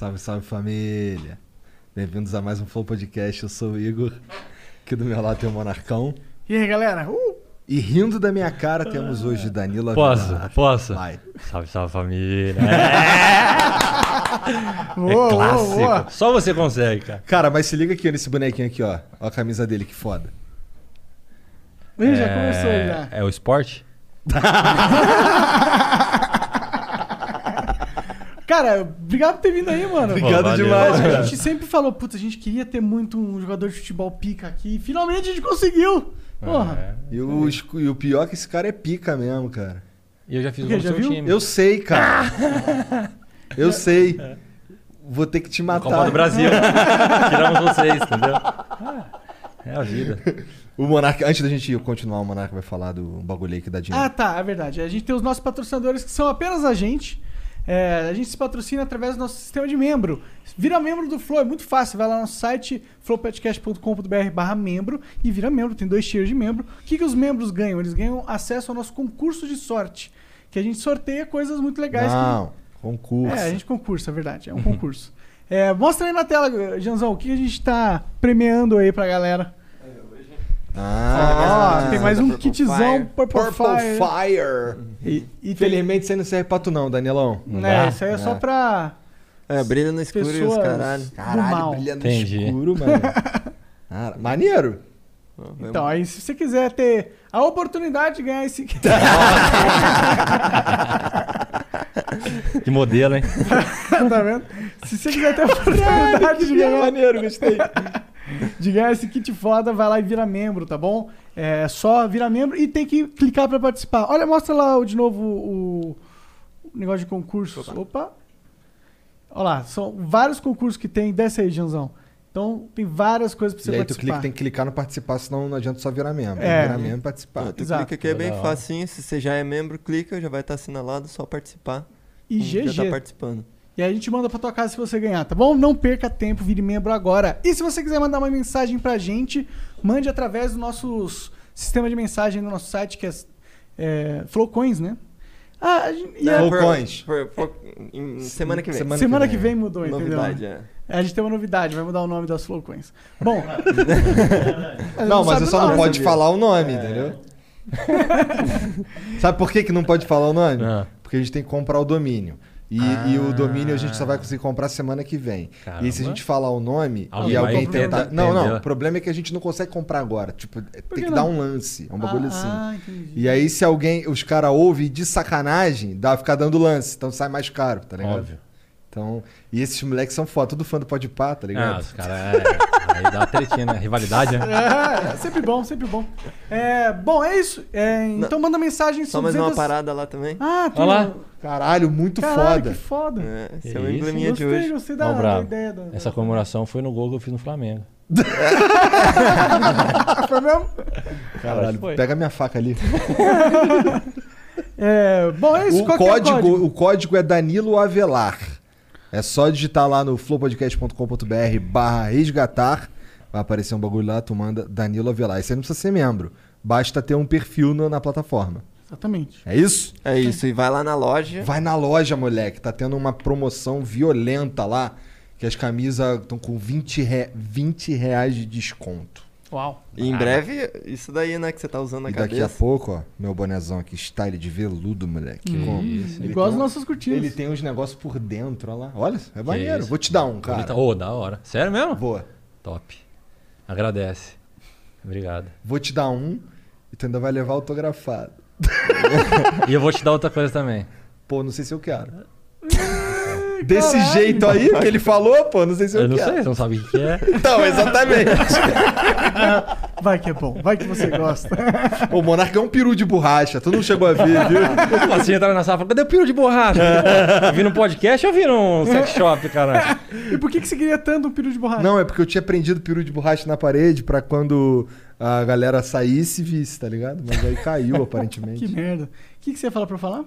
Salve, salve família! Bem-vindos a mais um Flow Podcast. Eu sou o Igor. Aqui do meu lado tem o Monarcão. E aí, galera? Uh! E rindo da minha cara temos hoje Danilo Posso? Avilar. Posso? Vai. Salve, salve família. É, Boa, é clássico. boa, boa. Só você consegue, cara. Cara, mas se liga aqui nesse bonequinho aqui, ó. Ó a camisa dele, que foda. Ih, já é... começou já. É o esporte? Cara, obrigado por ter vindo aí, mano. Obrigado valeu. demais, Pô, cara. a gente sempre falou, puta, a gente queria ter muito um jogador de futebol pica aqui. Finalmente a gente conseguiu. Porra. É. E o, e o pior é que esse cara é pica mesmo, cara. E eu já fiz O no Já seu viu? time. Eu sei, cara. Eu sei. Vou ter que te matar. Copa do Brasil. Tiramos vocês, entendeu? É a vida. O Monarca, antes da gente continuar, o Monarca vai falar do bagulho aí que dá dinheiro. Ah, tá, é verdade. A gente tem os nossos patrocinadores que são apenas a gente. É, a gente se patrocina através do nosso sistema de membro. Vira membro do Flow, é muito fácil. Vai lá no site flowpodcast.com.br barra membro e vira membro. Tem dois tiers de membro. O que, que os membros ganham? Eles ganham acesso ao nosso concurso de sorte. Que a gente sorteia coisas muito legais. que- Não, concurso. É, a gente concursa, é verdade. É um concurso. É, mostra aí na tela, Janzão, o que a gente tá premiando aí pra galera. Ah, Ó, tem mais um kitzão. Purple, Purple Fire. Fire. E, e tem, Infelizmente você não serve pra tu não, Danilão. Não é, dá? isso aí é, só É. pra É, brilha no escuro e os caralho. Caralho, mal. brilhando Entendi. no escuro, mano. Cara, maneiro. Então, aí se você quiser ter a oportunidade de ganhar esse... Que modelo, hein? tá vendo? Se você quiser ter a oportunidade de ganhar, maneiro, gostei. De ganhar esse kit foda, vai lá e vira membro, tá bom? É só virar membro e tem que clicar pra participar. Olha, mostra lá o- de novo o, o negócio de concursos. Opa. Olha lá, são vários concursos que tem. Desce aí, Janzão. Então, tem várias coisas pra você E aí tu participar. clica, tem que clicar no participar, senão não adianta só virar membro. É. Virar membro e participar. Ah, tu Exato. clica aqui é bem facinho. Se você já é membro, clica, já vai estar assinalado, só participar. E Hum, Já GG. tá participando. E aí a gente manda pra tua casa se você ganhar, tá bom? Não perca tempo, vire membro agora. E se você quiser mandar uma mensagem pra gente, mande através do nosso sistema de mensagem no nosso site, que é, é Flowcoins, né? Ah, a gente, e Não, a- Flow por- Coins. por- por- em- semana que vem. Semana semana que que vem. vem mudou, Novidade, entendeu? é. A gente tem uma novidade, vai mudar o nome das Flowcoins. Bom. Não, mas sabe você só não pode falar o nome, entendeu? Sabe por que, que não pode falar o nome? Ah. Porque a gente tem que comprar o domínio. E, e o domínio a gente só vai conseguir comprar semana que vem. Caramba. E se a gente falar o nome Alguém e alguém tentar-. Não, não. O problema é que a gente não consegue comprar agora. Tipo, tem que dar um lance. É um bagulho ah, assim. Ah, entendi. E aí, se alguém, os caras ouvem de sacanagem, dá ficar dando lance. Então sai mais caro, tá ligado? Óbvio. Então, e esses moleques são foda, tudo fã do Pode Pá, tá Ah, ligado? os caras. É, aí dá uma tretinha, né? Rivalidade, né? É, é sempre bom, sempre bom. É, bom, é isso. É, então manda mensagem Só mais uma 200 parada lá também. Ah, tem Olha lá. Caralho, muito Caralho, foda. que foda. É, esse é o isso? embleminha de hoje. gostei da, Ó, da bravo. ideia. Do, Essa comemoração foi no gol que eu fiz no Flamengo. Foi mesmo? Caralho, Foi. pega minha faca ali. É, bom, é isso. O que é código, o código é Danilo Avelar. É só digitar lá no flowpodcast.com.br barra resgatar. Vai aparecer um bagulho lá, tu manda Danilo Avelar. E você não precisa ser membro. Basta ter um perfil no- na plataforma. Exatamente. É isso? É isso, e vai lá na loja. Vai na loja, moleque. Tá tendo uma promoção violenta lá. Que as camisas estão com 20, re... 20 reais de desconto. Uau. E em breve, isso daí, né, que você tá usando na e daqui cabeça. a pouco, ó, meu bonezão aqui, style de veludo, moleque. Como? Isso. Ele Igual as nossas cortinas. Ele tem uns negócios por dentro, olha lá. Olha, é maneiro. isso. Vou te dar um, cara. Ô, da hora. Sério mesmo? Boa. Top. Agradece. Obrigado. Vou te dar um e tu ainda vai levar autografado. E eu vou te dar outra coisa também. Pô, não sei se eu quero. Desse Caralho. jeito aí que ele falou, pô, não sei se eu, Eu não quero. sei, você não sabe o que que é. Então, exatamente. Vai que é bom, vai que você gosta. o Monarca é um peru de borracha, tu não chegou a ver, viu? Assim, entraram na sala e falaram, cadê o piro de borracha? Eu vi no podcast ou vi num sex shop, cara? e por que, que você queria tanto um peru de borracha? Não, é porque eu tinha prendido peru de borracha na parede pra quando a galera saísse visse, tá ligado? Mas aí caiu, Que aparentemente. merda. O que, que você ia falar pra eu falar?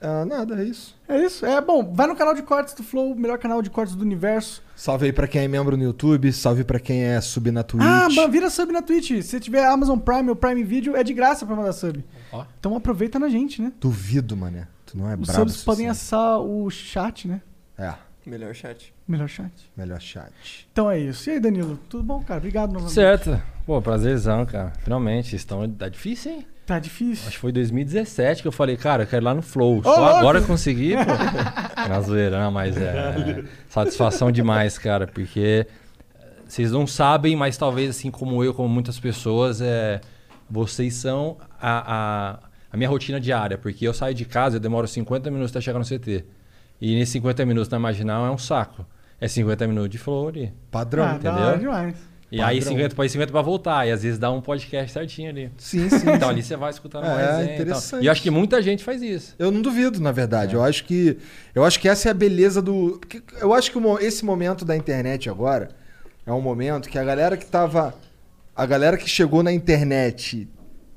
Ah, nada, é isso. É isso. É bom, vai no canal de cortes do Flow, o melhor canal de cortes do universo. Salve aí pra quem é membro no YouTube, salve pra quem é sub na Twitch. Ah, mano, vira sub na Twitch. Se tiver Amazon Prime ou Prime Video, é de graça pra mandar sub. Ó. Então aproveita na gente, né? Duvido, mané. Tu não é Os brabo. subs podem acessar o chat, né? É, Melhor chat. Melhor chat. melhor chat. Então é isso. E aí, Danilo? Tudo bom, cara? Obrigado novamente. Certo. Pô, prazerzão, cara. Finalmente. Estão... Tá difícil, hein? Tá difícil. Acho que foi 2017 que eu falei, cara, eu quero ir lá no Flow. Só louco! agora eu consegui, pô. Na zoeira, não, mas é. Satisfação demais, cara, porque eh, vocês não sabem, mas talvez assim como eu, como muitas pessoas, é, vocês são a, a, a minha rotina diária, porque eu saio de casa, eu demoro 50 minutos até chegar no CT. E nesses 50 minutos na Marginal é um saco. É 50 minutos de flow ali. Padrão. ah, da entendeu? hora demais. E aí Padrão. 50 para 50 pra voltar. E às vezes dá um podcast certinho ali. Sim, sim. Então ali você vai escutando É, uma resenha. e tal. interessante. E eu acho que muita gente faz isso. Eu não duvido, na verdade. É. Eu acho que eu acho que essa é a beleza do. Eu acho que esse momento da internet agora é um momento que a galera que tava. A galera que chegou na internet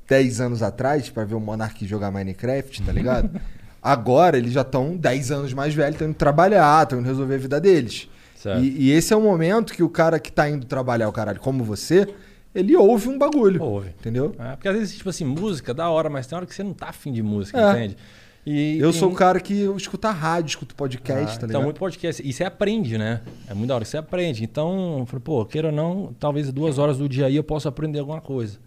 10 anos atrás pra ver o Monark jogar Minecraft, tá ligado? agora eles já estão 10 anos mais velhos, estão indo trabalhar, estão indo resolver a vida deles. Certo. E, e esse é o momento que o cara que tá indo trabalhar, o caralho, como você, ele ouve um bagulho. Ouve. Entendeu? É, porque às vezes, tipo assim, música, da hora, mas tem hora que você não tá afim de música, É. entende? E Eu sou o mu- cara que escuta rádio, escuta podcast, Ah, tá Então, ligado? muito podcast. E você aprende, né? É muito da hora que você aprende. Então, eu falei, pô, queira ou não, talvez duas horas do dia aí eu possa aprender alguma coisa.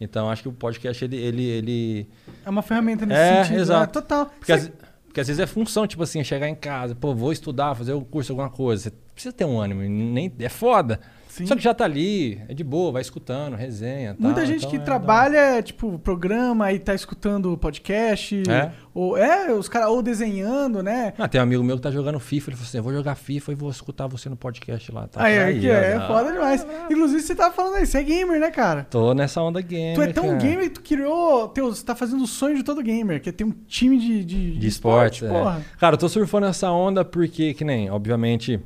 Então, acho que o podcast, ele... ele, ele... É uma ferramenta nesse É, sentido. exato. né? Total. Porque, Você- às, porque às vezes é função, tipo assim, chegar em casa, pô, vou estudar, fazer um curso, alguma coisa. Você precisa ter um ânimo, nem, é foda. Sim. Só que já tá ali, é de boa, vai escutando, resenha Muita tal, gente então que é trabalha, tipo, programa e tá escutando podcast. É? Ou, é, os caras ou desenhando, né? Ah, tem um amigo meu que tá jogando FIFA, ele falou assim, eu vou jogar FIFA e vou escutar você no podcast lá. Tá aí, Aí, que é, dá- foda demais. Inclusive, você tava falando aí, você é gamer, né, cara? Tô nessa onda gamer, tu é tão cara. gamer que tu criou. Teu, você tá fazendo o sonho de todo gamer, que é ter um time de, de, De esporte, é. porra. Cara, eu tô surfando essa onda porque, que nem, obviamente,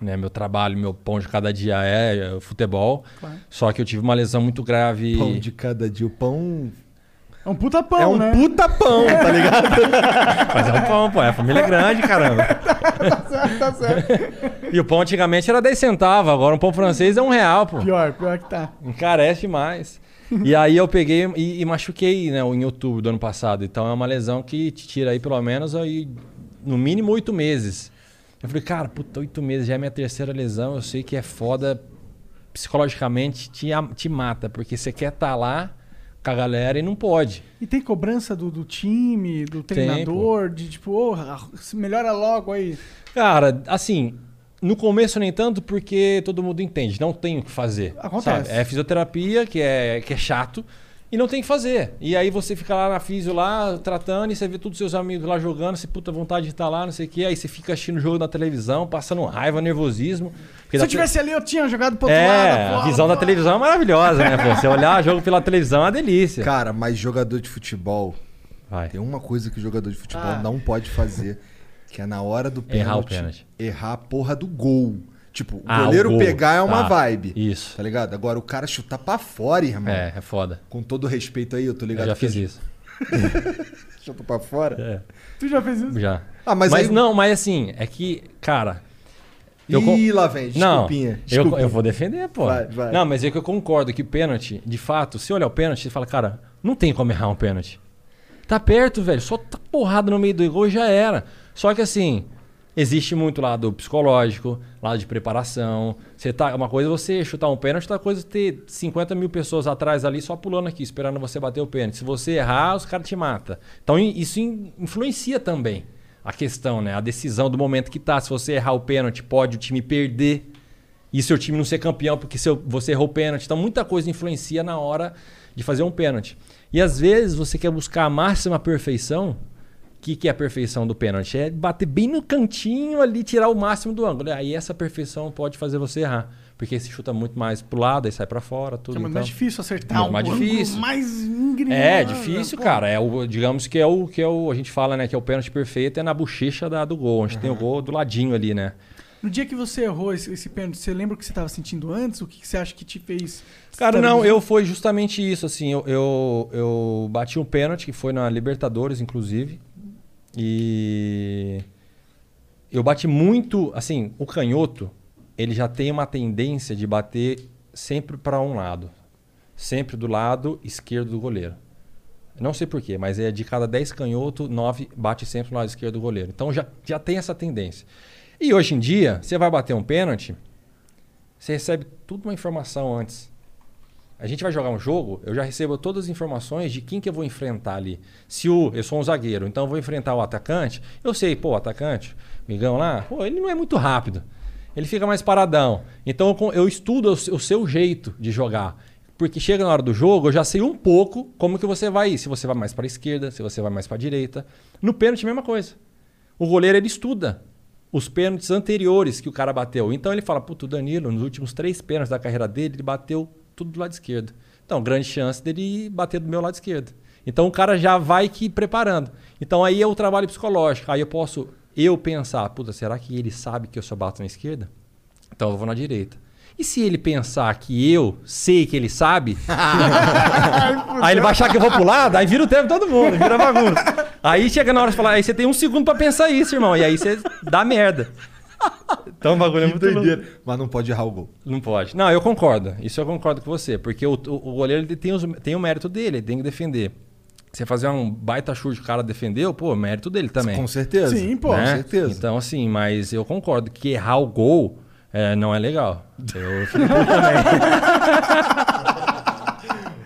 né, meu trabalho, meu pão de cada dia é, é futebol. Claro. Só que eu tive uma lesão muito grave. Pão de cada dia. O pão É um puta pão, é um né? puta pão, tá ligado? Mas é um pão, pô. É a família grande, caramba. tá certo. E o pão antigamente era 10 centavos, agora um pão francês é um real, pô. Pior, pior que tá. Encarece demais. E aí eu peguei e, e machuquei, né, em outubro do ano passado. Então é uma lesão que te tira aí pelo menos aí, no mínimo oito meses. Eu falei, cara, puta, oito meses já é minha terceira lesão. Eu sei que é foda psicologicamente, te, te mata, porque você quer estar lá com a galera e não pode. E tem cobrança do, do time, do Tem, treinador, de tipo, se melhora logo aí. Cara, assim, no começo nem tanto porque todo mundo entende, não tem o que fazer. Acontece. sabe? É fisioterapia, que é, que é chato, e não tem o que fazer. E aí você fica lá na fisio lá, tratando, e você vê todos os seus amigos lá jogando, você puta vontade de estar lá, não sei o quê. Aí você fica assistindo o jogo na televisão, passando raiva, nervosismo. Se da eu tivesse ali, eu tinha jogado pro outro É, lado. a porra, visão da porra. televisão é maravilhosa, né? Pô? Você olhar jogo pela televisão é uma delícia. Cara, mas jogador de futebol, Vai. tem uma coisa que jogador de futebol Ah. não pode fazer, que é na hora do pênalti, Errar o pênalti. errar a porra do gol. Tipo, o Ah, o goleiro gol. pegar é uma Tá. vibe. Isso. Tá ligado? Agora o cara chutar pra fora, irmão. É, é foda. Com todo respeito aí, eu tô Eu ligado. já que fiz isso. Chuta pra fora. É, Tu já fez isso? já. Ah, mas, Mas, aí... não, mas assim, é que, cara. eu con- Ih, lá vem. Desculpinha. Não, eu, desculpinha. eu vou defender, pô. Vai, vai. Não, mas é que eu concordo que pênalti, de fato, se olhar o pênalti, você fala, cara, não tem como errar um pênalti. Tá perto, velho. Só tá porrada no meio do gol e já era. Só que assim, existe muito lado psicológico, lado de preparação. Você tá, uma coisa é você chutar um pênalti, outra coisa é ter 50 mil pessoas atrás ali só pulando aqui, esperando você bater o pênalti. Se você errar, os caras te matam. Então isso in- influencia também a questão, né? A decisão do momento que tá. Se você errar o pênalti, pode o time perder e seu time não ser campeão porque seu, você errou o pênalti. Então muita coisa influencia na hora de fazer um pênalti. E às vezes você quer buscar a máxima perfeição que, que é a perfeição do pênalti? É bater bem no cantinho ali, tirar o máximo do ângulo. Aí essa perfeição pode fazer você errar. Porque se chuta muito mais pro lado, aí sai pra fora, tudo. É muito então... mais difícil acertar Muito um mais difícil. mais íngreme. É, né? difícil, Pô, cara. É o, digamos que é o que é o, a gente fala, né, que é o pênalti perfeito é na bochecha da, do gol, onde tem o gol do ladinho ali, né? No dia que você errou esse, esse pênalti, você lembra o que você estava sentindo antes? O que, que você acha que te fez... Cara, não, eu foi justamente isso, assim, eu, eu, eu bati um pênalti que foi na Libertadores, inclusive, e eu bati muito, assim, o canhoto, ele já tem uma tendência de bater sempre para um lado, sempre do lado esquerdo do goleiro. Não sei porquê, mas é de cada 10 canhotos, 9 bate sempre no lado esquerdo do goleiro. Então já, já tem essa tendência. E hoje em dia, você vai bater um pênalti, você recebe tudo uma informação antes. A gente vai jogar um jogo, eu já recebo todas as informações de quem que eu vou enfrentar ali. Se o, eu sou um zagueiro, então eu vou enfrentar o atacante, eu sei, pô, o atacante, o Migão lá, pô, ele não é muito rápido. Ele fica mais paradão. Então eu, eu estudo o o seu jeito de jogar. Porque chega na hora do jogo, eu já sei um pouco como que você vai ir. Se você vai mais para a esquerda, se você vai mais para a direita. No pênalti, mesma coisa. O goleiro, ele estuda os pênaltis anteriores que o cara bateu. Então ele fala, puto, o Danilo, nos últimos três pênaltis da carreira dele, ele bateu tudo do lado esquerdo. Então, grande chance dele bater do meu lado esquerdo. Então o cara já vai que preparando. Então aí é o trabalho psicológico. Aí eu posso eu pensar, puta, será que ele sabe que eu só bato na esquerda? Então eu vou na direita. E se ele pensar que eu sei que ele sabe, aí ele vai achar que eu vou pro lado, aí vira o tempo todo mundo, vira bagunça. Aí chega na hora de falar, aí você tem um segundo pra pensar isso, irmão. E aí você dá merda. Então o bagulho é muito doideira. Mas não pode errar o gol. Não pode. Não, eu concordo. Isso eu concordo com você. Porque o, o, o goleiro ele tem, os- tem o mérito dele, ele tem que defender. Você fazer um baita chute, o cara defendeu, pô, mérito dele também. Com certeza. Sim, pô. Com né? certeza. Então, assim, mas eu concordo que errar o gol é, não é legal. Eu também.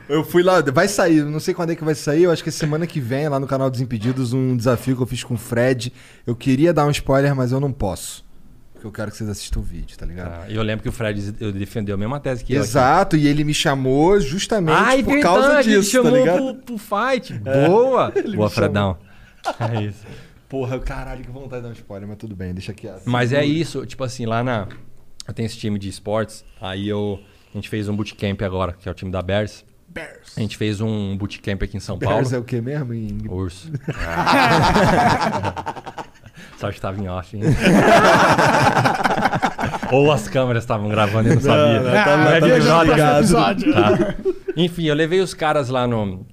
Eu fui lá, vai sair, não sei quando é que vai sair, eu acho que é semana que vem, lá no canal Desimpedidos, um desafio que eu fiz com o Fred. Eu queria dar um spoiler, mas eu não posso. Porque eu quero que vocês assistam o vídeo, tá ligado? Ah, eu lembro que o Fred eu defendeu a mesma tese que eu. aqui. Exato, e ele me chamou justamente é por causa verdade, ele disso, tá chamou ligado? pro, pro fight. Boa! me Boa, chamou. Fredão. É isso. Porra, caralho, que vontade de dar um spoiler, mas tudo bem, deixa quieto. Mas é isso, tipo assim, lá na. Eu tenho esse time de esportes, aí eu. A gente fez um bootcamp agora, que é o time da Bears. Bears. A gente fez um bootcamp aqui em São Paulo. Bears é o que mesmo? Em... Urso. Só estava em off, hein? Ou as câmeras estavam gravando e eu não sabia. não, tá- Não é tá episódio, ligado. episódio. Tá. Enfim, eu levei os caras lá no.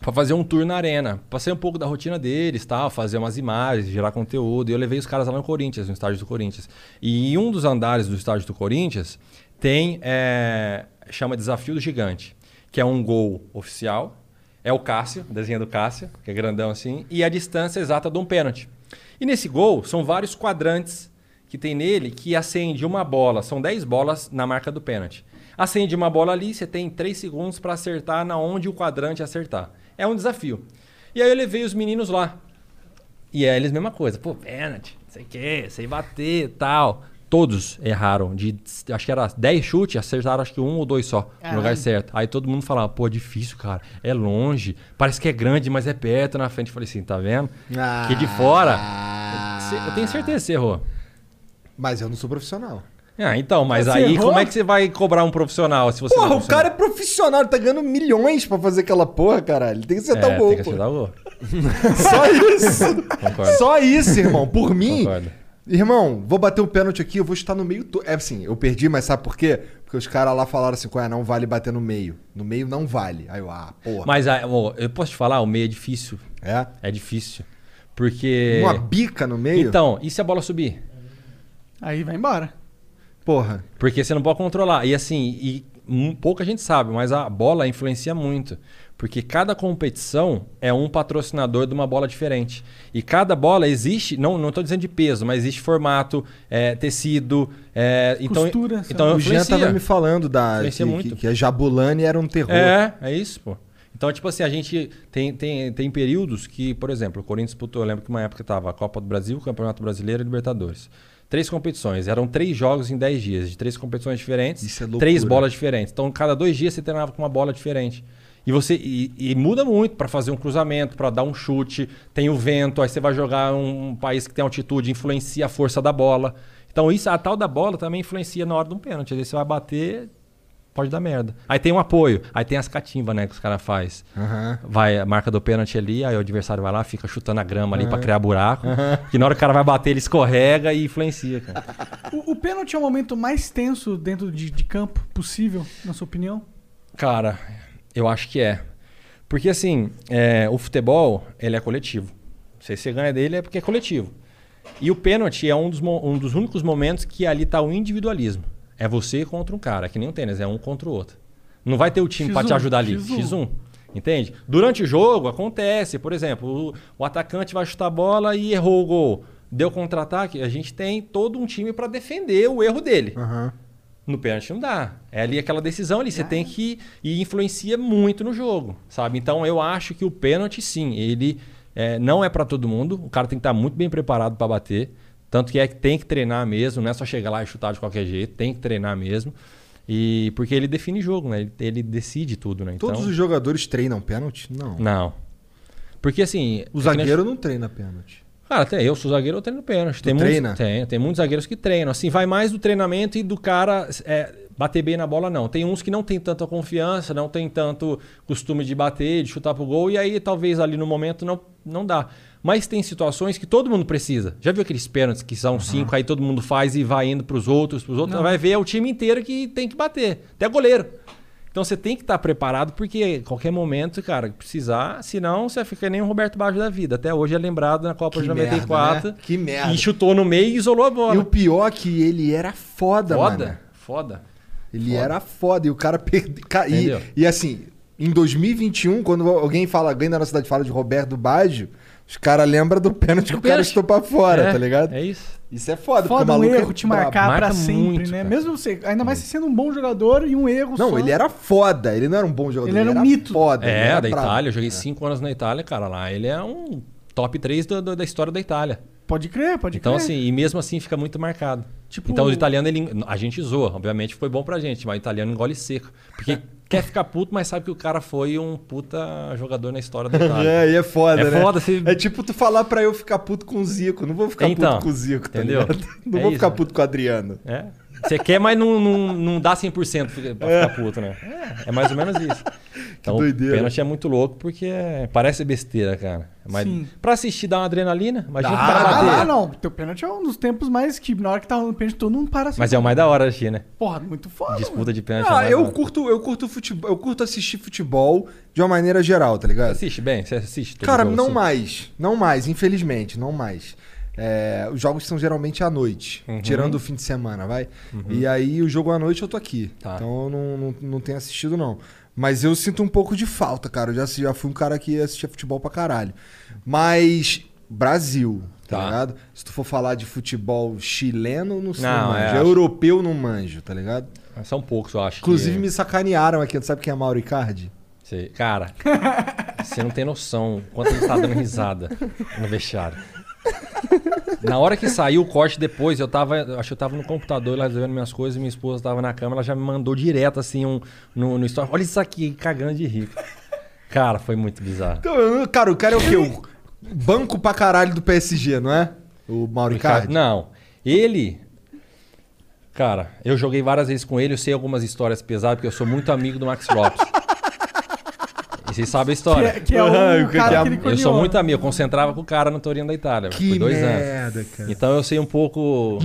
Pra fazer um tour na arena. Passei um pouco da rotina deles, tal, fazer umas imagens, gerar conteúdo. E eu levei os caras lá no Corinthians, no estádio do Corinthians. E em um dos andares do estádio do Corinthians tem. é, chama Desafio do Gigante, que é um gol oficial. É o Cássio, desenho do Cássio, que é grandão assim, e a distância exata de um pênalti. E nesse gol são vários quadrantes que tem nele que acende uma bola. São 10 bolas na marca do pênalti. Acende uma bola ali, você tem 3 segundos para acertar na onde o quadrante acertar. É um desafio. E aí eu levei os meninos lá. E é eles mesma coisa. Pô, pênalti, sei o quê, sei bater tal. Todos erraram. De, acho que era 10 chutes, acertaram acho que um ou dois só no lugar certo. Aí todo mundo falava, pô, é difícil, cara. É longe. Parece que é grande, mas é perto na frente. Eu falei assim, tá vendo? Que de fora. Eu tenho certeza que você errou. Mas eu não sou profissional. Ah, então, mas você aí errou? como é que você vai cobrar um profissional se você não Porra, é o cara é profissional, ele tá ganhando milhões pra fazer aquela porra, caralho. Ele tem que acertar é, o gol, tem que acertar o gol. Só isso. Concordo. Só isso, irmão. Por mim, Concordo. Irmão, vou bater um pênalti aqui, eu vou estar no meio. To... É assim, eu perdi, mas sabe por quê? Porque os caras lá falaram assim: é? Não vale bater no meio. No meio não vale. Aí eu, ah, porra. Mas ah, ó, eu posso te falar, o meio é difícil. É? É difícil. Porque. Uma bica no meio? Então, e se a bola subir? Aí vai embora. Porra. Porque você não pode controlar. E assim, e pouca gente sabe, mas a bola influencia muito. Porque cada competição é um patrocinador de uma bola diferente. E cada bola existe, não não estou dizendo de peso, mas existe formato, é, tecido. É, então, Costura, então o Jean influencia. tava me falando da, que, muito. que, que a Jabulani era um terror. É, é isso, pô. Então, tipo assim, a gente tem, tem, tem períodos que, por exemplo, o Corinthians disputou, eu lembro que uma época tava a Copa do Brasil, o Campeonato Brasileiro e Libertadores. Três competições, eram três jogos em dez dias, de três competições diferentes, Isso é três bolas diferentes. Então, cada dois dias você treinava com uma bola diferente. E você e, e muda muito para fazer um cruzamento, para dar um chute, tem o vento, aí você vai jogar um, um país que tem altitude, influencia a força da bola. Então isso a tal da bola também influencia na hora de um pênalti. Às vezes você vai bater, pode dar merda. Aí tem um apoio, aí tem as catimbas, né, que os caras faz. Aham. Vai a marca do pênalti ali, aí o adversário vai lá, fica chutando a grama ali pra criar buraco. Que na hora que o cara vai bater, ele escorrega e influencia, cara. O, o pênalti é o momento mais tenso dentro de, de campo possível, na sua opinião? Cara, eu acho que é. Porque assim, é, o futebol, ele é coletivo. Se você ganha dele é porque é coletivo. E o pênalti é um dos, um dos únicos momentos que ali tá o individualismo. É você contra um cara, é que nem o tênis, é um contra o outro. Não vai ter o time pra te X1, ajudar ali. X1. X1. Entende? Durante o jogo acontece, por exemplo, o, o atacante vai chutar a bola e errou o gol. Deu contra-ataque, a gente tem todo um time pra defender o erro dele. Aham. No pênalti não dá. É ali aquela decisão ali. Você tem que. E influencia muito no jogo, sabe? Então eu acho que o pênalti, sim, ele é, não é pra todo mundo. O cara tem que estar muito bem preparado pra bater. Tanto que é que tem que treinar mesmo, não é só chegar lá e chutar de qualquer jeito, tem que treinar mesmo. E porque ele define jogo, né? Ele, ele decide tudo, né? Então, Todos os jogadores treinam pênalti? Não. Não. Porque assim. O é zagueiro não treina pênalti. Cara, até eu sou zagueiro, eu treino pênalti. Tem muitos, treina? tem, tem muitos zagueiros que treinam. Assim, vai mais do treinamento e do cara é, bater bem na bola, não. Tem uns que não tem tanta confiança, não tem tanto costume de bater, de chutar pro gol, e aí talvez ali no momento não, não dá. Mas tem situações que todo mundo precisa. Já viu aqueles pênaltis que são cinco, aí todo mundo faz e vai indo pros outros, pros outros? Vai ver é o time inteiro que tem que bater. Até goleiro. Então você tem que estar preparado, porque qualquer momento, cara, precisar, senão você fica nem o Roberto Baggio da vida. Até hoje é lembrado na Copa Que de 94. merda, né? Que merda. E chutou no meio e isolou a bola. E o pior é que ele era foda, foda, mano. foda. Ele Foda. era foda. E o cara perdeu. E, e assim, em 2021, quando alguém fala, alguém da nossa cidade fala de Roberto Baggio, os caras lembram do pênalti que o cara chutou pra fora, é, tá ligado? É isso. Isso é foda, porque Foda o um maluco erro é te brabo. marcar pra Marca sempre, muito, né? cara. Mesmo você, ainda mais você sendo um bom jogador e um erro Não, só. ele era foda. Ele não era um bom jogador. Ele era um mito. foda. ele É, era da brabo. Itália. Eu joguei cinco anos na Itália, cara. Lá ele é um top 3 do- do- da história da Itália. Pode crer, pode Então, crer. assim, e mesmo assim fica muito marcado. Tipo- Então, o italiano, ele, a gente zoa. Obviamente foi bom pra gente, mas o italiano engole seco. Porque quer ficar puto, mas sabe que o cara foi um puta jogador na história da Itália. É, e é foda, É né? foda, você- É tipo tu falar pra eu ficar puto com o Zico. Não vou ficar Então, puto com o Zico, tá entendeu? ligado? Não É vou isso, ficar né? puto com o Adriano. É. Você quer, mas não, não, não dá 100% fica- pra ficar puto, né? É, é mais ou menos isso. Então, doideira. o pênalti é muito louco porque é- parece besteira, cara. Mas Sim. pra assistir dá uma adrenalina, imagina Dá, o cara Ah, bater. lá, não. Teu pênalti é um dos tempos mais que, na hora que tá rolando pênalti, todo mundo para assim. Mas é o mais da hora assistir, né? Porra, muito foda. Disputa de pênalti. é Ah, da eu hora. curto, eu curto futebol, eu curto assistir futebol de uma maneira geral, tá ligado? Assiste bem? Você assiste todo Cara, jogo não assim? mais. Não mais, infelizmente, não mais. É, os jogos são geralmente à noite, Uhum. tirando o fim de semana, vai. E aí o jogo à noite eu tô aqui. Tá. Então eu não, não, não tenho assistido, não. Mas eu sinto um pouco de falta, cara. Eu já, já fui um cara que assistia futebol pra caralho. Mas Brasil, tá, Tá. ligado? Se tu for falar de futebol chileno, não sei, Não, manjo. é, Europeu, não manjo, tá ligado? São poucos, eu acho. Inclusive que... me sacanearam aqui. Tu sabe quem é Mauro Icardi? Sei. Cara, você não tem noção quanto ele tá dando risada no vestiário. Na hora que saiu o corte depois, eu tava. eu Acho que eu tava no computador lá resolvendo minhas coisas, minha esposa tava na cama, ela já me mandou direto assim um, no, no story. Olha isso aqui, cagando de rico. Cara, foi muito bizarro. Então, eu- cara, o cara é o quê? O banco pra caralho do PSG, não é? O Mauro Icardi? Não. Ele. Cara, eu joguei várias vezes com ele, eu sei algumas histórias pesadas, porque eu sou muito amigo do Max Lopes. Vocês sabem a Que história. é, que é o que cara é- que ele Eu sou muito amigo, eu concentrava com o cara no Torino da Itália. Que por dois anos. merda, cara. Então eu sei um pouco.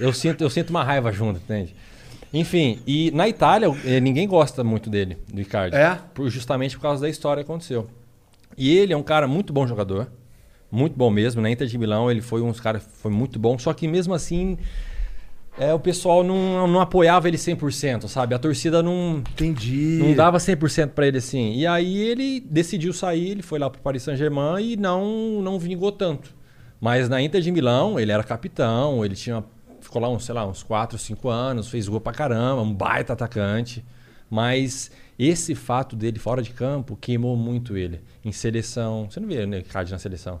eu, sinto, eu sinto uma raiva junto, entende? Enfim, e na Itália eh, ninguém gosta muito dele, do Icardi. É? Por- justamente por causa da história que aconteceu. E ele é um cara muito bom jogador. Muito bom mesmo. Na Inter de Milão ele foi um cara foi muito bom. Só que mesmo assim é, o pessoal não, não apoiava ele 100%, sabe? A torcida não, Entendi. não dava 100% pra ele assim. E aí ele decidiu sair, ele foi lá pro Paris Saint-Germain e não não vingou tanto. Mas na Inter de Milão, ele era capitão, ele tinha ficou lá uns, sei lá, uns 4, 5 anos, fez gol pra caramba, um baita atacante. Mas esse fato dele fora de campo queimou muito ele em seleção. Você não vê né, Icardi na seleção?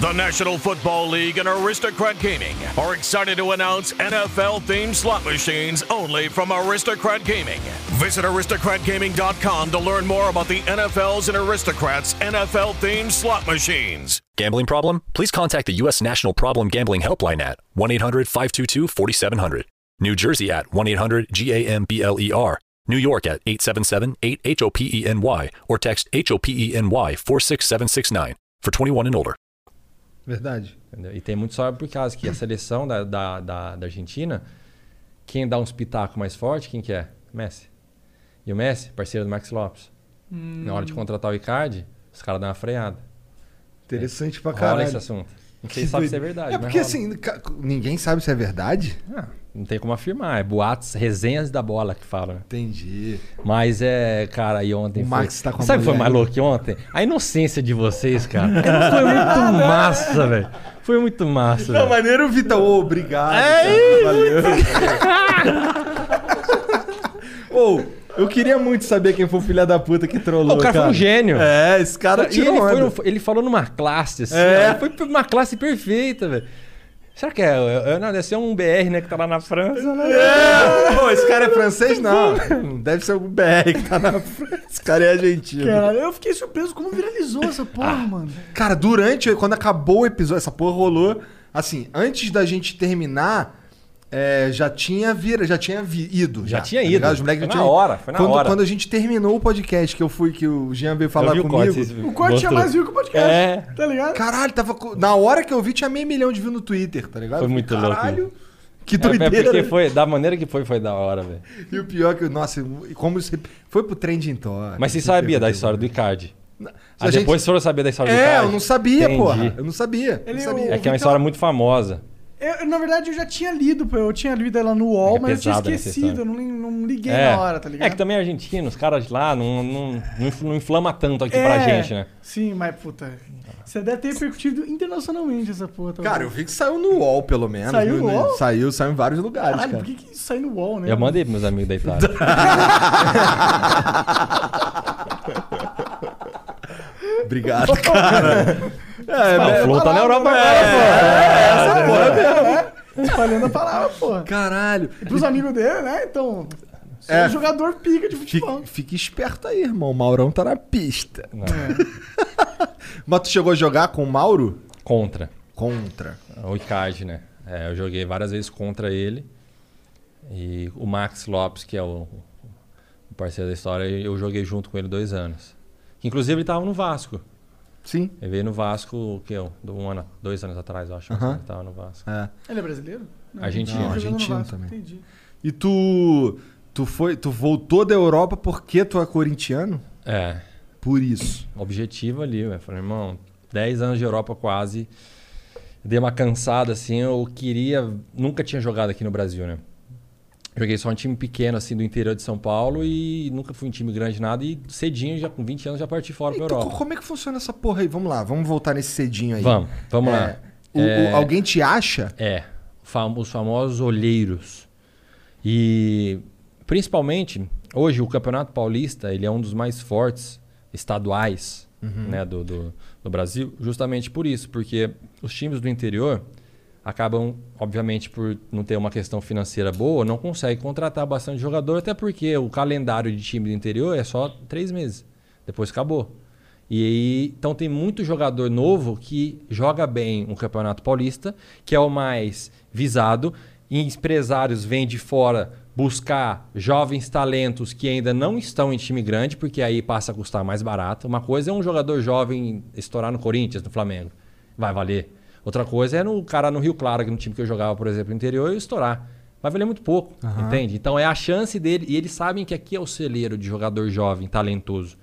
The National Football League and Aristocrat Gaming are excited to announce NFL themed slot machines only from Aristocrat Gaming. Visit aristocratgaming.com to learn more about the NFL's and Aristocrats NFL themed slot machines. Gambling problem? Please contact the U.S. National Problem Gambling Helpline at 1 800 522 4700. New Jersey at 1 800 GAMBLER. New York at 877 8 HOPENY or text HOPENY 46769 for 21 and older. Verdade. Entendeu? E tem muito só por causa que a seleção da, da, da, da Argentina, quem dá uns pitacos mais forte, quem que é? Messi. E o Messi, parceiro do Max Lopes. Na hora de contratar o Icardi, os caras dão uma freada. Interessante pra Rola caralho. esse assunto. Não sei Que se sabe se é verdade. É porque assim, ninguém sabe se é verdade. Ah, não tem como afirmar. É boatos, resenhas da bola que falam. Entendi. Mas é, cara, aí ontem O foi... Max tá com a Sabe o que foi mais louco que ontem? A inocência de vocês, cara. foi muito massa, velho. Foi muito massa, Não, maneiro, Vitão. Ô, obrigado. É, cara. Valeu. Ô, eu queria muito saber quem foi o filho da puta que trollou. O cara foi um gênio. É, esse cara e tirou ele, foi ele falou numa classe, assim, É. ó, foi uma classe perfeita, velho. Será que é? é- é- Não, deve ser um BR, né, que tá lá na França, né? É. Pô, esse cara é francês? Não. Deve ser algum BR que tá na frente. Esse cara é argentino. Caralho, eu fiquei surpreso como viralizou essa porra, Ah. mano. Cara, durante, quando acabou o episódio, essa porra rolou. Assim, antes da gente terminar, é, já tinha vira, já tinha vi- ido. Já tinha tá ido. ligado? Os moleques Foi já na tinham ido. hora, foi na quando, hora. Quando a gente terminou o podcast, que eu fui, que o Jean veio falar vi o comigo. corte, O corte tinha mais view que o podcast. É. Tá ligado? Caralho, tava. Na hora que eu vi, tinha meio milhão de views no Twitter, tá ligado? Foi muito louco. Caralho, que É, é doideira. porque foi, da maneira que foi, foi da hora, velho. E o pior é que, nossa, como isso foi pro trending topic. Mas você sabia da história do Icardi? A Aí gente- depois foram saber da história do É, Icardi? eu não sabia, Entendi. porra. Eu não sabia. Ele- não sabia. É que é uma Então- história muito famosa. Eu, na verdade, eu já tinha lido, eu tinha lido ela no UOL, É mas eu tinha essa esquecido, eu não, não liguei É. na hora, tá ligado? é que também é argentino, os caras de lá não, não, não infl- não inflama tanto aqui É, pra gente, né? Sim, mas puta. Você deve ter repercutido internacionalmente essa porra. talvez. Cara, eu vi que saiu no UOL, pelo menos. Saiu viu, no né? UOL? Saiu, saiu em vários lugares, Caralho, cara. por que, que isso sai no UOL, né? Eu mandei pros meus amigos da Itália. Obrigado, cara. é, Ah, é, o Flow tá na Europa é, agora, essa porra mesmo. Espalhando a palavra, porra. Caralho. E pros amigos dele, né? Então. É. é jogador pica de futebol. Fique, fique esperto aí, irmão. O Maurão tá na pista. Não, Mas tu chegou a jogar com o Mauro? Contra. Contra. O Icardi, né? É, eu joguei várias vezes contra ele. E o Max Lopes, que é o, o parceiro da história, eu joguei junto com ele dois anos. Inclusive ele tava no Vasco. Sim. Ele veio no Vasco, o que? Um ano, dois anos atrás, eu acho. Aham. Ele tava no Vasco. É. Ele é brasileiro? Não, Argentino. tá Não, jogando no argentino também. Entendi. E tu. Tu foi. Tu voltou da Europa porque tu é corintiano? É, Por isso. objetivo ali, velho. Falei, irmão, 10 anos de Europa quase. Dei uma cansada, assim, eu queria. Nunca tinha jogado aqui no Brasil, né? Joguei só um time pequeno, assim, do interior de São Paulo e nunca fui um time grande nada. E cedinho, já com 20 anos, já parti fora pra Então, Europa. como é que funciona essa porra aí? Vamos lá, vamos voltar nesse cedinho aí. Vamos, vamos É, lá. o- o- É, alguém te acha? É, fam- os famosos olheiros. E principalmente, hoje o Campeonato Paulista ele é um dos mais fortes estaduais né, do, do, do Brasil, justamente por isso, porque os times do interior acabam, obviamente, por não ter uma questão financeira boa, não conseguem contratar bastante jogador, até porque o calendário de time do interior é só três meses. Depois acabou. E aí, então tem muito jogador novo que joga bem um Campeonato Paulista, que é o mais visado, e empresários vêm de fora buscar jovens talentos que ainda não estão em time grande, porque aí passa a custar mais barato. Uma coisa é um jogador jovem estourar no Corinthians, no Flamengo. Vai valer. Outra coisa é no cara no Rio Claro, que no time que eu jogava, por exemplo, no interior, eu estourar. Vai valer muito pouco, entende? Então é a chance dele, e eles sabem que aqui é o celeiro de jogador jovem, talentoso.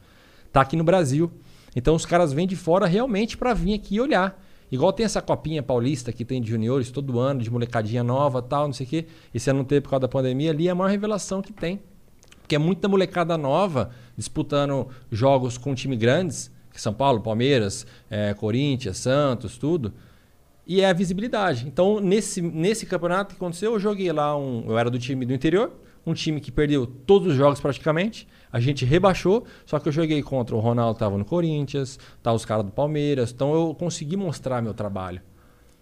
Tá aqui no Brasil. Então os caras vêm de fora realmente para vir aqui olhar. Igual tem essa copinha paulista que tem de juniores todo ano, de molecadinha nova tal, não sei o quê. Esse ano não teve por causa da pandemia, ali é a maior revelação que tem. Porque é muita molecada nova disputando jogos com time grandes, que São Paulo, Palmeiras, eh, Corinthians, Santos, tudo. E é a visibilidade. Então, nesse, nesse campeonato que aconteceu, eu joguei lá um. Eu era do time do interior, um time que perdeu todos os jogos praticamente. A gente rebaixou, só que eu joguei contra o Ronaldo, tava no Corinthians, tá os caras do Palmeiras. Então eu consegui mostrar meu trabalho.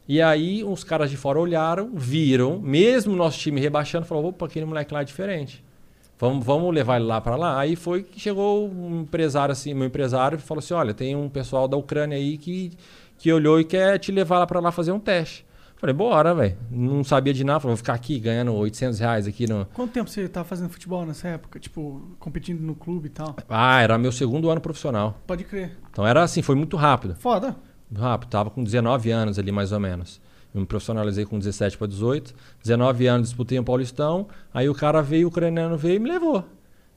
E aí os caras de fora olharam, viram, mesmo nosso time rebaixando, falou: opa, aquele moleque lá é diferente. Vamos, vamos levar ele lá para lá. Aí foi que chegou um empresário assim, meu empresário, falou assim: olha, tem um pessoal da Ucrânia aí que, que olhou e quer te levar lá para lá fazer um teste. Falei, bora, velho. Não sabia de nada. Falei, vou ficar aqui ganhando 800 reais aqui no. Quanto tempo você tava fazendo futebol nessa época? Tipo, competindo no clube e tal? Ah, era meu segundo ano profissional. Pode crer. Então era assim, foi muito rápido. Foda. Muito rápido. Tava com 19 anos ali, mais ou menos. Eu me profissionalizei com 17 para 18. 19 anos disputei um Paulistão. Aí o cara veio, o ucraniano veio e me levou.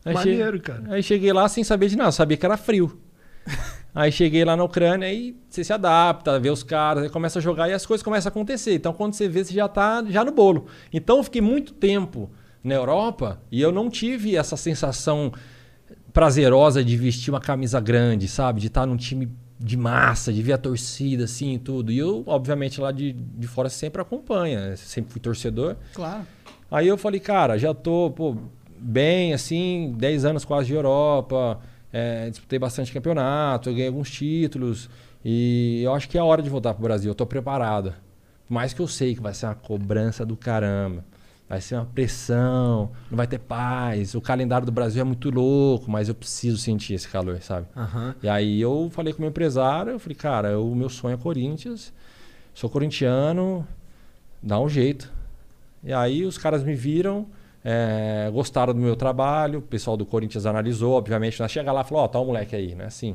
Aí Maneiro, che- cara. Aí cheguei lá sem saber de nada, sabia que era frio. Aí cheguei lá na Ucrânia e você se adapta, vê os caras, aí começa a jogar e as coisas começam a acontecer. Então quando você vê, você já tá já no bolo. Então eu fiquei muito tempo na Europa e eu não tive essa sensação prazerosa de vestir uma camisa grande, sabe? De estar num time de massa, de ver a torcida assim e tudo. E eu, obviamente, lá de, de fora sempre acompanha, sempre fui torcedor. Claro. Aí eu falei, cara, já tô pô, bem, assim, 10 anos quase de Europa, é, disputei bastante campeonato, ganhei alguns títulos. E eu acho que é a hora de voltar pro Brasil, eu tô preparado. Por mais que eu sei que vai ser uma cobrança do caramba. Vai ser uma pressão, não vai ter paz. O calendário do Brasil é muito louco, mas eu preciso sentir esse calor, sabe? Aham. E aí eu falei com o meu empresário, eu falei, cara, o meu sonho é Corinthians, sou corintiano, dá um jeito. E aí os caras me viram, é, gostaram do meu trabalho, o pessoal do Corinthians analisou, obviamente, nós chega lá e falou, ó, tá o moleque aí, né? Assim.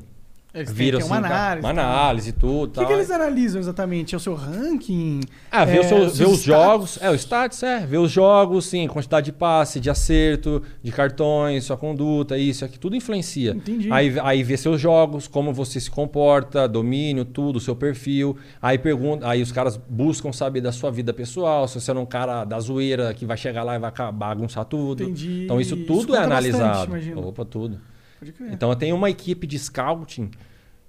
Eles Viram tem uma assim, cara, análise. uma tá? análise e tudo. O que, que eles analisam exatamente? É o seu ranking? Ah, ver, É, os ver os jogos. É, o status, é. Ver os jogos, sim. Quantidade de passe, de acerto, de cartões, sua conduta, isso aqui. Tudo influencia. Entendi. Aí, aí ver seus jogos, como você se comporta, domínio, tudo, seu perfil. Aí pergunta, aí os caras buscam saber da sua vida pessoal, se você é um cara da zoeira que vai chegar lá e vai bagunçar tudo. Entendi. Então isso Isso tudo é conta bastante, analisado. imagino. Opa, tudo. Pode crer. Então eu tenho uma equipe de scouting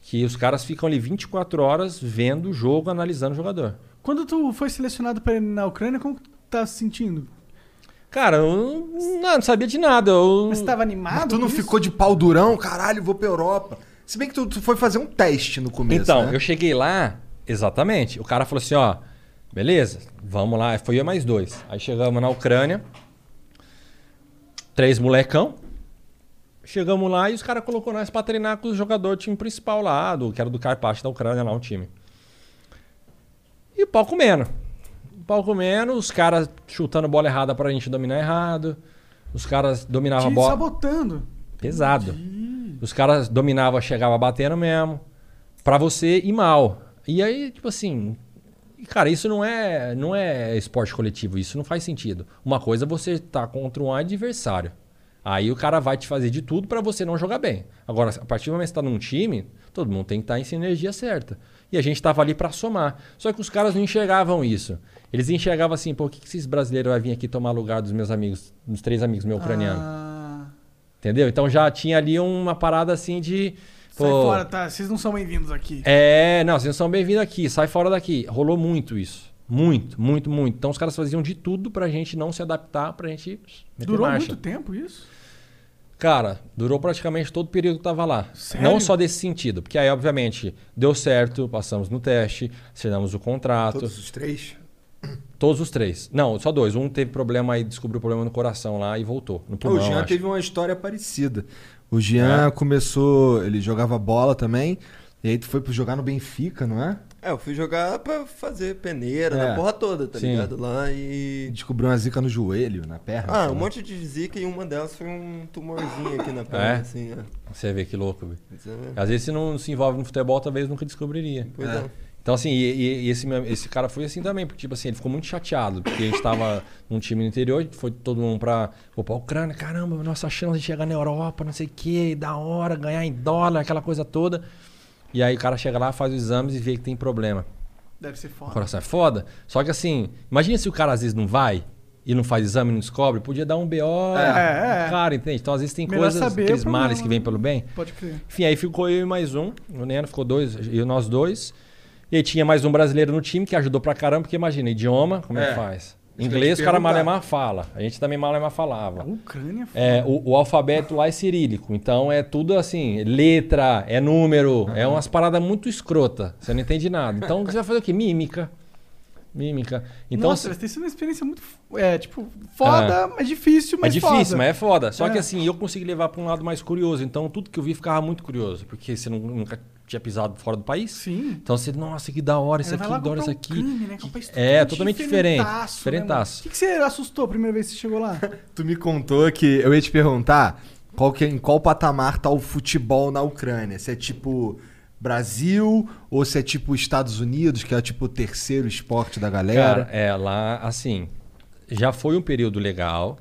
que os caras ficam ali 24 horas vendo o jogo, analisando o jogador. Quando tu foi selecionado pra ir na Ucrânia, como que tu tá se sentindo? Cara, eu não, não sabia de nada. Eu... Mas você tava animado? Mas tu não ficou de pau durão? Caralho, vou pra Europa. Se bem que tu, tu foi fazer um teste no começo, Então, né? eu cheguei lá, exatamente. O cara falou assim: ó, beleza, vamos lá. Foi eu e mais dois. Aí chegamos na Ucrânia, três molecão. Chegamos lá e os caras colocou nós pra treinar com o jogador do time principal lá, do, que era do Karpach da Ucrânia lá, um time. E o pau comendo. O pau comendo, os caras chutando bola errada pra gente dominar errado. Os caras dominavam a bola. sabotando. Pesado. Os caras dominavam, chegava batendo mesmo. Pra você ir mal. E aí, tipo assim. Cara, isso não é, não é esporte coletivo, isso não faz sentido. Uma coisa é você tá contra um adversário. Aí o cara vai te fazer de tudo pra você não jogar bem. Agora, a partir do momento que você tá num time, todo mundo tem que estar em sinergia certa. E a gente tava ali pra somar. Só que os caras não enxergavam isso. Eles enxergavam assim, pô, o que, que esses brasileiros vão vir aqui tomar lugar dos meus amigos, dos três amigos meus ucranianos? Ah, Entendeu? Então já tinha ali uma parada assim de. sai pô, fora, tá? Vocês não são bem-vindos aqui. É, não, vocês não são bem-vindos aqui, sai fora daqui. Rolou muito isso. Muito, muito, muito. Então os caras faziam de tudo pra gente não se adaptar, pra gente Durou marcha. muito tempo isso? Cara, durou praticamente todo o período que tava lá. Sério? Não só desse sentido, porque aí, obviamente, deu certo, passamos no teste, assinamos o contrato. Todos os três? Todos os três. Não, só dois. Um teve problema aí, descobriu problema no coração lá e voltou. No o pulmão, Jean acho. teve uma história parecida. O Jean começou, ele jogava bola também, e aí tu foi jogar no Benfica, não é? É, eu fui jogar pra fazer peneira, É. na porra toda, tá Sim. ligado? Lá E descobriu uma zica no joelho, na perna. Ah, um lá. monte de zica e uma delas foi um tumorzinho aqui na perna, É? assim, é. Você vê que louco, velho. É, Às vezes, se não se envolve no futebol, talvez nunca descobriria. Pois é. Então, assim, e, e- esse, esse cara foi assim também, porque, tipo assim, ele ficou muito chateado, porque a gente tava num time no interior, foi todo mundo pra, pô, pra Ucrânia, caramba, nossa chance de chegar na Europa, não sei o que, da hora, ganhar em dólar, aquela coisa toda. E aí o cara chega lá, faz os exames e vê que tem problema. Deve ser O foda. coração é foda. Só que assim, imagina se o cara às vezes não vai e não faz exame e não descobre, podia dar um BO. É, é. Cara, entende? Então às vezes tem Melhor coisas, saber aqueles o problema, males que vêm pelo bem. Pode crer. Enfim, aí ficou eu e mais um. O Neno ficou dois, e nós dois. E aí tinha mais um brasileiro no time que ajudou pra caramba, porque imagina, idioma, como é, É. que faz? Inglês, o cara malemar fala. A gente também malemar falava. A Ucrânia, É, o, o alfabeto lá é cirílico, então é tudo assim, letra, é número, é umas paradas muito escrota, você não entende nada. Então você vai fazer o quê? Mímica. Mímica. Então Nossa, deve ter sido uma experiência muito, é, tipo, foda, mas difícil, é mas difícil, foda. mas é foda. Só que É. assim, eu consegui levar pra um lado mais curioso, então tudo que eu vi ficava muito curioso, porque você nunca tinha pisado fora do país. Sim. Então você, nossa, que da hora isso aqui, lá que da hora isso aqui. um crime, né? Que é um país É, totalmente diferente. diferentaço, né? Diferentaço. O que, que você assustou a primeira vez que você chegou lá? Tu me contou que eu ia te perguntar qual que, é- em qual patamar tá o futebol na Ucrânia. Se é tipo Brasil ou se é tipo Estados Unidos, que é tipo o terceiro esporte da galera. Cara, é, lá, assim, já foi um período legal.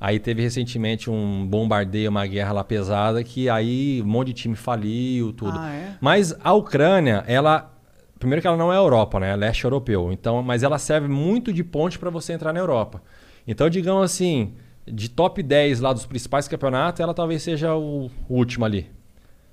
Aí teve recentemente um bombardeio, uma guerra lá pesada, que aí um monte de time faliu, tudo. Ah, é? Mas a Ucrânia, ela. Primeiro que ela não é Europa, né? É leste europeu. Então, mas ela serve muito de ponte para você entrar na Europa. Então, digamos assim, de top 10 lá dos principais campeonatos, ela talvez seja o último ali.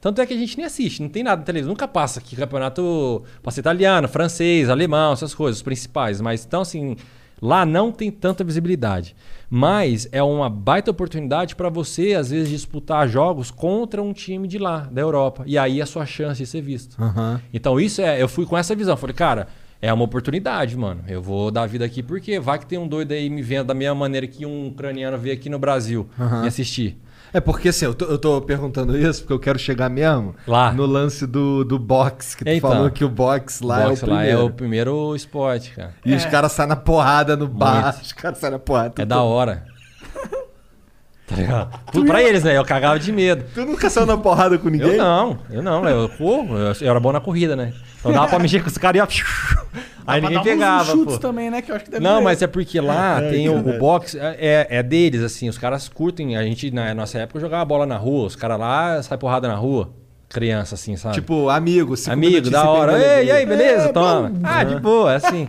Tanto é que a gente nem assiste, não tem nada na televisão. Nunca passa aqui campeonato. Passa italiano, francês, alemão, essas coisas, os principais. Mas então, assim, lá não tem tanta visibilidade. Mas é uma baita oportunidade para você, às vezes, disputar jogos contra um time de lá, da Europa. E aí é a sua chance de ser visto. Aham. Então, isso é. Eu fui com essa visão. Falei, cara, é uma oportunidade, mano. Eu vou dar vida aqui porque vai que tem um doido aí me vendo da mesma maneira que um ucraniano veio aqui no Brasil me assistir. É porque assim, eu tô, eu tô perguntando isso porque eu quero chegar mesmo Lá. no lance do, do boxe, que tu Então. falou que o boxe lá Boxe é o primeiro. lá é o primeiro esporte, cara. E os caras saem na porrada no bar, Muito. os caras saem na porrada. É da hora. Tá ligado? Tudo pra eles, né? Eu cagava de medo. Tu nunca saiu na porrada com ninguém? Eu não, eu não. Eu eu, eu era bom na corrida, né? Então dava pra mexer com os caras e ó. Aí ninguém dar uns pegava, chutes pô. também, né? Que eu acho que deve Não, doer. mas é porque lá tem o, o boxe, é, é deles, assim, os caras curtem. A gente, na nossa época, jogava bola na rua, os caras lá saem porrada na rua. Criança, assim, sabe? Tipo, amigo, Amigo, da hora. Ei, e aí, beleza? É, Toma. bom. Ah, de boa, é assim.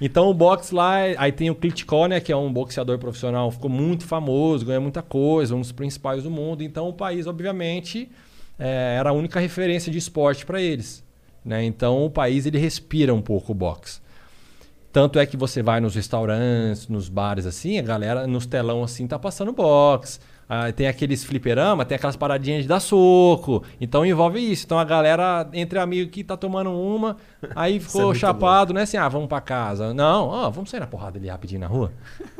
Então o boxe lá, aí tem o Klitschko, né, que é um boxeador profissional, ficou muito famoso, ganha muita coisa, um dos principais do mundo. Então o país, obviamente, é, era a única referência de esporte para eles. Né? Então o país ele respira um pouco o boxe. Tanto é que você vai nos restaurantes, nos bares assim, a galera nos telão assim tá passando boxe. Ah, tem aqueles fliperama, tem aquelas paradinhas de dar soco. Então envolve isso. Então a galera, entre amigos que tá tomando uma, aí ficou muito chapado, né? Assim, ah, vamos pra casa. Não, ó, vamos sair na porrada ali rapidinho na rua.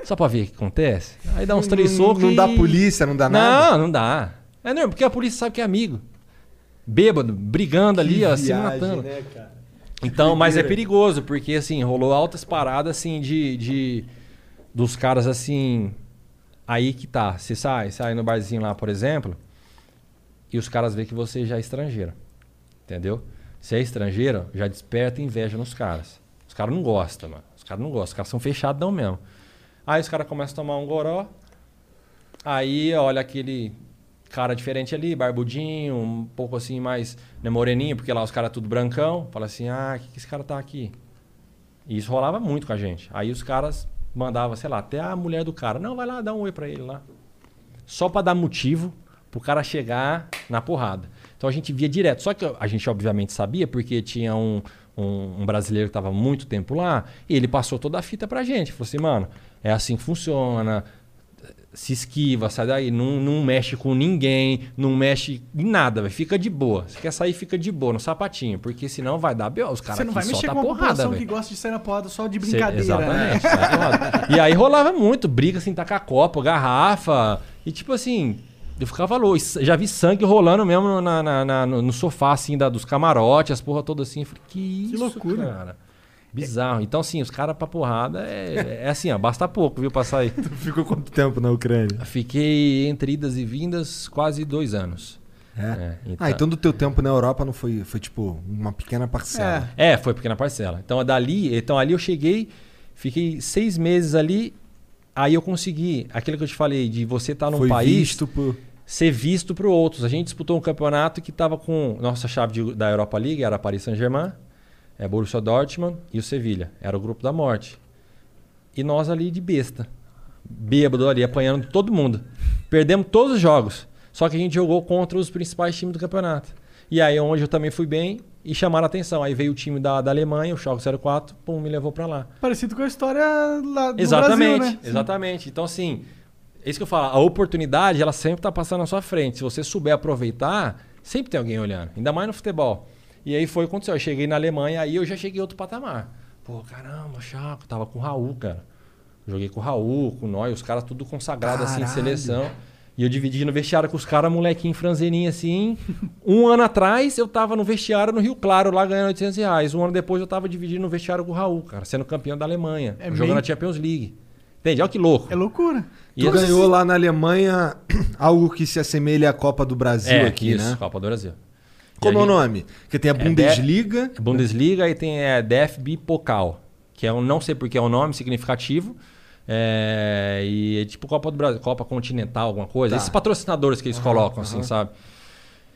Só pra ver o que acontece. Aí dá uns três Não- socos. Não e- dá polícia, não dá nada. Não, não dá. É normal, porque a polícia sabe que é amigo. Bêbado, brigando ali, Que ó, se viagem, matando. né? Então, mas é perigoso, porque assim, rolou altas paradas assim de, de dos caras assim. Aí que tá. Você sai, sai no barzinho lá, por exemplo, e os caras veem que você já é estrangeiro. Entendeu? Se é estrangeiro, já desperta inveja nos caras. Os caras não gostam, mano. Os caras não gostam, os caras são fechados mesmo. Aí os caras começam a tomar um goró. Aí olha aquele cara diferente ali, barbudinho, um pouco assim mais né, moreninho, porque lá os caras tudo brancão. Fala assim, ah, o que, que esse cara tá aqui? E isso rolava muito com a gente. Aí os caras mandavam, sei lá, até a mulher do cara. Não, vai lá, dá um oi pra ele lá. Só pra dar motivo pro cara chegar na porrada. Então a gente via direto. Só que a gente obviamente sabia, porque tinha um, um, um brasileiro que estava muito tempo lá, e ele passou toda a fita pra gente. Falou assim, mano, é assim que funciona. Se esquiva, sai daí, não, não mexe com ninguém, não mexe em nada, véio. fica de boa. Se quer sair, fica de boa, no sapatinho, porque senão vai dar B.O. Os caras Você não vai mexer com uma porrada, que gosta de sair na porrada só de Cê- brincadeira, né? Exatamente. porrada. e aí rolava muito, briga assim, tacar copo, garrafa. E tipo assim, eu ficava louco. Já vi sangue rolando mesmo na, na- na- no sofá, assim, da, dos camarotes, as porra toda assim. Eu falei, que isso, loucura. cara. Bizarro. Então, assim, os caras pra porrada é, é assim, ó, basta pouco, viu, pra sair. Tu ficou quanto tempo na Ucrânia? Fiquei entre idas e vindas quase dois anos. É. É, então- Ah, então do teu tempo na Europa não foi, foi tipo uma pequena parcela. É, foi pequena parcela. Então dali, então ali eu cheguei, fiquei seis meses ali, aí eu consegui aquilo que eu te falei de você estar num foi país visto por... ser visto para outros. A gente disputou um campeonato que estava com nossa chave de- da Europa League era Paris Saint-Germain, É Borussia Dortmund e o Sevilha. Era o grupo da morte. E nós ali de besta. Bêbado ali, apanhando todo mundo. Perdemos todos os jogos. Só que a gente jogou contra os principais times do campeonato. E aí onde eu também fui bem e chamaram a atenção. Aí veio o time da, da Alemanha, o Schalke 04, pum, me levou pra lá. Parecido com a história lá do Exatamente, Brasil, né? exatamente. Então, assim, é isso que eu falo. A oportunidade, ela sempre tá passando na sua frente. Se você souber aproveitar, sempre tem alguém olhando. Ainda mais no futebol. E aí foi o que aconteceu. Eu cheguei na Alemanha, aí eu já cheguei em outro patamar. Pô, caramba, Chaco, tava com o Raul, cara. Joguei com o Raul, com nós, os caras tudo consagrado assim em Caralho. seleção. E eu dividi no vestiário com os caras, molequinho franzeninho assim. Um ano atrás eu tava no vestiário no Rio Claro, lá ganhando 800 reais. Um ano depois eu tava dividindo no vestiário com o Raul, cara, sendo campeão da Alemanha. É jogando meio- a Champions League. Entende? Olha que louco. É loucura. E Tu eu- ganhou lá na Alemanha algo que se assemelha à Copa do Brasil é, aqui, isso, né? Copa do Brasil. Como é o nome? Porque tem a Bundesliga. Bundesliga e tem é, DFB Pokal, que é um, não sei porque é um nome significativo. É, e é tipo Copa do Brasil, Copa Continental, alguma coisa. Tá. Esses patrocinadores que eles colocam, assim, sabe?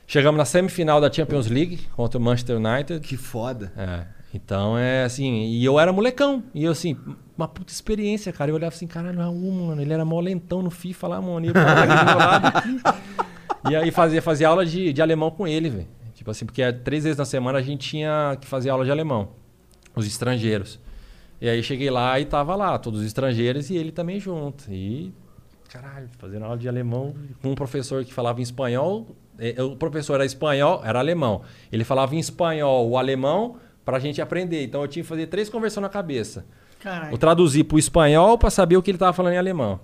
Chegamos na semifinal da Champions League contra o Manchester United. Que foda. É, então é assim, e eu era molecão. E eu assim, uma puta experiência, cara. Eu olhava assim, caralho, Raul, mano, ele era mó lentão no FIFA lá, mano. E, eu lado aqui. e aí fazia, fazia aula de, de alemão com ele, velho. Tipo assim, porque três vezes na semana a gente tinha que fazer aula de alemão. Os estrangeiros. E aí cheguei lá e tava lá, todos os estrangeiros e ele também junto. E, caralho, fazendo aula de alemão com um professor que falava em espanhol. Eh, O professor era espanhol, era alemão. Ele falava em espanhol o alemão pra gente aprender. Então eu tinha que fazer três conversões na cabeça. Caralho. Eu traduzir pro espanhol pra saber o que ele tava falando em alemão.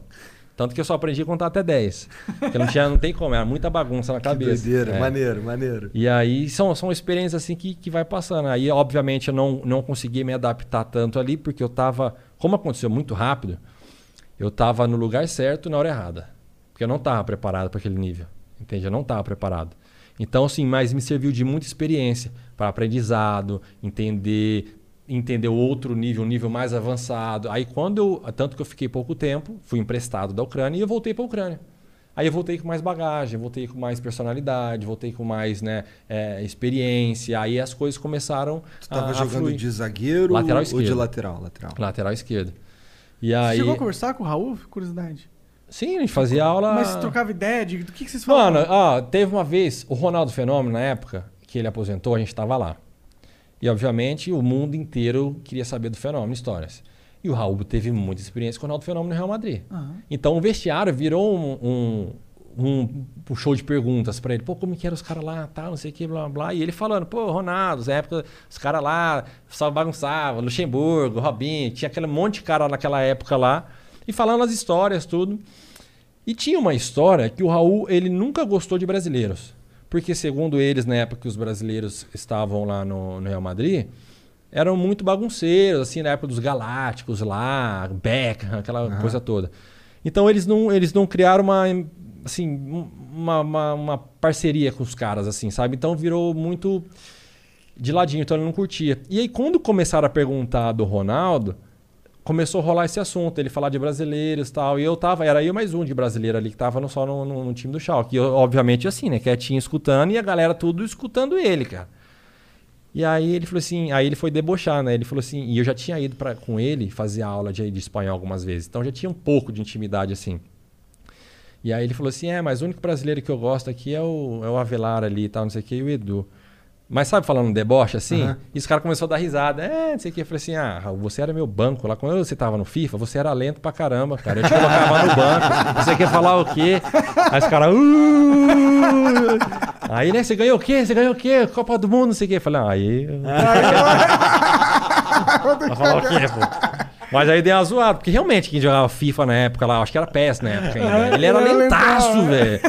Tanto que eu só aprendi a contar até 10. Porque não, tinha, não tem como, era muita bagunça na Que cabeça. doideira. É. Maneiro, maneiro. E aí são, são experiências assim que, que vai passando. Aí, obviamente, eu não, não consegui me adaptar tanto ali, porque eu tava. Como aconteceu muito rápido, eu tava no lugar certo na hora errada. Porque eu não tava preparado para aquele nível. Entende? Eu não tava preparado. Então, assim, mas me serviu de muita experiência para aprendizado, entender entender o outro nível, um nível mais avançado. Aí quando eu, tanto que eu fiquei pouco tempo, fui emprestado da Ucrânia e eu voltei para a Ucrânia. Aí eu voltei com mais bagagem, voltei com mais personalidade, voltei com mais né, é, experiência. Aí as coisas começaram Tu tava a, a jogando fluir. de zagueiro Lateral ou de esquerdo. lateral? Lateral. lateral esquerdo. E Você aí, chegou a conversar com o Raul? Curiosidade. sim, a gente fazia aula. Mas trocava ideia de do que, que vocês falavam? Mano, ó, teve uma vez, o Ronaldo Fenômeno, na época que ele aposentou, a gente estava lá. E, obviamente, o mundo inteiro queria saber do Fenômeno, histórias. E o Raul teve muita experiência com o Ronaldo Fenômeno no Real Madrid. Aham. Então, o vestiário virou um, um, um- show de perguntas para ele. Pô, como que eram os caras lá, tal, não sei o que, blá, blá, blá. E ele falando, pô, Ronaldo, na época, os caras lá só bagunçavam, Luxemburgo, Robinho, tinha aquele monte de cara naquela época lá. E falando as histórias, tudo. E tinha uma história que o Raul, ele nunca gostou de brasileiros. Porque, segundo eles, na época que os brasileiros estavam lá no, no Real Madrid, eram muito bagunceiros, assim, na época dos Galácticos lá, Beckham, aquela coisa toda. Então, eles não, eles não criaram uma, assim, um- uma, uma, uma parceria com os caras, assim, sabe? Então, virou muito de ladinho, então ele não curtia. E aí, quando começaram a perguntar do Ronaldo, começou a rolar esse assunto, ele falar de brasileiros e tal. E eu tava, era eu mais um de brasileiro ali que tava no, só no, no- no time do Schalke. E eu, obviamente, assim, né, quietinho escutando e a galera tudo escutando ele, cara. E aí ele falou assim, aí ele foi debochar, né? Ele falou assim, e eu já tinha ido pra, com ele fazer aula de, de espanhol algumas vezes, então já tinha um pouco de intimidade assim. E aí ele falou assim, é, mas o único brasileiro que eu gosto aqui é o, é o Avelar ali e tal, não sei o que, e o Edu. Mas sabe falando deboche assim? Aham. E os caras começaram a dar risada. É, não sei o que. Eu falei assim: ah, Raul, você era meu banco lá. Quando você tava no FIFA, você era lento pra caramba, cara. Eu te colocava no banco. Você quer falar o quê? Aí os caras. "Uh". Aí, né, você ganhou o quê? Você ganhou o quê? Copa do Mundo, não sei o quê. Eu falei, ah, aí. Vai falar o quê, pô? Mas aí deu uma zoada, porque realmente quem jogava FIFA na época lá, acho que era PES na época ainda. Ele era Ele era lentaço, velho.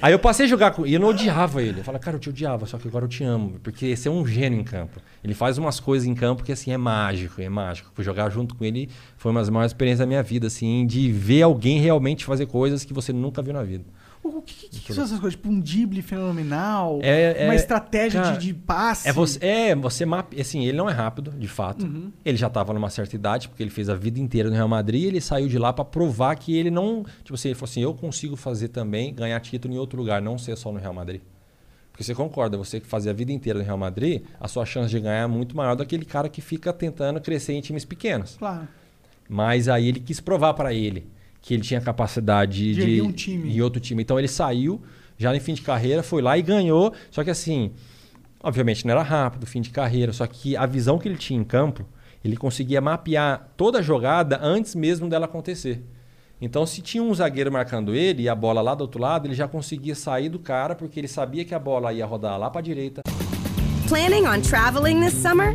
Aí eu passei a jogar com e eu não odiava ele. Eu falei, cara, eu te odiava, só que agora eu te amo, porque você é um gênio em campo. Ele faz umas coisas em campo que assim é mágico, é mágico. Jogar junto com ele foi uma das maiores experiências da minha vida, assim, de ver alguém realmente fazer coisas que você nunca viu na vida. O que, que, que são essas coisas? Tipo um drible fenomenal? É- uma é- estratégia cara, de, de passe? É você, é, você mapa. Assim, ele não é rápido, de fato. Uhum. Ele já estava numa certa idade, porque ele fez a vida inteira no Real Madrid. Ele saiu de lá para provar que ele não. Tipo assim, ele falou assim: eu consigo fazer também, ganhar título em outro lugar, não ser só no Real Madrid. Porque você concorda, você que fazia a vida inteira no Real Madrid, a sua chance de ganhar é muito maior do que aquele cara que fica tentando crescer em times pequenos. Claro. Mas aí ele quis provar para ele que ele tinha capacidade De de, um time. em outro time. Então ele saiu já no fim de carreira, foi lá e ganhou. Só que assim, obviamente não era rápido, fim de carreira. Só que a visão que ele tinha em campo, ele conseguia mapear toda a jogada antes mesmo dela acontecer. Então, se tinha um zagueiro marcando ele e a bola lá do outro lado, ele já conseguia sair do cara porque ele sabia que a bola ia rodar lá para direita. Planning on traveling this summer?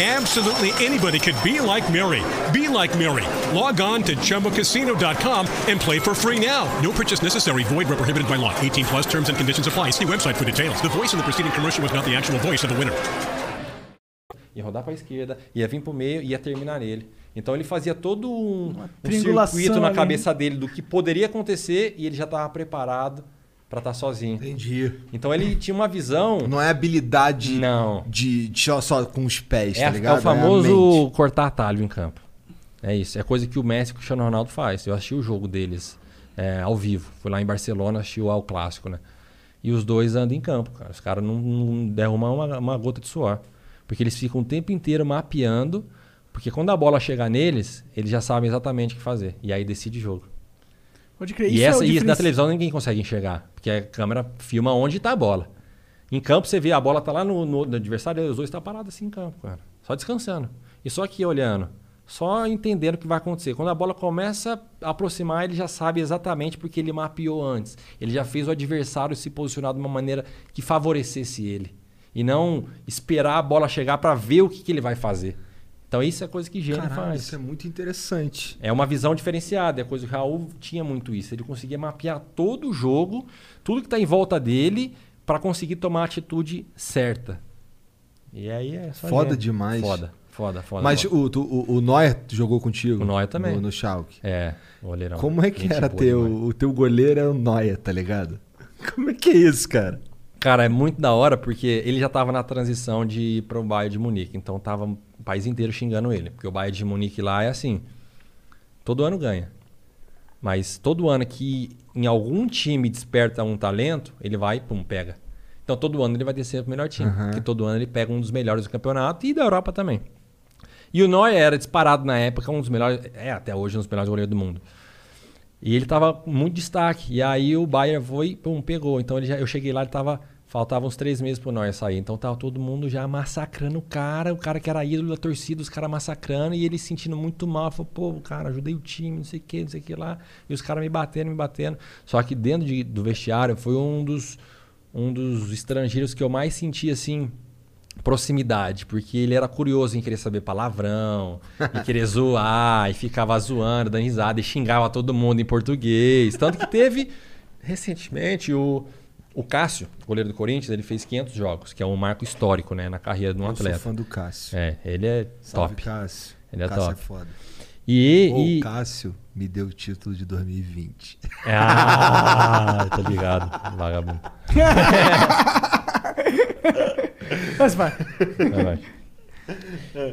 Absolutely anybody could be like Mary. Be like Mary. Log on to ChumboCasino.com and play for free now. No purchase necessary. Void where prohibited by law. 18 plus terms and conditions apply. See website for details. The voice in the preceding commercial was not the actual voice of the winner. Ia rodar para a esquerda, ia vir para o meio ia terminar nele. Então ele fazia todo um, um circuito na ali. cabeça dele do que poderia acontecer e ele já estava preparado para estar sozinho. Entendi. Então ele tinha uma visão. Não é habilidade Não. de, de só, só com os pés, É, tá é ligado? o famoso mente. cortar atalho em campo. É isso. É coisa que o Messi e o Cristiano Ronaldo faz. Eu assisti o jogo deles é, ao vivo. Fui lá em Barcelona, assisti o Al Clássico, né? E os dois andam em campo, cara. Os caras não, não derrumam uma, uma gota de suor. Porque eles ficam o tempo inteiro mapeando. Porque quando a bola chegar neles, eles já sabem exatamente o que fazer. E aí decide o jogo. Pode crer. E, Isso é o essa, e isso na televisão ninguém consegue enxergar. Porque a câmera filma onde está a bola. Em campo você vê a bola tá lá no, no, no adversário os dois estão parados assim em campo, cara. Só descansando. E só aqui olhando. Só entendendo o que vai acontecer. Quando a bola começa a aproximar, ele já sabe exatamente porque ele mapeou antes. Ele já fez o adversário se posicionar de uma maneira que favorecesse ele. E não esperar a bola chegar para ver o que, que ele vai fazer. Então isso é coisa que gênio Caralho, faz. isso é muito interessante. É uma visão diferenciada. É coisa que o Raul tinha muito isso. Ele conseguia mapear todo o jogo, tudo que está em volta dele, para conseguir tomar a atitude certa. E aí é só Foda gênio. demais. Foda, foda, foda. Mas foda. o, tu- o, o Neuer jogou contigo? O Neuer também. No, no Schalke. É, o goleirão. Como é que Gente era ter o, o teu goleiro era o Neuer, tá ligado? Como é que é isso, cara? Cara, é muito da hora porque ele já tava na transição de ir pro Bayern de Munique. Então tava o país inteiro xingando ele. Porque o Bayern de Munique lá é assim. Todo ano ganha. Mas todo ano que em algum time desperta um talento, ele vai e pum, pega. Então todo ano ele vai descer pro melhor time. Aham. Porque todo ano ele pega um dos melhores do campeonato e da Europa também. E o Neuer era disparado na época um dos melhores, é até hoje um dos melhores goleiros do mundo. E ele tava com muito destaque. E aí o Bayern foi e pum, pegou. Então ele já, eu cheguei lá, ele tava. Faltavam uns três meses pro Neuer sair. Então tava todo mundo já massacrando o cara, o cara que era ídolo da torcida, os caras massacrando, e ele se sentindo muito mal. Falou, pô, cara, ajudei o time, não sei o que, não sei o que lá. E os caras me batendo, me batendo. Só que dentro de- do vestiário foi um dos, um dos estrangeiros que eu mais senti assim proximidade, porque ele era curioso em querer saber palavrão, e querer zoar, e ficava zoando, dando risada, e xingava todo mundo em português. Tanto que teve, recentemente, o, o Cássio, goleiro do Corinthians, ele fez 500 jogos, que é um marco histórico né, na carreira de um Eu atleta. sou fã do Cássio. É, ele é Salve, top. Cássio. Ele é Cássio top. é foda. E, Ô, e- O Cássio me deu o título de 2020. Ah, tá ligado, vagabundo. Mas vai. Vai, vai.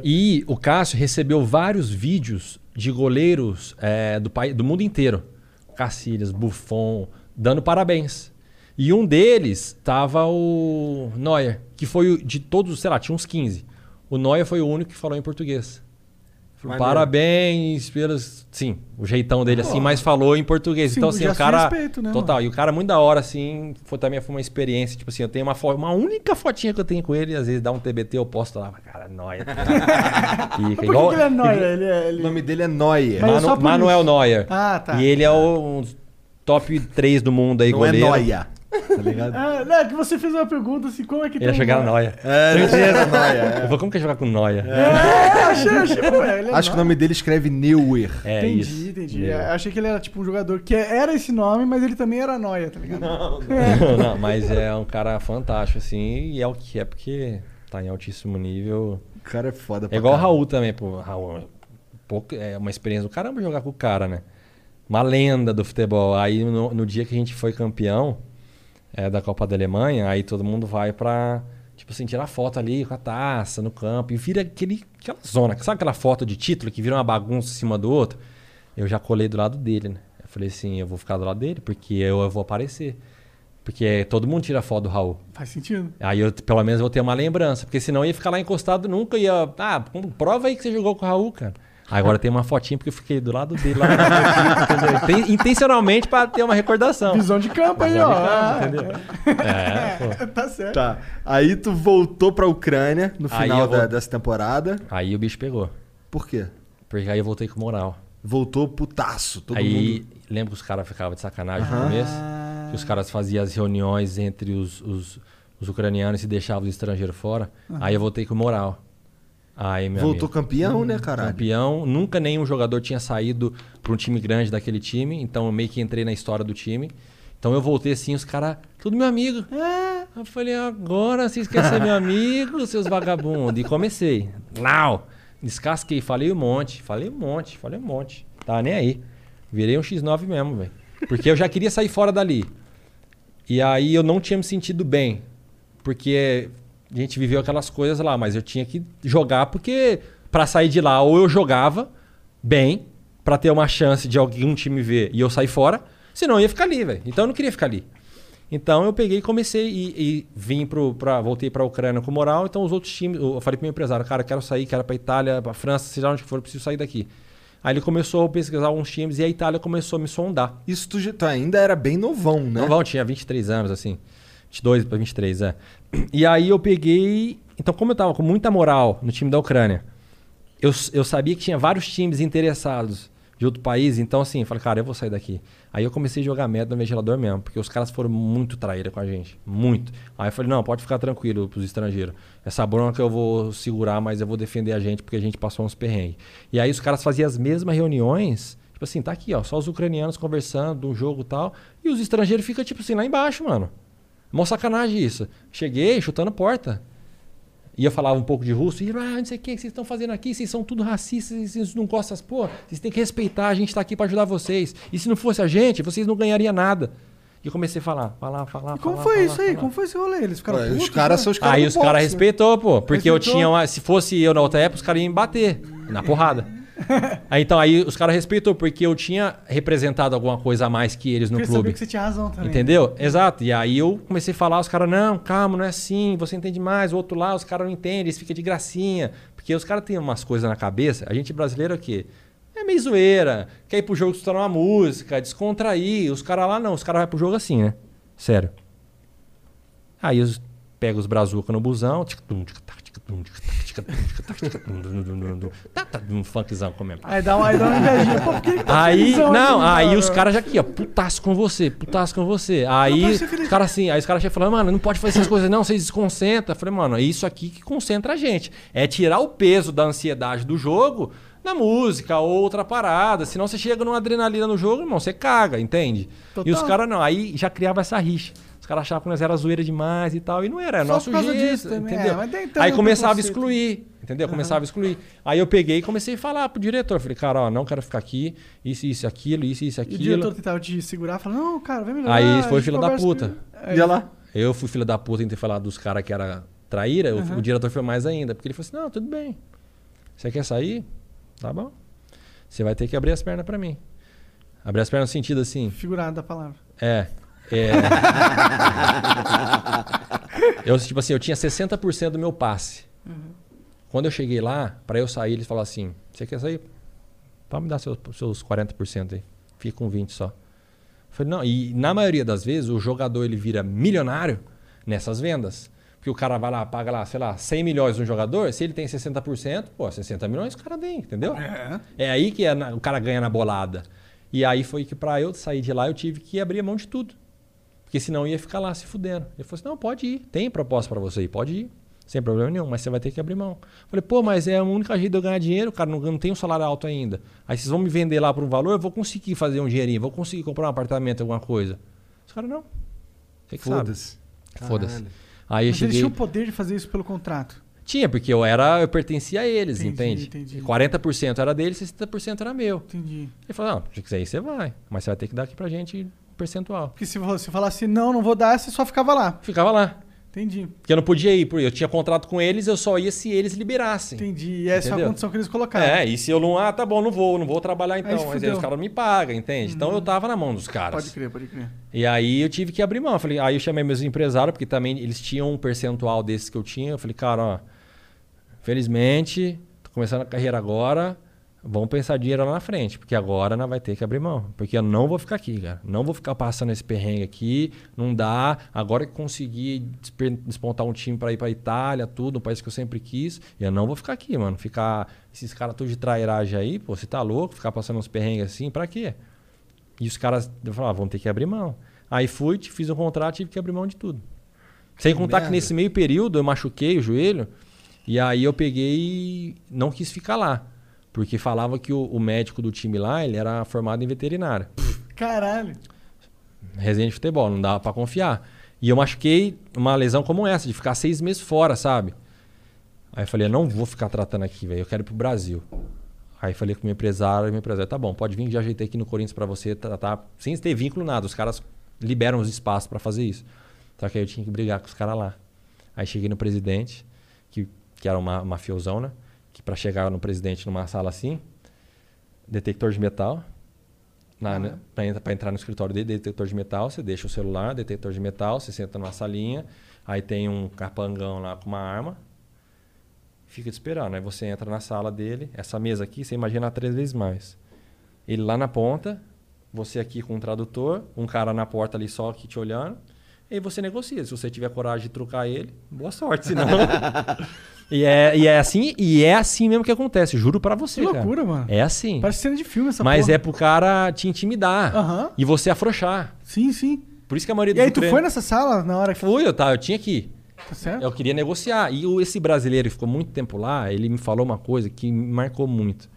E o Cássio recebeu vários vídeos de goleiros é, do, pai, do mundo inteiro. Cacilhas, Buffon, dando parabéns. E um deles tava o Neuer, que foi o- de todos, sei lá, tinha uns 15. O Neuer foi o único que falou em português. Falou. Parabéns pelos. Sim, o jeitão dele assim, mas falou em português. Sim, então, assim, já o cara. respeito, né, total. E o cara muito da hora, assim, foi, também foi uma experiência. Tipo assim, eu tenho uma, fo- uma única fotinha que eu tenho com ele, às vezes dá um TBT, eu posto lá, cara, nóia. Por que, que ele é nóia? Ele é, O ele... nome dele é. Mas é Manu- Manuel. Neuer. Ah, tá. E ele é o um dos top 3 do mundo aí, Não é goleiro. Noia. Tá ligado? Ah, não, é que você fez uma pergunta assim, como é que Ele ia na noia. É, noia, é. Eu vou, como que é jogar com noia? É, achei, achei. pô, ele é Acho que o nome dele escreve Neuer. É Entendi, isso. entendi. Achei que ele era tipo um jogador que era esse nome, mas ele também era noia, tá ligado? não, mas é um cara fantástico, assim, e é o que é, porque tá em altíssimo nível. O cara é foda É igual o. Raul também, pô. Raul, pouco, é uma experiência do caramba jogar com o cara, né? Uma lenda do futebol. Aí no, no dia que a gente foi campeão é, da Copa da Alemanha, aí todo mundo vai pra, tipo assim, tirar foto ali com a taça no campo e vira aquele, aquela zona. Sabe aquela foto de título que vira uma bagunça em cima do outro? Eu já colei do lado dele, né? Eu falei assim, eu vou ficar do lado dele porque eu, eu vou aparecer. Porque todo mundo tira foto do Raul. Faz sentido. Aí eu pelo menos vou ter uma lembrança, porque senão eu ia ficar lá encostado nunca ia. Ah, prova aí que você jogou com o Raul, cara. Agora tem uma fotinha porque eu fiquei do lado dele lá. entendeu? Tem- intencionalmente pra ter uma recordação. Visão de campo aí, ó. campo, Ah, entendeu? É, tá certo. Tá. Aí tu voltou pra Ucrânia no final da- vou- dessa temporada. Aí o bicho pegou. Por quê? Porque aí eu voltei com moral. Voltou putaço. Todo aí mundo. lembra que os caras ficavam de sacanagem Aham. no começo? Que os caras faziam as reuniões entre os, os, os ucranianos e deixavam os estrangeiros fora. Aham. Aí eu voltei com moral. Aí, meu Voltou campeão, né, caralho? Campeão. Nunca nenhum jogador tinha saído para um time grande daquele time. Então eu meio que entrei na história do time. Então eu voltei assim, os caras, tudo meu amigo. Eu falei, agora vocês querem ser meu amigo, seus vagabundos? E comecei. Lau! Descasquei, falei um monte, falei um monte, falei um monte. Tá nem aí. Virei um X9 mesmo, velho. Porque eu já queria sair fora dali. E aí eu não tinha me sentido bem. Porque a gente viveu aquelas coisas lá, mas eu tinha que jogar porque pra sair de lá ou eu jogava bem pra ter uma chance de algum time ver e eu sair fora, senão eu ia ficar ali, velho. Então eu não queria ficar ali. Então eu peguei e comecei e, e vim pro pra, voltei pra Ucrânia com moral, então os outros times, eu falei pro meu empresário, cara, quero sair, quero pra Itália, pra França, seja onde for, eu preciso sair daqui. Aí ele começou a pesquisar alguns times e a Itália começou a me sondar. Isso tu, tu ainda era bem novão, né? Novão, tinha 23 anos, assim. 22 para 23, é. E aí eu peguei. Então, como eu tava com muita moral no time da Ucrânia, eu, eu sabia que tinha vários times interessados de outro país, então assim, falei, cara, eu vou sair daqui. Aí eu comecei a jogar merda no ventilador mesmo, porque os caras foram muito traíra com a gente. Muito. Aí eu falei, não, pode ficar tranquilo pros estrangeiros. Essa bronca eu vou segurar, mas eu vou defender a gente, porque a gente passou uns perrengues. E aí os caras faziam as mesmas reuniões. Tipo assim, tá aqui, ó, só os ucranianos conversando um jogo e tal. E os estrangeiros ficam, tipo assim, lá embaixo, mano. Mó sacanagem isso. Cheguei chutando porta. E eu falava um pouco de russo, e ah, não sei o que, que vocês estão fazendo aqui, vocês são tudo racistas, vocês não gostam das porra, vocês têm que respeitar, a gente tá aqui pra ajudar vocês. E se não fosse a gente, vocês não ganhariam nada. E eu comecei a falar, falar, falar. E como falar, foi falar, isso aí? falar. Como foi esse rolê? Eles ficaram Ué, os putos, caras né? são os caras Aí os caras né? respeitou, pô. Porque eu Respeitou? tinha uma. Se fosse eu na outra época, os caras iam me bater na porrada. aí então, aí os caras respeitou, porque eu tinha representado alguma coisa a mais que eles no Porque sabia clube. que você tinha razão também. Entendeu? Exato. E aí eu comecei a falar, os caras, não, calma, não é assim, você entende mais. O outro lá, os caras não entendem, eles ficam de gracinha. Porque os caras têm umas coisas na cabeça. A gente brasileiro é o quê? É meio zoeira, quer ir pro jogo escutar uma música, descontrair. Os caras lá não, os caras vão pro jogo assim, né? Sério. Aí os pega os brazuca no busão, tic-tum, tic-tac, tic-tum, tic-tac, dum. Tá, tá, um funkzão comendo. Aí dá uma, aí dá uma invejinha. Pô, por que tá Aí, não, assim, aí cara? os caras já aqui, ó, putaço com você, putaço com você. Aí, os caras assim, aí os caras já falando, mano, não pode fazer essas coisas não, vocês desconcentram. Eu falei, mano, é isso aqui que concentra a gente. É tirar o peso da ansiedade do jogo na música ou outra parada. Senão você chega numa adrenalina no jogo, irmão, você caga, entende? E os caras não, aí já criava essa rixa. Os caras achavam que nós era zoeira demais e tal, e não era, é Só nosso por jeito, disso também, entendeu? é, tem aí começava a excluir, entendeu? Começava a excluir. Aí eu peguei e comecei a falar pro diretor, falei, cara, ó, não quero ficar aqui, isso, isso, aquilo, isso, isso, E o aquilo. diretor tentava te segurar, falando, não, cara, vem melhorar. Aí foi filho da puta. com ele." Aí- Ia lá. Eu fui filho da puta em ter falado dos caras que era traíra, eu- Aham. o diretor foi mais ainda, porque ele falou assim, não, tudo bem. Você quer sair? Tá bom. Você vai ter que abrir as pernas pra mim. Abrir as pernas no sentido assim, Figurado da palavra. é. É. eu, tipo assim, eu tinha 60% do meu passe. Quando eu cheguei lá, pra eu sair, eles falaram assim: Você quer sair? Pode me dar seus, seus 40% aí. Fica com 20 só. Eu falei, não, e na maioria das vezes o jogador ele vira milionário nessas vendas. Porque o cara vai lá, paga lá, sei lá, 100 milhões no jogador, se ele tem 60%, pô, 60 milhões o cara tem, entendeu? É, aí que é na- o cara ganha na bolada. E aí foi que pra eu sair de lá eu tive que abrir a mão de tudo. Porque senão ia ficar lá se fudendo. Ele falou assim: não, pode ir. Tem proposta pra você ir, pode ir. Sem problema nenhum, mas você vai ter que abrir mão. Falei, pô, mas é a única jeito de eu ganhar dinheiro, cara, não, não tem um salário alto ainda. Aí vocês vão me vender lá por um valor, eu vou conseguir fazer um dinheirinho, vou conseguir comprar um apartamento, alguma coisa. Os caras, não. Você que sabe. Foda-se. Foda-se. Aí eu Mas eles cheguei. tinham o poder de fazer isso pelo contrato. Tinha, porque eu era, eu pertencia a eles, Entendi, entende? entendi. 40% era deles, 60% era meu. Entendi. Ele falou, não, se quiser ir, você vai. Mas você vai ter que dar aqui pra gente percentual. Porque se você falasse não, não vou dar, você só ficava lá. Ficava lá. Entendi. Porque eu não podia ir, porque eu tinha contrato com eles, eu só ia se eles liberassem. Entendi. E essa é a Entendeu? condição que eles colocaram. É, e se eu não, ah, tá bom, não vou, não vou trabalhar então. se Mas aí os caras não me pagam, entende? Então eu tava na mão dos caras. Pode crer, pode crer. E aí eu tive que abrir mão. Eu Falei, aí eu chamei meus empresários, porque também eles tinham um percentual desses que eu tinha. Eu falei, cara, ó, felizmente, tô começando a carreira agora, vamos pensar dinheiro lá na frente, porque agora nós vai ter que abrir mão. Porque eu não vou ficar aqui, cara. Não vou ficar passando esse perrengue aqui, não dá. Agora que consegui despontar um time para ir pra Itália, tudo, um país que eu sempre quis, eu não vou ficar aqui, mano. Ficar esses caras todos de trairagem aí, pô, você tá louco? Ficar passando uns perrengues assim, pra quê? E os caras falaram, ah, vamos ter que abrir mão. Aí fui, fiz um contrato, tive que abrir mão de tudo. Sem contar que merda. nesse meio período eu machuquei o joelho, e aí eu peguei e não quis ficar lá. Porque falava que o, o médico do time lá, ele era formado em veterinária. Caralho. Resenha de futebol, não dava pra confiar. E eu machuquei uma lesão como essa, de ficar seis meses fora, sabe? Aí eu falei, eu não vou ficar tratando aqui, velho, eu quero ir pro Brasil. Aí falei com o meu empresário, meu empresário, tá bom, pode vir, já ajeitei aqui no Corinthians pra você tratar, sem ter vínculo nada. Os caras liberam os espaços pra fazer isso. Só que aí eu tinha que brigar com os caras lá. Aí cheguei no presidente, que, que era uma mafiosão, né? Que pra chegar no presidente numa sala assim, detector de metal. Na, né, pra, entrar, no escritório dele, detector de metal, você deixa o celular, detector de metal, você senta numa salinha, aí tem um capangão lá com uma arma, fica te esperando. Aí você entra na sala dele, essa mesa aqui, você imagina três vezes mais. Ele lá na ponta, você aqui com um tradutor, um cara na porta ali só aqui te olhando, e aí você negocia. Se você tiver coragem de trucar ele, boa sorte, senão. e, é, e é assim, e é assim mesmo que acontece, juro pra você. Que cara. loucura, mano. É assim. Parece cena de filme essa Mas porra. é pro cara te intimidar e você afrouxar. Sim, sim. Por isso que a maioria E aí, tu foi nessa sala na hora que. Fui, eu, tá, eu tinha que ir. Tá certo? Eu queria negociar. E esse brasileiro que ficou muito tempo lá, ele me falou uma coisa que me marcou muito.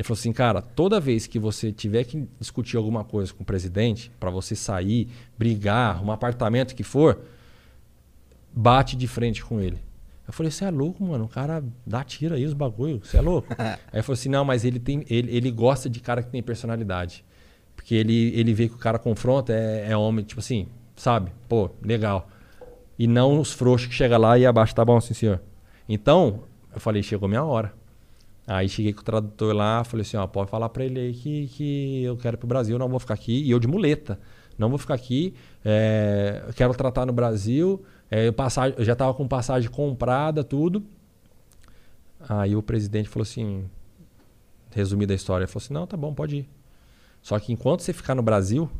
Ele falou assim, cara, toda vez que você tiver que discutir alguma coisa com o presidente, pra você sair, brigar, arrumar apartamento que for, bate de frente com ele. Eu falei, você é louco, mano. O cara dá tira aí os bagulho, você é louco. aí ele falou assim, não, mas ele tem. Ele, ele gosta de cara que tem personalidade. Porque ele, ele vê que o cara confronta, é, é homem, tipo assim, sabe? Pô, legal. E não os frouxos que chega lá e abaixa, tá bom, sim, senhor. Então, eu falei, chegou minha hora. Aí cheguei com o tradutor lá, falei assim, ó, pode falar pra ele aí que, que eu quero ir pro Brasil, não vou ficar aqui. E eu de muleta. Não vou ficar aqui, é, quero tratar no Brasil. É, eu, eu já tava com passagem comprada, tudo. Aí o presidente falou assim, resumindo a história, falou assim, não, tá bom, pode ir. Só que enquanto você ficar no Brasil,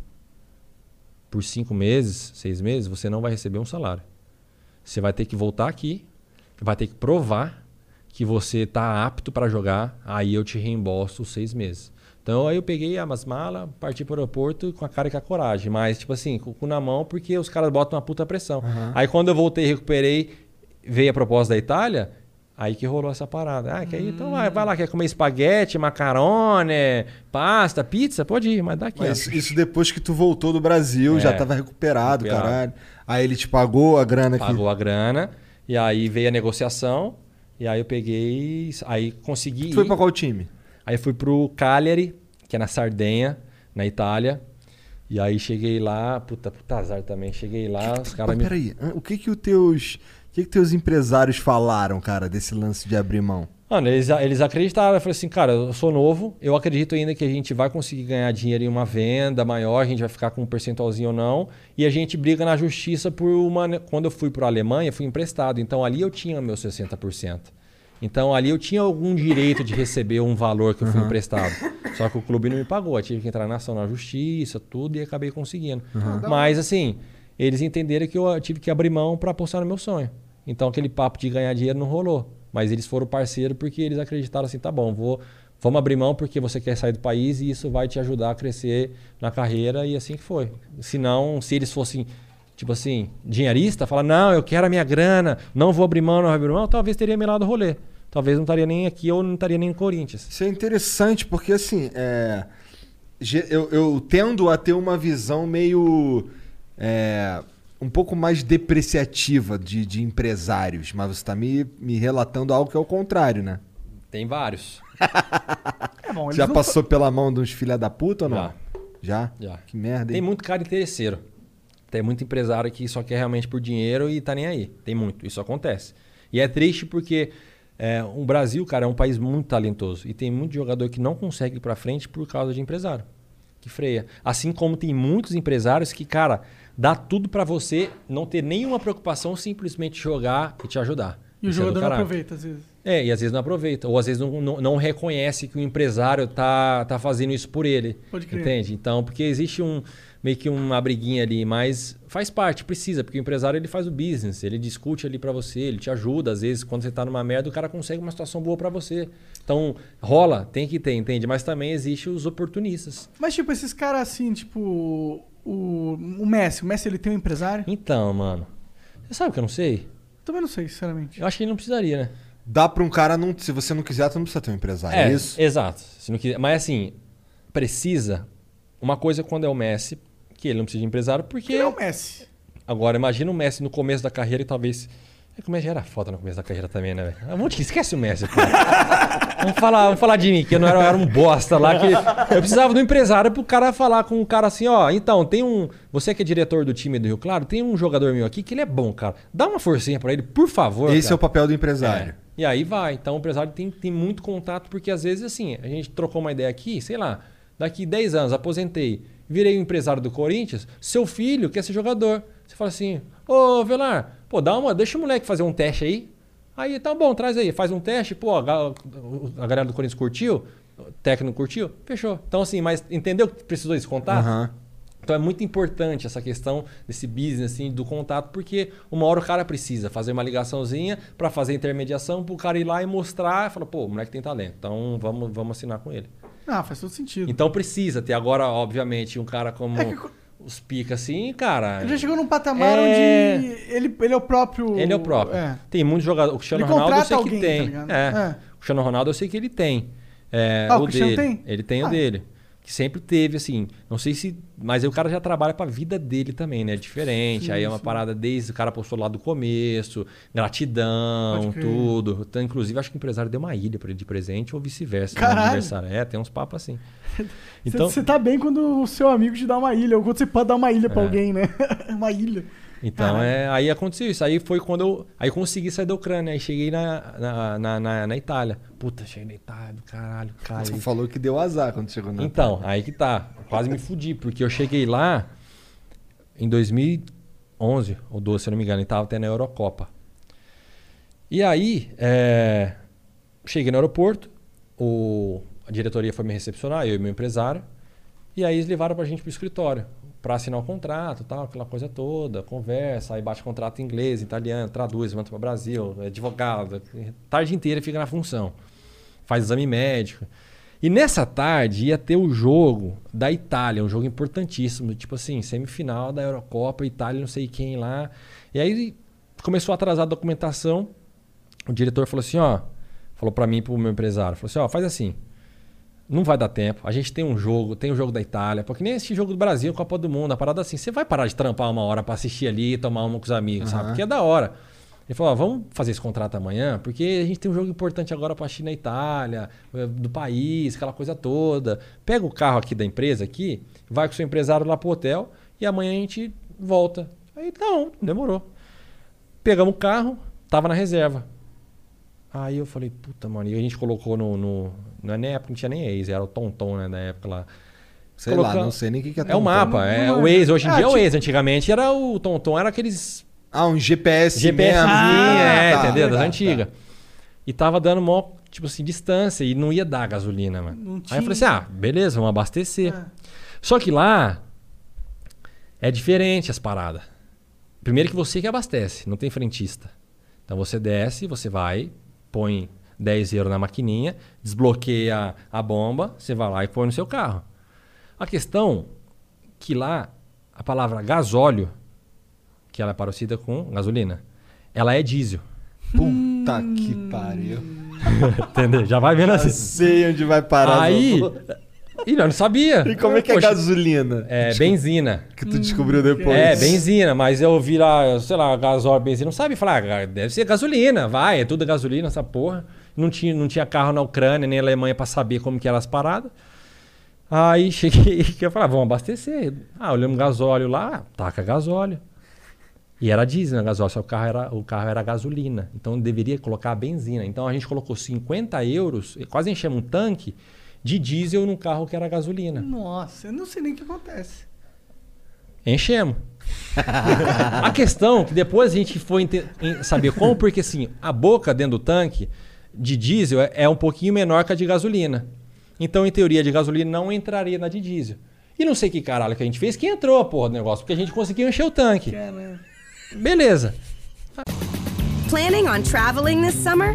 por cinco meses, seis meses, você não vai receber um salário. Você vai ter que voltar aqui, vai ter que provar que você está apto para jogar, aí eu te reembolso os seis meses. Então aí eu peguei as malas, parti para o aeroporto com a cara e com a coragem, mas tipo assim, com o cu na mão, porque os caras botam uma puta pressão. Aí quando eu voltei, recuperei, veio a proposta da Itália, aí que rolou essa parada. Ah, quer ir? Então vai, vai lá, quer comer espaguete, macarone, pasta, pizza? Pode ir, mas dá aqui. ó. Mas isso depois que tu voltou do Brasil, É. já tava recuperado, Recuperado. caralho. Aí ele te pagou a grana aqui. Pagou a grana, e aí veio a negociação, e aí eu peguei, aí consegui Tu foi pra qual time? Aí fui pro Cagliari, que é na Sardenha, na Itália. E aí cheguei lá, puta, puta azar também. Cheguei lá, os caras Mas me. peraí, o que que os teus... O que que teus empresários falaram, cara, desse lance de abrir mão? Mano, eles, eles acreditaram. Eu falei assim, cara, eu sou novo, eu acredito ainda que a gente vai conseguir ganhar dinheiro em uma venda maior, a gente vai ficar com um percentualzinho ou não. E a gente briga na justiça por uma. Quando eu fui para Alemanha, fui emprestado. Então ali eu tinha meus 60%. Então ali eu tinha algum direito de receber um valor que eu fui emprestado. Só que o clube não me pagou. Eu tive que entrar na ação na justiça, tudo, e acabei conseguindo. Mas assim, eles entenderam que eu tive que abrir mão para apostar no meu sonho. Então aquele papo de ganhar dinheiro não rolou. Mas eles foram parceiro porque eles acreditaram assim, tá bom, vou Vamos abrir mão porque você quer sair do país e isso vai te ajudar a crescer na carreira e assim que foi. Se não, se eles fossem, tipo assim, dinheirista, falar, não, eu quero a minha grana, não vou abrir mão, não vou abrir mão, talvez teria melado o rolê. Talvez não estaria nem aqui ou não estaria nem no Corinthians. Isso é interessante porque, assim, é, eu, eu tendo a ter uma visão meio. é, um pouco mais depreciativa de, de empresários, mas você tá me, me relatando algo que é o contrário, né? Tem vários. É bom, Já não passou pela mão de uns filha da puta ou não? Já. Já? Já. Que merda, Tem hein? muito cara interesseiro. Tem muito empresário que só quer realmente por dinheiro e tá nem aí. Tem muito. Isso acontece. E é triste porque é, o Brasil, cara, é um país muito talentoso. E tem muito jogador que não consegue ir pra frente por causa de empresário. Que freia. Assim como tem muitos empresários que, cara, dá tudo pra você não ter nenhuma preocupação, simplesmente jogar e te ajudar. E o é do jogador não caralho. aproveita, às vezes. É, e às vezes não aproveita. Ou às vezes não, não, não reconhece que o empresário tá, tá fazendo isso por ele. Pode crer. Entende? Então, porque existe um meio que uma briguinha ali, mas faz parte, precisa, porque o empresário ele faz o business, ele discute ali pra você, ele te ajuda. Às vezes, quando você tá numa merda, o cara consegue uma situação boa pra você. Então, rola, tem que ter, entende? Mas também existe os oportunistas. Mas, tipo, esses caras assim, tipo. O, o Messi. O Messi ele tem um empresário? Então, mano. Você sabe que eu não sei? Também não sei, sinceramente. Eu acho que ele não precisaria, né? Dá pra um cara não. Se você não quiser, tu não precisa ter um empresário. É, isso? Exato. Se não quiser, mas assim, precisa. Uma coisa quando é o Messi, que ele não precisa de empresário, porque. Ele é o Messi. Agora, imagina o Messi no começo da carreira e talvez. É que o Messi já era foda no começo da carreira também, né, velho? Ah, Vamos te- Esquece o Messi, pô. vamos, falar, vamos falar de mim, que eu não era, eu era um bosta lá. Que eu precisava do empresário pro cara falar com um cara assim, ó. Então, tem um. Você que é diretor do time do Rio Claro, tem um jogador meu aqui que ele é bom, cara. Dá uma forcinha pra ele, por favor. Esse cara. é o papel do empresário. É. E aí vai. Então o empresário tem, tem muito contato, porque às vezes assim, a gente trocou uma ideia aqui, sei lá, daqui 10 anos, aposentei, virei o empresário do Corinthians, seu filho quer ser jogador. Você fala assim, ô Velar, pô, dá uma, deixa o moleque fazer um teste aí. Aí tá bom, traz aí, faz um teste, pô, a, a galera do Corinthians curtiu, o técnico curtiu, fechou. Então assim, mas entendeu que precisou desse contato? Aham. Então é muito importante essa questão desse business assim, do contato, porque uma hora o cara precisa fazer uma ligaçãozinha para fazer intermediação, para o cara ir lá e mostrar, e falar, pô, o moleque tem talento, então vamos, vamos assinar com ele. Ah, faz todo sentido. Então precisa ter agora, obviamente, um cara como É que os pica assim, cara. Ele já chegou num patamar É. onde ele, ele é o próprio. Ele é o próprio. É. Tem muitos jogadores. O Cristiano Ele Ronaldo eu sei que alguém, tá tem. ligado? é. É. O Cristiano Ronaldo eu sei que ele tem. É, Ah, o o Cristiano dele. tem? Ele tem Ah. o dele. Que sempre teve, assim. Não sei se. Mas aí o cara já trabalha pra vida dele também, né? É diferente. Sim, aí é uma sim. parada desde o cara postou lá do começo, gratidão, tudo. Então, inclusive, acho que o empresário deu uma ilha pra ele de presente ou vice-versa. no Caralho. aniversário. É, tem uns papos assim. Então, Você tá bem quando o seu amigo te dá uma ilha, ou quando você pode dar uma ilha pra É. alguém, né? uma ilha. Então, é, aí aconteceu isso. Aí foi quando eu. Aí consegui sair da Ucrânia. Aí cheguei na, na, na, na, na Itália. Puta, cheguei na Itália, do caralho, cara. Você falou que deu azar quando chegou na. Então, aí que tá. Quase me fudi, porque eu cheguei lá em 2011 ou 12, se eu não me engano, e tava até na Eurocopa. E aí, é, cheguei no aeroporto, o, a diretoria foi me recepcionar, eu e meu empresário, e aí eles levaram pra gente pro escritório pra assinar o contrato, tal, aquela coisa toda, conversa, aí bate contrato em inglês, italiano, traduz, manda para Brasil, é advogado, tarde inteira fica na função. Faz exame médico. E nessa tarde ia ter o jogo da Itália, um jogo importantíssimo, tipo assim, semifinal da Eurocopa, Itália, não sei quem lá. E aí começou a atrasar a documentação. O diretor falou assim, ó, falou para mim pro meu empresário, falou assim, ó, faz assim, não vai dar tempo. A gente tem um jogo, tem o jogo da Itália, porque nem esse jogo do Brasil, Copa do Mundo, a parada assim, você vai parar de trampar uma hora pra assistir ali, tomar uma com os amigos, sabe? Aham. Porque é da hora. Ele falou, ó, vamos fazer esse contrato amanhã, porque a gente tem um jogo importante agora pra China e Itália, eh, do país, aquela coisa toda. Pega o carro aqui da empresa aqui, vai com o seu empresário lá pro hotel e amanhã a gente volta. Aí não, demorou. Pegamos o carro, tava na reserva. Aí eu falei, puta, mano, e a gente colocou no. no na época não tinha nem ex, era o Tonton, né, na época lá. Sei lá, não sei nem o que, que é É o mapa, é Não, o ex. Hoje em ah, dia é o tipo- ex. Antigamente era o Tonton, era aqueles Ah, um GPS. GPS, mesmo. é, tá, entendeu? Das tá, antigas. E tava dando mó, tipo assim, distância e não ia dar gasolina, mano. Aí eu falei assim: ah, beleza, vamos abastecer. É. Só que lá é diferente as paradas. Primeiro que você que abastece, não tem frentista. Então você desce, você vai, põe 10 euros na maquininha, desbloqueia a bomba, você vai lá e põe no seu carro. A questão que lá a palavra gasóleo, que ela é parecida com gasolina, ela é diesel. Puta que pariu. Entendeu? Já vai vendo Já assim. sei onde vai parar. Aí. E eu não sabia. E como é que é Poxa, gasolina? É benzina. Que tu descobriu depois. É, benzina, mas eu vi lá, sei lá, gasóleo, benzina, não sabe falar, ah, deve ser gasolina, vai, é tudo gasolina essa porra. Não tinha, não tinha carro na Ucrânia nem na Alemanha pra saber como que eram as paradas. Aí cheguei e eu falei, ah, vamos abastecer. Ah, olhamos gasóleo lá, taca gasóleo. E era diesel, né, gasóleo, só o carro era, o carro era gasolina. Então deveria colocar a benzina. Então a gente colocou 50 euros, quase enchemos um tanque de diesel num carro que era gasolina. Nossa, eu não sei nem o que acontece. Enchemos. a questão que depois a gente foi saber como, porque assim, a boca dentro do tanque de diesel é, é um pouquinho menor que a de gasolina. Então, em teoria, a de gasolina não entraria na de diesel. E não sei que caralho que a gente fez que entrou a porra do negócio, porque a gente conseguiu encher o tanque. Beleza. Planning on traveling this summer?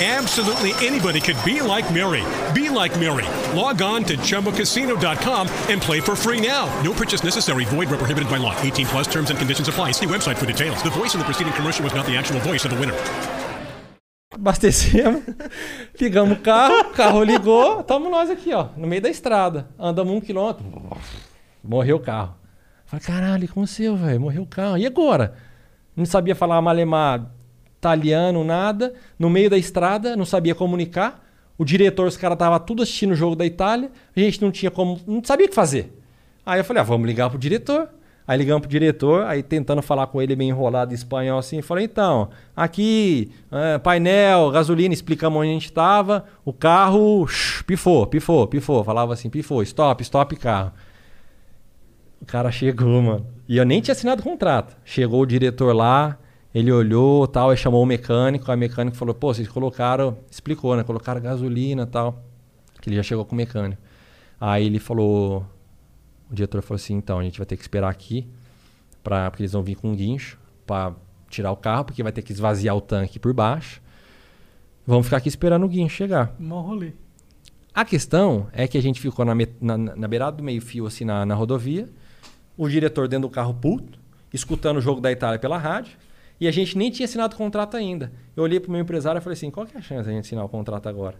Absolutely anybody could be like Mary. Be like Mary. Log on to ChumbaCasino.com and play for free now. No purchase necessary. Void where prohibited by law. 18 plus terms and conditions apply. See website for details. The voice in the preceding commercial was not the actual voice of the winner. Abastecemos, ligamos o carro, o carro ligou, estamos nós aqui, ó, no meio da estrada. Andamos um quilômetro, morreu o carro. Falei, caralho, o que aconteceu, velho? Morreu o carro. E agora? Não sabia falar malemar italiano, nada. No meio da estrada, não sabia comunicar. O diretor, os caras estavam tudo assistindo o jogo da Itália. A gente não tinha como, não sabia o que fazer. Aí eu falei, ah, vamos ligar pro diretor. Aí ligamos pro diretor, aí tentando falar com ele meio enrolado em espanhol assim, falei, então, aqui, é, painel, gasolina, explicamos onde a gente estava, o carro shh, pifou, pifou, pifou, falava assim, pifou, stop, stop carro. O cara chegou, mano. E eu nem tinha assinado o contrato. Chegou o diretor lá, ele olhou tal, aí chamou o mecânico, aí o mecânico falou, pô, vocês colocaram, explicou, né? Colocaram gasolina tal. Que ele já chegou com o mecânico. Aí ele falou, o diretor falou assim, então, a gente vai ter que esperar aqui, pra, porque eles vão vir com um guincho para tirar o carro, porque vai ter que esvaziar o tanque por baixo. Vamos ficar aqui esperando o guincho chegar. Mó rolê. A questão é que a gente ficou na, na- na beirada do meio-fio, assim, na, na rodovia. O diretor dentro do carro puto, escutando o jogo da Itália pela rádio. E a gente nem tinha assinado o contrato ainda. Eu olhei pro meu empresário e falei assim: qual que é a chance da gente assinar o contrato agora?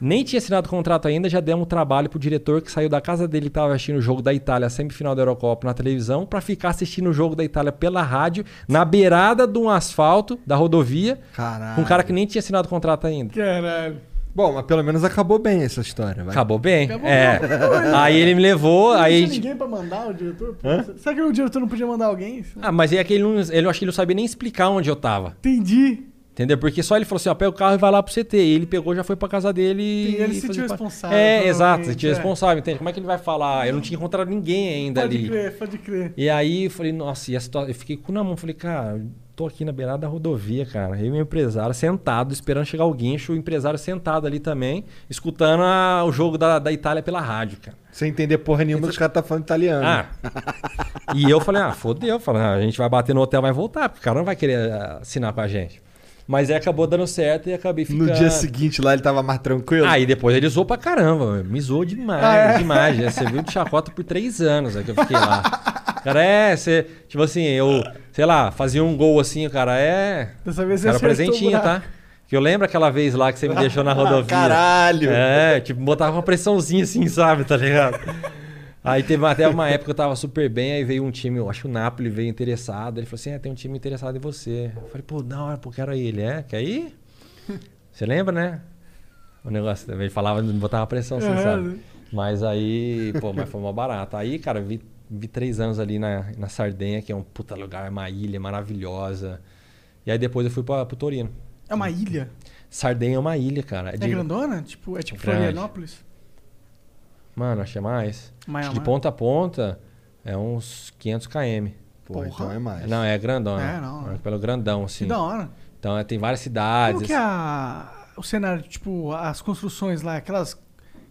Nem tinha assinado o contrato ainda, já demos um trabalho pro diretor que saiu da casa dele e estava assistindo o jogo da Itália, semifinal da Eurocopa na televisão, para ficar assistindo o jogo da Itália pela rádio, na beirada de um asfalto da rodovia, Caralho. com um cara que nem tinha assinado o contrato ainda. Caralho. Bom, mas pelo menos acabou bem essa história. vai. Acabou bem. Acabou é. bem. Aí ele me levou, Não aí. tinha ninguém pra mandar o diretor? Pô, Será que o diretor não podia mandar alguém? Ah, mas é que ele, não, ele eu acho que ele não sabia nem explicar onde eu tava. Entendi. Entendeu? Porque só ele falou assim: ó, pega o carro e vai lá pro CT. E ele pegou, já foi pra casa dele e. Sim, ele se sentiu responsável, É, exato, se sentiu é. responsável, entende? Como é que ele vai falar? Eu não tinha encontrado ninguém ainda Pode ali. crer, pode crer. E aí eu falei, nossa, e a situação. Eu fiquei com na mão, falei, cara, tô aqui na beirada da rodovia, cara. Eu e meu empresário sentado, esperando chegar o guincho, o empresário sentado ali também, escutando a- o jogo da, da Itália pela rádio, cara. Sem entender porra nenhuma, os caras tá falando italiano. Ah. e eu falei, ah, fodeu. Falei, ah, a gente vai bater no hotel, vai voltar, porque o cara não vai querer ah, assinar com a gente. Mas aí acabou dando certo e acabei ficando. No dia seguinte lá ele tava mais tranquilo. Aí depois ele zoou pra caramba, me zoou demais, Ah, é? demais. Você viu de chacota por três anos aí que eu fiquei lá. Cara, é, você, tipo assim, eu, sei lá, fazia um gol assim, o cara, é. Dessa vez presentinho, tá? Que eu lembro aquela vez lá que você me deixou na rodovia. Caralho! É, tipo, botava uma pressãozinha assim, sabe, tá ligado? Aí teve até uma época que eu tava super bem, aí veio um time, eu acho que o Napoli veio interessado. Ele falou assim: é, tem um time interessado em você. Eu falei, pô, da hora, pô, quero ele. É, quer ir? Você lembra, né? O negócio também falava, botava pressão, você É. sabe? Mas aí, pô, mas foi mó barato. Aí, cara, vi, vi três anos ali na, na Sardenha, que é um puta lugar, uma ilha maravilhosa. E aí depois eu fui pra, pro Torino. É uma ilha? Sardenha é uma ilha, cara. É de- grandona? Tipo, é tipo Grande. Florianópolis? Mano, achei mais. Maior, Acho de ponta a ponta é uns 500 km. Pô, Porra. então é mais. Não, é grandão. É, né? não, É não. Pelo grandão, assim. Que da hora. Então é, tem várias cidades. Como que é a, o cenário, tipo, as construções lá, aquelas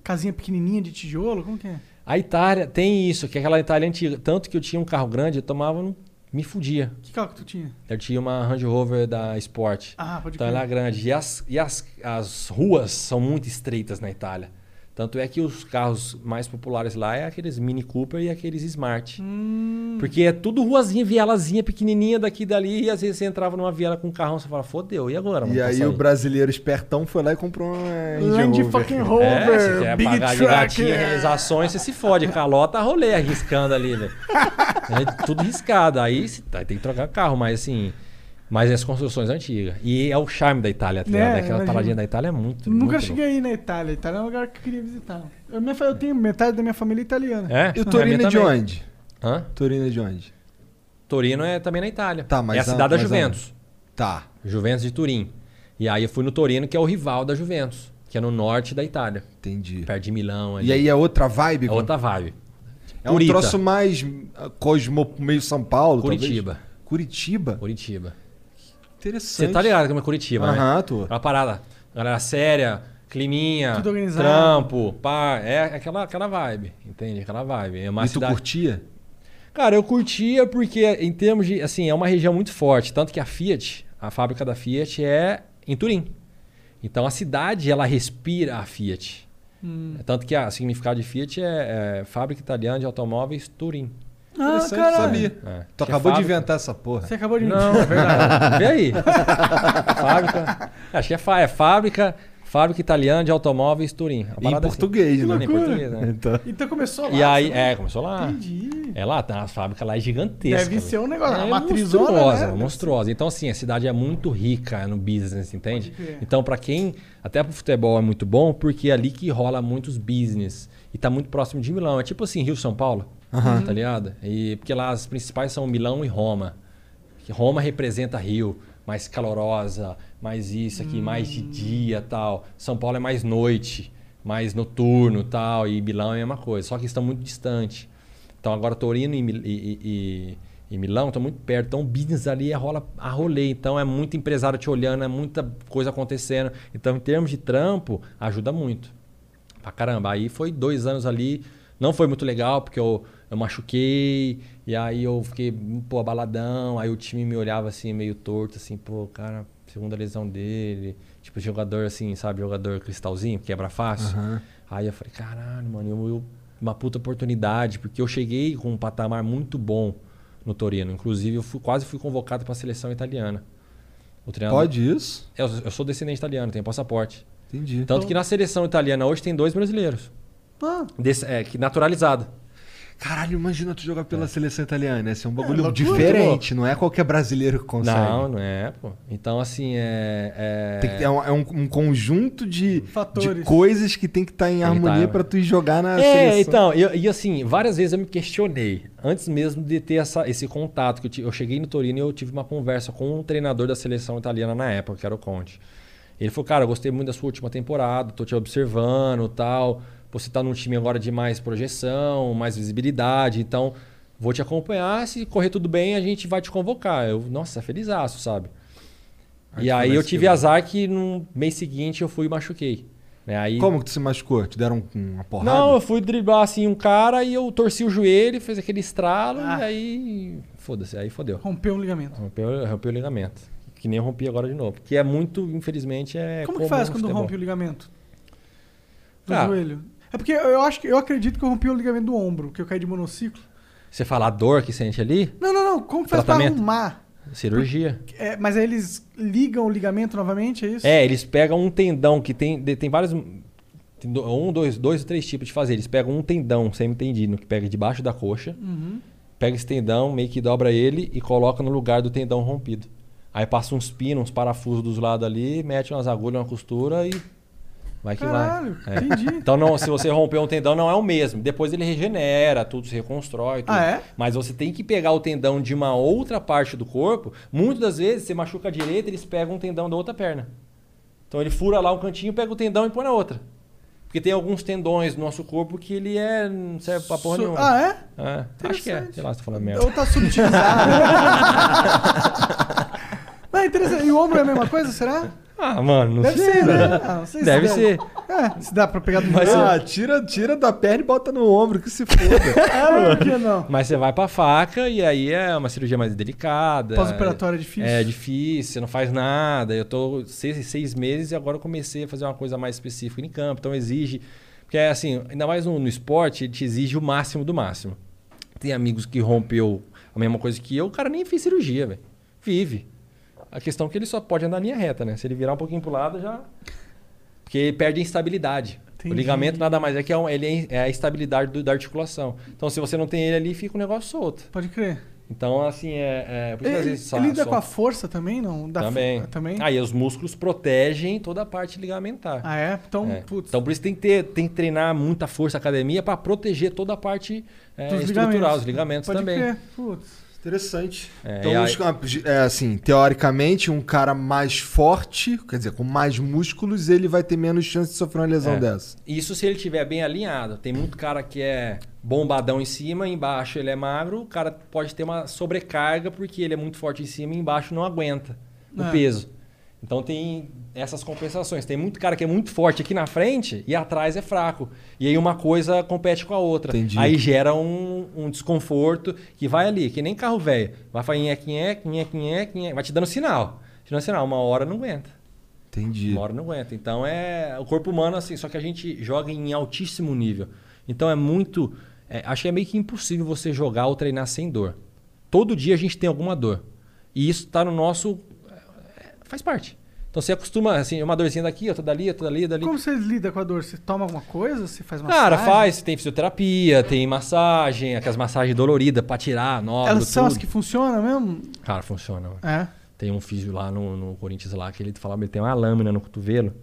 casinhas pequenininhas de tijolo, como que é? A Itália tem isso, que é aquela Itália antiga. Tanto que eu tinha um carro grande, eu tomava, me fudia. Que carro que tu tinha? Eu tinha uma Range Rover da Sport. Ah, pode Então crer. ela é grande. E, as, e as, as ruas são muito estreitas na Itália. Tanto é que os carros mais populares lá é aqueles Mini Cooper e aqueles Smart. Hum. Porque é tudo ruazinha, vielazinha pequenininha daqui e dali. E às vezes você entrava numa viela com um carrão, você fala, fodeu, e agora? E pra aí sair?" o brasileiro espertão foi lá e comprou uma Range Land Rover. fucking Rover, É, você quer Big pagar Truck. gatinha, realizações, você se fode. Calota, rolê arriscando ali, velho. É tudo riscado. Aí você tá- tem que trocar carro, mas assim... Mas as construções antigas. E é o charme da Itália, tá Né, ligado? Aquela paradinha da Itália é muito, Nunca muito cheguei aí na Itália. Itália é um lugar que eu queria visitar. Eu, minha eu tenho metade da minha família italiana. É? E o A Torino é de também. onde? Hã? Torino é de onde? Torino é também na Itália. Tá, mas é a a- cidade da mas Juventus. Tá. Juventus de Turim. E aí eu fui no Torino, que é o rival da Juventus. Que é no norte da Itália. Entendi. Perto de Milão. ali. E aí é outra vibe? É outra vibe. É um Curita. troço mais ah, cosmo, meio São Paulo, Curitiba. talvez? Curitiba? Curitiba. Interessante. Você tá ligado como é Curitiba, né? Aham, tô. Uma parada. Galera séria, climinha, Tudo organizado. trampo, pá. É aquela, aquela vibe, entende? Aquela vibe. É uma E tu cidade... curtia? Cara, eu curtia porque, em termos de. Assim, é uma região muito forte. Tanto que a Fiat, a fábrica da Fiat é em Turim. Então a cidade, ela respira a Fiat. Hum. Tanto que o significado de Fiat é, é Fábrica Italiana de Automóveis Turim. Ah, caralho. sabia. É. Tu Que é acabou de fábrica- inventar essa porra. Você acabou de Não, é verdade. Vê aí. fábrica. Acho que é, fá- é fábrica, fábrica italiana de automóveis Turim. Em assim. português, né? Em português, né? Então, Então começou lá. E aí, é, começou lá. Entendi. É lá, tá, as fábricas lá é gigantesca. Deve ser um negócio, é uma matrizona, monstruosa, né? monstruosa. Então, assim, a cidade é muito rica no business, entende? Então, pra quem, até pro futebol é muito bom, porque é ali que rola muitos business. E tá muito próximo de Milão. É tipo assim, Rio São Paulo, tá ligado? E, porque lá as principais são Milão e Roma. Que Roma representa Rio, mais calorosa, mais isso aqui, mais de dia tal. São Paulo é mais noite, mais noturno tal. E Milão é a mesma coisa, só que estão muito distantes. Então agora Torino e, e- e- e- e Milão estão muito perto. Então o business ali é rola a rolê. Então é muito empresário te olhando, é muita coisa acontecendo. Então em termos de trampo, ajuda muito. Pra caramba. Aí foi dois anos ali. Não foi muito legal, porque eu, eu machuquei. E aí eu fiquei, pô, abaladão. Aí o time me olhava assim, meio torto, assim, pô, cara, segunda lesão dele. Tipo, jogador assim, sabe, jogador cristalzinho, que quebra fácil. Aham. Aí eu falei, caralho, mano, eu, eu- uma puta oportunidade, porque eu cheguei com um patamar muito bom no Torino. Inclusive, eu fui- quase fui convocado para a seleção italiana. Pode isso? Eu, eu sou descendente italiano, tenho passaporte. Entendi. Tanto que na seleção italiana hoje tem dois brasileiros. Ah, é, que naturalizado. Caralho, imagina tu jogar pela seleção italiana. Esse é um bagulho loucura, diferente. Não é qualquer brasileiro que consegue. Não, não é, pô. Então, assim, é. é... Tem que ter- é um, é um- um conjunto de, Fatores. de coisas que tem que estar em que harmonia tá- pra tu ir jogar na É, seleção. então, eu- e assim, várias vezes eu me questionei, antes mesmo de ter essa, esse contato, que eu, tive, eu cheguei no Torino e eu tive uma conversa com um treinador da seleção italiana na época, que era o Conte. Ele falou, cara, eu gostei muito da sua última temporada, tô te observando tal, você tá num time agora de mais projeção, mais visibilidade, então vou te acompanhar, se correr tudo bem, a gente vai te convocar. Eu, nossa, felizaço, sabe? Aí e aí eu tive que- azar que no mês seguinte eu fui e machuquei. Né? Aí, Como que tu se machucou? Te deram uma porrada? não, eu fui driblar assim um cara e eu torci o joelho, fez aquele estralo Ah. e aí. Foda-se, aí fodeu. rompeu um ligamento. Rompeu, rompeu o ligamento. Que nem eu rompi agora de novo. Que é muito, infelizmente, é. Como que faz quando rompe o ligamento? Do Cara. joelho. É porque eu acho que eu acredito que eu rompi o ligamento do ombro, que eu caí de monociclo. Você fala a dor que sente ali? Não, não, não. Como que faz Tratamento? pra arrumar? Cirurgia. É, mas aí eles ligam o ligamento novamente, é isso? É, eles pegam um tendão que tem, de- tem vários. Tem do- um, dois, dois ou três tipos de fazer. Eles pegam um tendão semi-tendido, que pega debaixo da coxa, Uhum. pega esse tendão, meio que dobra ele e coloca no lugar do tendão rompido. Aí passa uns pinos, uns parafusos dos lados ali, mete umas agulhas, uma costura e Vai que Caralho, vai. É. entendi. Então, não, se você romper um tendão, não é o mesmo. Depois ele regenera, tudo se reconstrói. Tudo. Ah, é? Mas você tem que pegar o tendão de uma outra parte do corpo. Muitas das vezes, você machuca a direita, eles pegam um tendão da outra perna. Então ele fura lá um cantinho, pega o tendão e põe na outra. Porque tem alguns tendões no nosso corpo que ele é. não serve pra porra Su- nenhuma. Ah, é? É, acho que é. Sei lá se tô falando merda. Ou tá subutilizado. Não, é interessante. E o ombro é a mesma coisa, será? Ah, mano, não Deve sei. ser, né? velho. Ah, não sei se Deve deve. ser. É, se dá pra pegar do Mas. Ah, tira, tira da perna e bota no ombro, que se foda. Ah, por que não? Mas você vai pra faca e aí é uma cirurgia mais delicada. Pós-operatório é difícil? É difícil, você não faz nada. Eu tô seis, seis meses e agora eu comecei a fazer uma coisa mais específica em campo. Então exige. Porque é assim, ainda mais no, no esporte, ele te exige o máximo do máximo. Tem amigos que rompeu a mesma coisa que eu, o cara nem fez cirurgia, velho. Vive. A questão é que ele só pode andar linha reta, né? Se ele virar um pouquinho pro lado, já. Porque ele perde a instabilidade. Entendi. O ligamento nada mais é que é, um- ele é- é a estabilidade do- da articulação. Então, se você não tem ele ali, fica um negócio solto. Pode crer. Então, assim, é. é por isso Ele, vezes ele lida com a força também, não? Da Também. fo- Também? Aí os músculos protegem toda a parte ligamentar. Ah, é? Então, É. putz. Então, por isso tem que, ter, tem que treinar muita força academia para proteger toda a parte é, estrutural, os ligamentos Pode também. crer. Putz. Interessante. É, então, aí- os- é, assim, teoricamente, um cara mais forte, quer dizer, com mais músculos, ele vai ter menos chance de sofrer uma lesão É. dessa. Isso se ele estiver bem alinhado. Tem muito cara que é bombadão em cima, embaixo ele é magro. O cara pode ter uma sobrecarga porque ele é muito forte em cima e embaixo não aguenta o É. peso. Então tem essas compensações. Tem muito cara que é muito forte aqui na frente e atrás é fraco. E aí uma coisa compete com a outra. Entendi. Aí gera um, um desconforto que vai ali, que nem carro velho. Vai fazer nheque, nheque, nheque, nheque, nheque. vai te dando sinal. Te dando sinal. Uma hora não aguenta. Entendi. Uma hora não aguenta. Então é o corpo humano assim, só que a gente joga em altíssimo nível. Então é muito, é, acho que é meio que impossível você jogar ou treinar sem dor. Todo dia a gente tem alguma dor e isso está no nosso, é, faz parte. Então você acostuma assim, uma dorzinha daqui, outra dali, outra dali, dali. Como você lida com a dor? Você toma alguma coisa? Você faz massagem? Cara, faz, tem fisioterapia, tem massagem, aquelas massagens doloridas pra tirar, nódulo, Elas são as tudo. que funcionam mesmo? Cara, funciona. mano. É. Tem um físio lá no, no Corinthians lá que ele falava ele tem uma lâmina no cotovelo.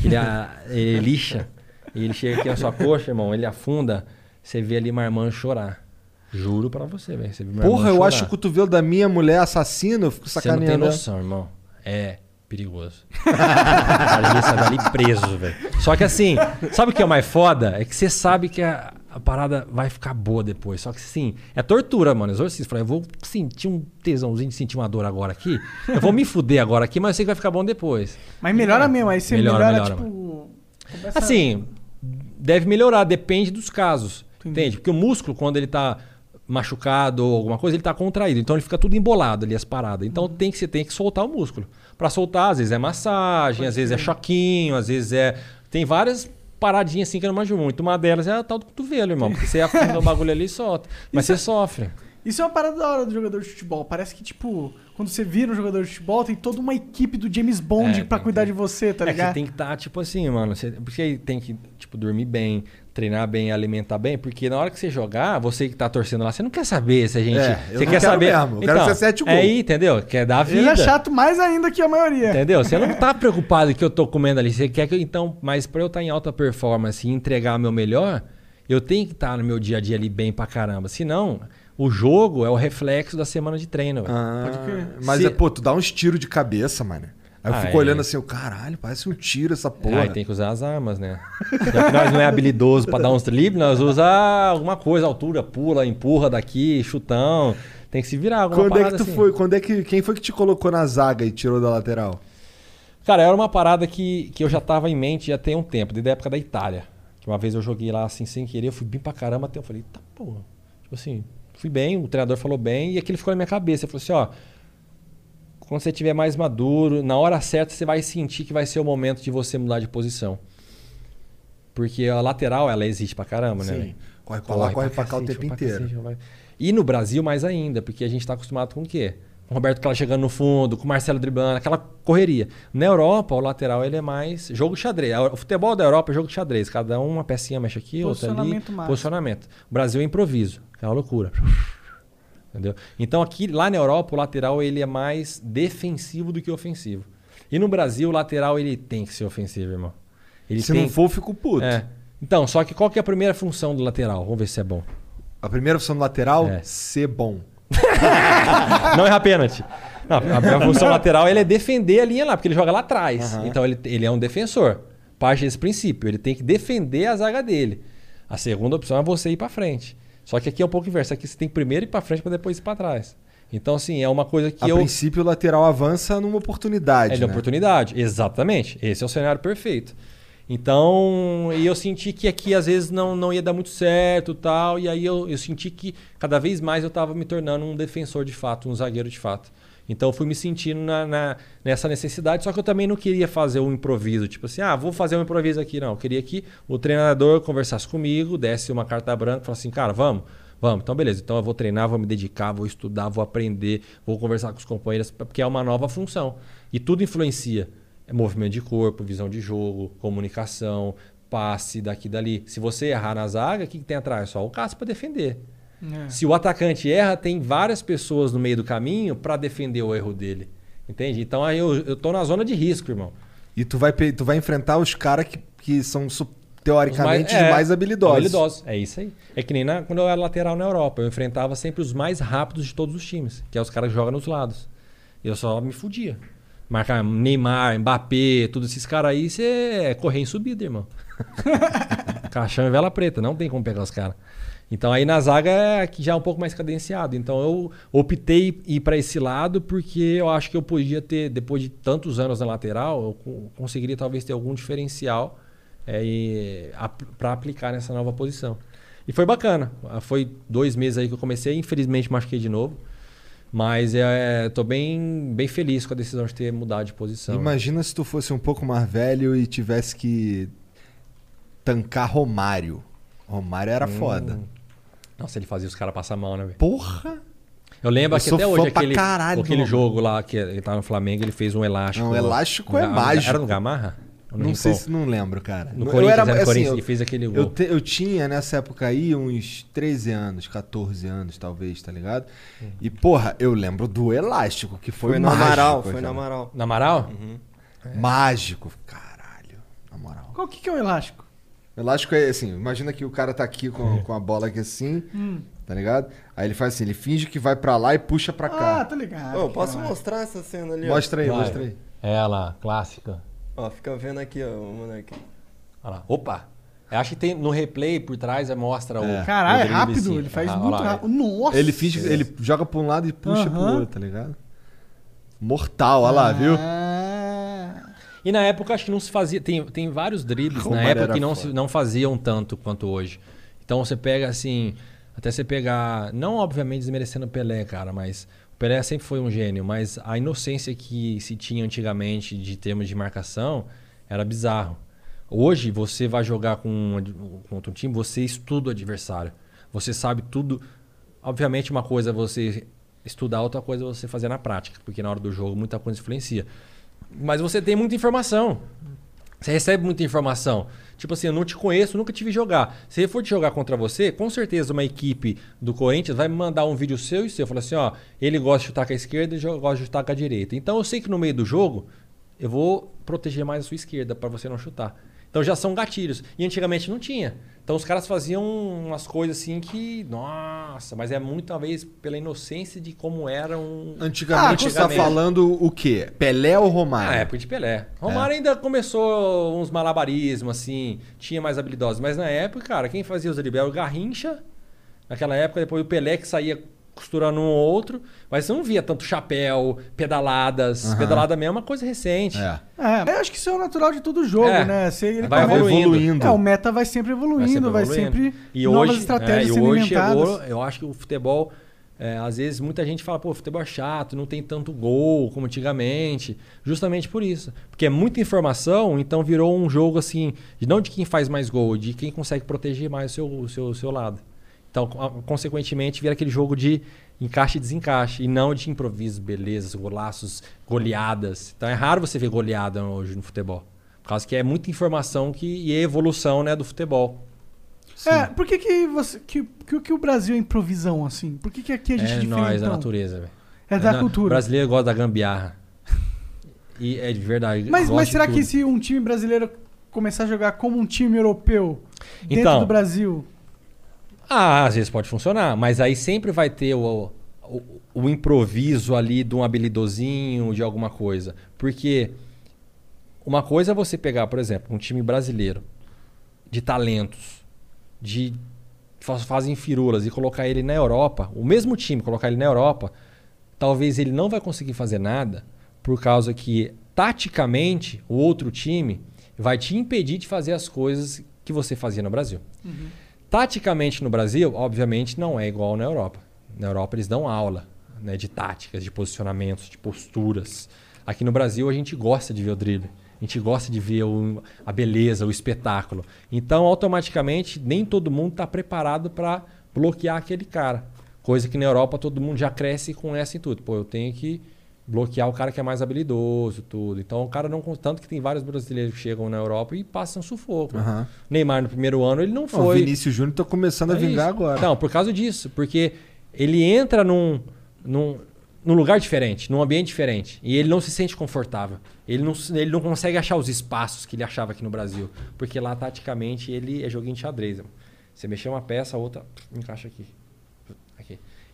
que Ele, a- ele lixa. E ele chega aqui na sua coxa, irmão, ele afunda. Você vê ali uma irmã chorar. Juro pra você, velho. Porra, irmã eu chorar. acho o cotovelo da minha mulher assassina, eu fico Você não tem sacaneando. ela. noção, irmão. É perigoso. Cara, ele sai dali preso, velho. Só que assim, sabe o que é o mais foda? É que você sabe que a, a parada vai ficar boa depois. Só que assim, é tortura, mano. Exorcista. Fala, Eu vou sentir um tesãozinho de sentir uma dor agora aqui. Eu vou me fuder agora aqui, mas eu sei que vai ficar bom depois. Mas melhora mesmo, aí você melhora, Melhora, melhora, tipo. Assim, deve melhorar, depende dos casos. Entendi. Entende? Porque o músculo, quando ele tá machucado ou alguma coisa, ele tá contraído. Então ele fica tudo embolado ali, as paradas. Então tem que, você tem que soltar o músculo. Pra soltar, às vezes é massagem, às vezes é choquinho, às vezes é. Tem várias paradinhas assim que eu não manjo muito. Uma delas é a tal do cotovelo, irmão. Porque você afunda o bagulho ali e solta. Mas você sofre. Isso é uma parada da hora do jogador de futebol. Parece que, tipo, quando você vira um jogador de futebol, tem toda uma equipe do James Bond É, pra tem cuidar de você, tá é que ligado? você tem que estar, tipo assim, mano. Você, porque aí tem que, tipo, dormir bem, treinar bem, alimentar bem. Porque na hora que você jogar, você que tá torcendo lá, você não quer saber se a gente. É, eu você não quer quero saber. mesmo, eu quero que você acerte o gol. É aí, entendeu? Quer dar a vida. Ele é chato mais ainda que a maioria. Entendeu? Você não tá preocupado que eu tô comendo ali. Você quer que eu, então, mas pra eu estar em alta performance e entregar meu melhor, eu tenho que estar no meu dia a dia ali bem pra caramba. Senão, o jogo é o reflexo da semana de treino. velho. Ah, Pode crer. Mas Se- é, pô, tu dá uns tiros de cabeça, mano. Aí eu Ah, fico é. olhando assim, o caralho, parece um tiro essa porra. Aí tem que usar as armas, né? Já que nós não é habilidoso pra dar uns dribles, nós usa alguma coisa, altura, pula, empurra daqui, chutão. Tem que se virar alguma Quando é que tu assim. foi? Quando é que quem foi que te colocou na zaga e tirou da lateral? Cara, era uma parada que, que eu já tava em mente já tem um tempo, desde a época da Itália. Que uma vez eu joguei lá assim sem querer, eu fui bem pra caramba, até eu falei, tá porra. Tipo assim, fui bem, o treinador falou bem, e aquilo ficou na minha cabeça. Ele falou assim, ó. Quando você estiver mais maduro, na hora certa você vai sentir que vai ser o momento de você mudar de posição. Porque a lateral, ela existe pra caramba, né? Sim. velho? Corre pra lá, corre pra cá o tempo inteiro. cacete. E no Brasil mais ainda, porque a gente tá acostumado com o quê? Com o Roberto Carlos chegando no fundo, com o Marcelo driblando, aquela correria. Na Europa, o lateral ele é mais jogo de xadrez. O futebol da Europa é jogo de xadrez. Cada um uma pecinha mexe aqui, outra ali. Posicionamento máximo. Posicionamento. O Brasil é improviso, é uma loucura. Entendeu? Então aqui, lá na Europa, o lateral ele é mais defensivo do que ofensivo. E no Brasil, o lateral ele tem que ser ofensivo, irmão. Ele Se tem... não for, eu fico puto. É. Então, só que qual que é a primeira função do lateral? Vamos ver se é bom. A primeira função do lateral, É. ser bom. Não errar pênalti. Não, a função lateral ele é defender a linha lá, porque ele joga lá atrás. Aham. Então ele, ele é um defensor. Parte desse princípio. Ele tem que defender a zaga dele. A segunda opção é você ir pra frente. Só que aqui é um pouco inverso. Aqui você tem que primeiro ir pra frente pra depois ir pra trás. Então, assim, é uma coisa que a eu. princípio, o lateral avança numa oportunidade. É de né? oportunidade, exatamente. Esse é o cenário perfeito. Então, e eu senti que aqui às vezes não, não ia dar muito certo tal. E aí eu, eu senti que cada vez mais eu estava me tornando um defensor de fato, um zagueiro de fato. Então eu fui me sentindo na, na- nessa necessidade, só que eu também não queria fazer um improviso, tipo assim, ah, vou fazer um improviso aqui. Não, eu queria que o treinador conversasse comigo, desse uma carta branca falasse assim, cara, vamos, vamos, então beleza. Então eu vou treinar, vou me dedicar, vou estudar, vou aprender, vou conversar com os companheiros, porque é uma nova função. E tudo influencia. É movimento de corpo, visão de jogo, comunicação, passe daqui dali. Se você errar na zaga, o que, que tem atrás? Só o Cássio para defender. É. Se o atacante erra, tem várias pessoas no meio do caminho para defender o erro dele. Entende? Então aí eu, eu tô na zona de risco, irmão. E tu vai, tu vai enfrentar os caras que, que são teoricamente Os os mais habilidosos. habilidosos. É isso aí. É que nem na- quando eu era lateral na Europa. Eu enfrentava sempre os mais rápidos de todos os times, que é os caras que jogam nos lados. E eu só me fudia. Marcar Neymar, Mbappé, todos esses caras aí, você é correr em subida, irmão. Caixão e vela preta, não tem como pegar os caras. Então aí na zaga é que já é um pouco mais cadenciado. Então eu optei ir para esse lado porque eu acho que eu podia ter, depois de tantos anos na lateral, eu co- conseguiria talvez ter algum diferencial é, para aplicar nessa nova posição. E foi bacana. Foi dois meses aí que eu comecei, infelizmente machuquei de novo. Mas é, tô bem, bem feliz com a decisão de ter mudado de posição. Imagina se tu fosse um pouco mais velho e tivesse que tancar Romário. Romário era Hum. foda. Nossa, ele fazia os caras passar mal, né, velho? Porra! Eu lembro Eu que até hoje, aquele, caralho aquele jogo lá que ele tava no Flamengo, ele fez um elástico. Não, elástico é no Ga- mágico. Era no Gamarra? No Não sei se não lembro, cara. No eu Corinthians, era é, no assim, Corinthians, eu, ele fez aquele eu, gol. te- eu tinha nessa época aí uns 13 anos, 14 anos, talvez, tá ligado? Hum. E, porra, eu lembro do elástico, que foi, Foi no mágico, Amaral, foi no Amaral. Na Amaral? Mágico, caralho. Na moral. Qual que, que é o elástico? Elástico é assim, imagina que o cara tá aqui com, com a bola aqui assim, Hum. tá ligado? Aí ele faz assim, ele finge que vai pra lá e puxa pra Ah, cá. tô ligado. Ô, posso é lá. mostrar essa cena ali? mostra aí, Vai. mostra aí. Ela, clássica. Ó, fica vendo aqui, ó, o moleque. Olha lá. Opa! Eu acho que tem no replay por trás é, mostra o. Caralho, é rápido. assim. Ele faz Ah, muito rápido. Nossa! Ele finge, ele joga pra um lado e puxa pro Aham. outro, tá ligado? Mortal, olha lá, viu? E na época acho que não se fazia. Tem, tem vários dribles na época que não, se, não faziam tanto quanto hoje. Então você pega assim. Até você pegar. Não obviamente desmerecendo o Pelé, cara, mas. O Pelé sempre foi um gênio, mas a inocência que se tinha antigamente de termos de marcação era bizarro. Hoje você vai jogar com um contra um time, você estuda o adversário. Você sabe tudo. Obviamente, uma coisa é você estudar, outra coisa é você fazer na prática, porque na hora do jogo muita coisa influencia. Mas você tem muita informação. Você recebe muita informação. Tipo assim, eu não te conheço, nunca te vi jogar. Se eu for te jogar contra você, com certeza uma equipe do Corinthians vai me mandar um vídeo seu e seu. Fala assim, ó, ele gosta de chutar com a esquerda e eu gosto de chutar com a direita. Então eu sei que no meio do jogo eu vou proteger mais a sua esquerda para você não chutar. Então já são gatilhos. E antigamente não tinha. Então os caras faziam umas coisas assim que. Nossa, mas é muito talvez pela inocência de como era um. Antigamente Ah, você tá falando o quê? Pelé ou Romário? Na época de Pelé. Romário ainda começou uns malabarismos, assim, tinha mais habilidosos. Mas na época, cara, quem fazia os dribles era o Garrincha. Naquela época, depois o Pelé que saía costurando um ou outro. Mas você não via tanto chapéu, pedaladas. Aham. Pedalada mesmo é uma coisa recente. É. É, eu acho que isso é o natural de todo jogo, É. né? Se ele Vai começa- evoluindo. É, o meta vai sempre evoluindo, vai sempre, evoluindo. e novas hoje, estratégias é, e sendo hoje inventadas. chegou, eu acho que o futebol, é, às vezes muita gente fala, pô, futebol é chato, não tem tanto gol como antigamente, justamente por isso. Porque é muita informação, então virou um jogo assim, de não de quem faz mais gol, de quem consegue proteger mais o seu, o seu, o seu lado. Então, co- consequentemente, vira aquele jogo de encaixe e desencaixe, e não de improviso, belezas, golaços, goleadas. Então é raro você ver goleada hoje no futebol. Por causa que é muita informação que, e é evolução né, do futebol. É, por que que, você, que, que, que o Brasil é improvisão, assim? Por que, que aqui a gente É é nós, diferentão? a natureza, velho. É da na- cultura. O brasileiro gosta da gambiarra. E é de verdade. Mas, mas será que se um time brasileiro começar a jogar como um time europeu dentro Então. do Brasil? Ah, às vezes pode funcionar, mas aí sempre vai ter o, o, o improviso ali de um habilidosinho, de alguma coisa. Porque uma coisa é você pegar, por exemplo, um time brasileiro de talentos, de fa- fazem firulas e colocar ele na Europa, o mesmo time colocar ele na Europa, talvez ele não vai conseguir fazer nada por causa que taticamente o outro time vai te impedir de fazer as coisas que você fazia no Brasil. Taticamente no Brasil, obviamente, não é igual na Europa. Na Europa eles dão aula né, de táticas, de posicionamentos, de posturas. Aqui no Brasil a gente gosta de ver o drible. A gente gosta de ver o- a beleza, o espetáculo. Então, automaticamente, nem todo mundo está preparado para bloquear aquele cara. Coisa que na Europa todo mundo já cresce com essa em tudo. Pô, eu tenho que bloquear o cara que é mais habilidoso, tudo. Então, o cara não... Tanto que tem vários brasileiros que chegam na Europa e passam sufoco. Aham. Neymar, no primeiro ano, ele não Ó, O foi... Vinícius Júnior tá começando a É vingar isso. agora. Não, por causa disso. Porque ele entra num, num, num lugar diferente, num ambiente diferente. E ele não se sente confortável. Ele não, ele não consegue achar os espaços que ele achava aqui no Brasil. Porque lá, taticamente, ele é joguinho de xadrez. Você mexer uma peça, a outra encaixa aqui.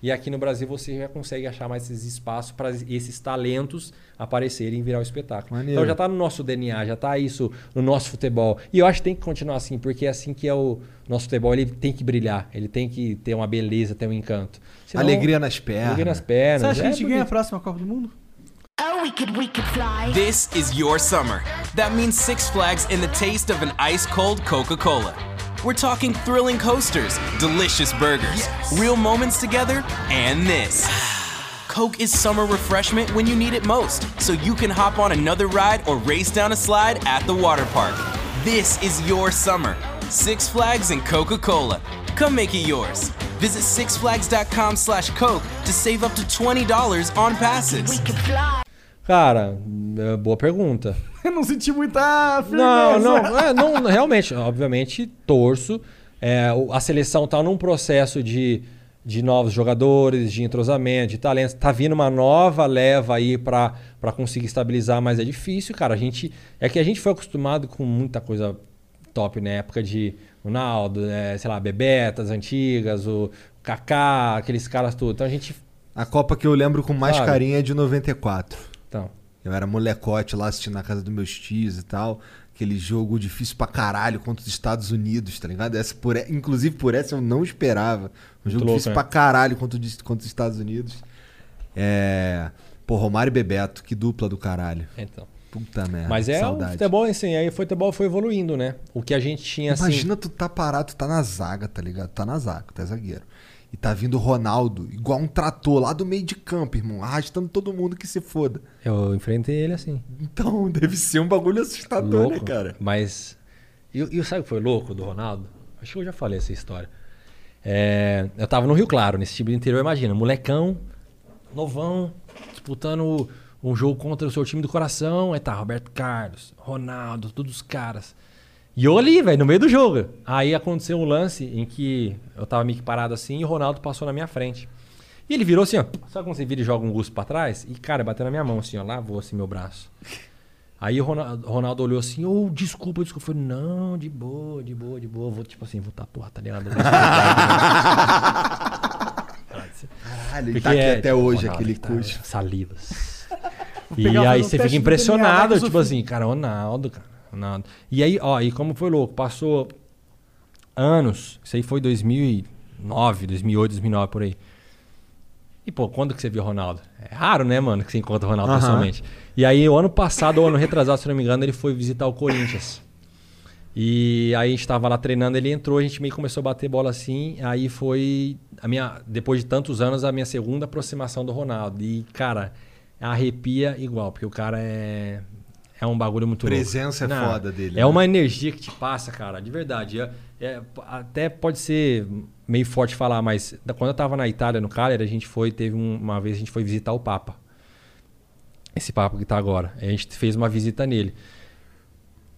E aqui no Brasil você já consegue achar mais esses espaços para esses talentos aparecerem e virar o espetáculo. Maneiro. Então já está no nosso DNA, já está isso no nosso futebol. E eu acho que tem que continuar assim, porque é assim que é o nosso futebol, ele tem que brilhar, ele tem que ter uma beleza, ter um encanto. Senão- Alegria nas pernas. Alegria nas pernas. Você acha que a é gente ganha a próxima Copa do Mundo? Oh, we could, we could fly. This is your summer. That means Six Flags and the taste of an ice cold Coca Cola. We're talking thrilling coasters, delicious burgers, real moments together, and this. Coke is summer refreshment when you need it most, so you can hop on another ride or race down a slide at the water park. This is your summer. Six Flags and Coca-Cola. Come make it yours. Visit sixflags.com slash Coke to save up to $20 on passes. Cara, é, boa pergunta. Não senti muita firmeza. Não, não, é, não, realmente, obviamente, torço. É, a seleção está num processo de, de novos jogadores, de entrosamento, de talentos. Tá vindo uma nova leva aí para conseguir estabilizar, mas é difícil, cara. A gente, é que a gente foi acostumado com muita coisa top na época de Ronaldo, é, sei lá, Bebetas antigas, o Kaká, aqueles caras tudo. Então a gente. A Copa que eu lembro com mais Sabe? carinho é de 94. Então. Eu era molecote lá assistindo na casa dos meus tios e tal. Aquele jogo difícil pra caralho contra os Estados Unidos, tá ligado? Essa por, inclusive por essa eu não esperava. Um jogo louco, difícil né? pra caralho contra, os- contra os Estados Unidos. É. Pô, Romário e Bebeto, que dupla do caralho. Então. Puta merda. Mas é o saudade. futebol, assim, aí o futebol foi evoluindo, né? O que a gente tinha assim. Imagina tu tá parado, tu tá na zaga, tá ligado? Tá na zaga, tu é zagueiro. E tá vindo o Ronaldo, igual um trator lá do meio de campo, irmão, arrastando todo mundo que se foda. Eu enfrentei ele assim. Então, deve ser um bagulho assustador, louco, né, cara? Mas. E, e sabe o que foi louco do Ronaldo? Acho que eu já falei essa história. É, eu tava no Rio Claro, nesse time do interior, imagina, molecão, novão, disputando um jogo contra o seu time do coração. Aí tá Roberto Carlos, Ronaldo, todos os caras. E eu ali, velho, no meio do jogo. Aí aconteceu um lance em que eu tava meio que parado assim e o Ronaldo passou na minha frente. E ele virou assim, ó. Sabe quando você vira e joga um gusto pra trás? E, cara, bateu na minha mão assim, ó. Lavou assim meu braço. Aí o Ronaldo, Ronaldo olhou assim, ô, desculpa, desculpa. Eu falei, não, de boa, de boa, de boa. Vou, tipo assim, vou tá, porra, tá ligado? Caralho, ele tá aqui é, até tipo, hoje, Ronaldo, aquele tá, cujo. Salivas. E aí você fica DNA, impressionado, tipo assim, cara, Ronaldo, cara, Ronaldo. E aí, ó, e como foi louco, passou anos, isso aí foi 2009, 2008, 2009, por aí. E, pô, quando que você viu o Ronaldo? É raro, né, mano, que você encontra o Ronaldo Aham. pessoalmente. E aí, o ano passado, ou ano retrasado, se não me engano, ele foi visitar o Corinthians. E aí a gente tava lá treinando, ele entrou, a gente meio começou a bater bola assim. Aí foi a minha, depois de tantos anos, a minha segunda aproximação do Ronaldo. E, cara, arrepia igual, porque o cara é é um bagulho muito louco. Presença é foda dele, É né? uma energia que te passa, cara, de verdade. É, é- até pode ser meio forte falar, mas quando eu tava na Itália, no Cagliari, a gente foi, teve um- uma vez a gente foi visitar o Papa. Esse Papa que tá agora. A gente fez uma visita nele.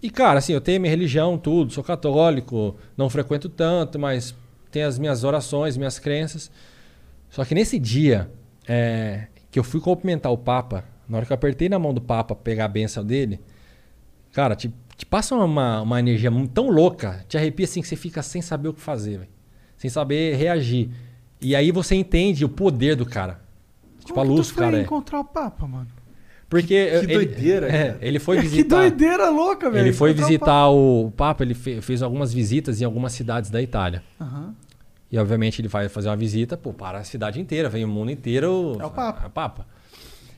E, cara, assim, eu tenho minha religião, tudo, sou católico, não frequento tanto, mas tenho as minhas orações, minhas crenças. Só que nesse dia é, que eu fui cumprimentar o Papa, na hora que eu apertei na mão do Papa pegar a benção dele, cara, te, te passa uma, uma energia tão louca, te arrepia assim que você fica sem saber o que fazer, velho. Sem saber reagir. E aí você entende o poder do cara. Tipo, a Como que luz tu do cara foi é. encontrar o Papa, mano? Porque que ele, doideira, é, cara. ele foi Que visitar. doideira louca, velho. Ele foi encontrar o visitar o Papa, ele fe- fez algumas visitas em algumas cidades da Itália. Papa. Aham. E obviamente ele vai fazer uma visita pô, para a cidade inteira, vem o mundo inteiro. É o Papa. Papa.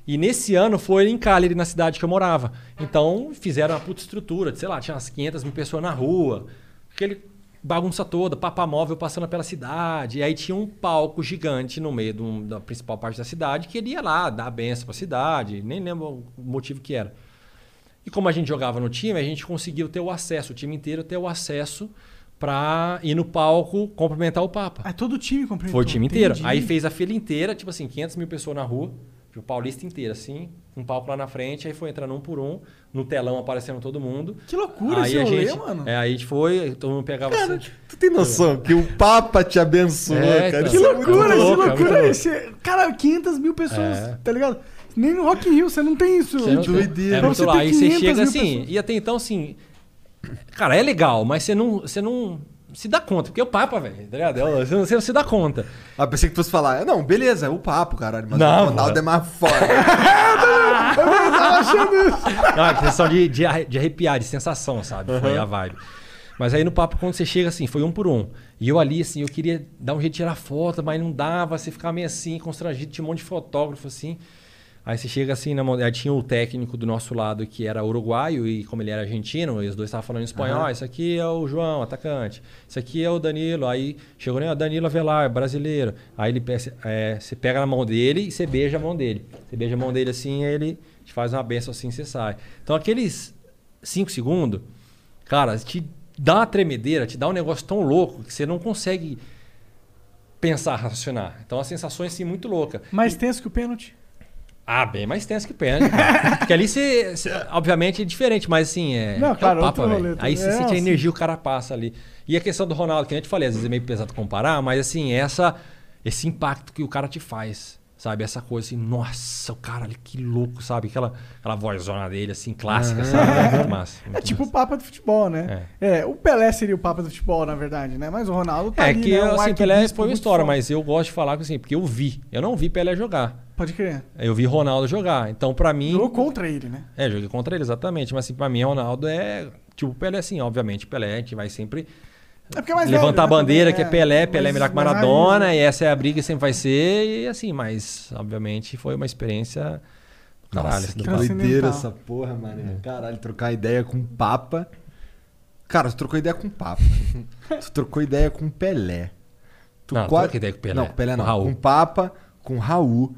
E nesse ano foi em Cagliari, na cidade que eu morava. Então fizeram uma puta estrutura, de, sei lá, tinha umas 500 mil pessoas na rua, aquele bagunça toda, Papa móvel passando pela cidade. E aí tinha um palco gigante no meio de um- da principal parte da cidade que ele ia lá dar a benção pra cidade, nem lembro o motivo que era. E como a gente jogava no time, a gente conseguiu ter o acesso, o time inteiro ter o acesso pra ir no palco cumprimentar o Papa. Ah, todo o time cumprimentou. Foi o time inteiro. Entendi. Aí fez a fila inteira, tipo assim, 500 mil pessoas na rua, o Paulista inteiro, assim, um palco lá na frente, aí foi entrando um por um, no telão aparecendo todo mundo. Que loucura aí esse a rolê, gente, mano. É, aí a gente foi, todo mundo pegava assim. Tu tem noção que o Papa te abençoou, É, cara? então. Que Isso é muito loucura, que é loucura. louco. Esse... Cara, 500 mil pessoas, É. tá ligado? Nem no Rock in Rio você não tem isso. Você não- Tipo, doideira. É pra você lá. Aí você 500 chega assim, pessoas. e até então, assim. Cara, é legal, mas você não, você não se dá conta, porque é o Papa, velho, tá ligado? É Você não, você não se dá conta. Ah, pensei que fosse falar, não, beleza, é o papo, caralho, mas Não, o Ronaldo mano. é mais foda. tava achando isso. Não, é questão de, de, de arrepiar, de sensação, sabe? Foi a vibe. Mas aí no papo, quando você chega assim, foi um por um. E eu ali, assim, eu queria dar um jeito de tirar foto, mas não dava, você ficava meio assim, constrangido, tinha um monte de fotógrafo, assim. Aí você chega assim, na mão, aí tinha o técnico do nosso lado que era uruguaio e como ele era argentino, e os dois estavam falando em espanhol, "Ah, isso aqui é o João, atacante, isso aqui é o Danilo, aí chegou, né, Danilo Avelar, brasileiro. Aí ele é, você pega na mão dele e você beija a mão dele. Você beija a mão dele assim, aí ele te faz uma benção assim, você sai. Então aqueles cinco segundos, cara, te dá uma tremedeira, te dá um negócio tão louco que você não consegue pensar, raciocinar. Então as sensações assim muito louca. Mais tenso que o pênalti. Ah, bem mais tenso que pênalti. cara. Porque ali você, você- obviamente, é diferente, mas assim, é. Não, é o claro, outro velho. rolê, Aí você é, sente a assim. energia, o cara passa ali. E a questão do Ronaldo, que a gente falei, às vezes é meio pesado comparar, mas assim, essa, esse impacto que o cara te faz. Sabe? Essa coisa assim, nossa, o cara ali, que louco, sabe? Aquela, aquela vozona dele, assim, clássica, sabe? É muito massa. É muito tipo o massa. Papa do futebol, né? É. o Pelé seria o Papa do futebol, na verdade, né? Mas o Ronaldo tá É ali, que, né? Um assim, Pelé foi uma história, mas eu gosto de falar assim, porque eu vi. Eu não vi Pelé jogar. Pode crer. Eu vi Ronaldo jogar. Então, pra mim. Jogou contra ele, né? É, joguei contra ele, exatamente. Mas assim, pra mim, Ronaldo é. Tipo, Pelé, assim, obviamente, Pelé, a gente vai sempre. É porque é mais levantar velho, a né, bandeira também, que é Pelé, Pelé é melhor que Maradona, e essa é a briga que sempre vai ser, e assim, mas, obviamente, foi uma experiência. Caralho, Nossa, essa que doideira essa porra, mano. Caralho, trocar ideia com o Papa. Cara, tu trocou ideia com o Papa. tu trocou ideia com o Pelé. Tu Não, qua- troquei ideia com o Pelé. Não, com o Pelé Com não. o Raul. Com o Papa, com o Raul.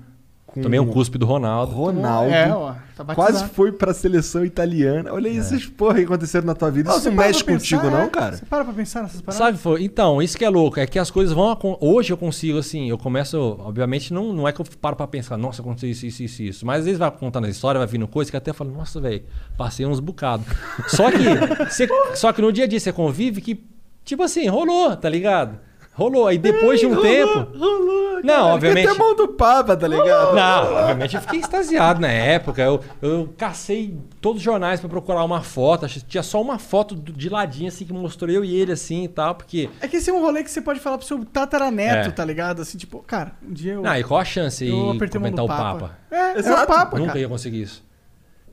Com Tomei um o cuspe do Ronaldo. Ronaldo. É, ó, tá quase foi pra seleção italiana. Olha aí essas porra que aconteceram na tua vida. Não, Isso não mexe contigo, pensar, não, é? cara? Você para pra pensar nessas paradas? Sabe, foi, então, isso que é louco, é que as coisas vão. Hoje eu consigo, assim, eu começo. Obviamente, não, não é que eu paro pra pensar, nossa, aconteceu isso, isso, isso, isso. Mas às vezes vai contando a história, vai vindo coisa que até fala, nossa, velho, passei uns bocados. Só que, você- só que no dia a dia você convive que, tipo assim, rolou, tá ligado? Rolou. Aí depois de um tempo. Rolou. Não, cara, obviamente- Até mão do Papa, tá ligado? Não, obviamente eu fiquei extasiado na época. Eu, eu cacei todos os jornais pra procurar uma foto. Tinha só uma foto de ladinho, assim, que mostrou eu e ele, assim e tal, porque. É que esse é um rolê que você pode falar pro seu tataraneto, É. tá ligado? Assim, tipo, cara, um dia eu. Ah, e qual a chance de apertei a mão comentar do o Papa. Papa? É, é o Exato. Papa, Nunca cara. ia conseguir isso.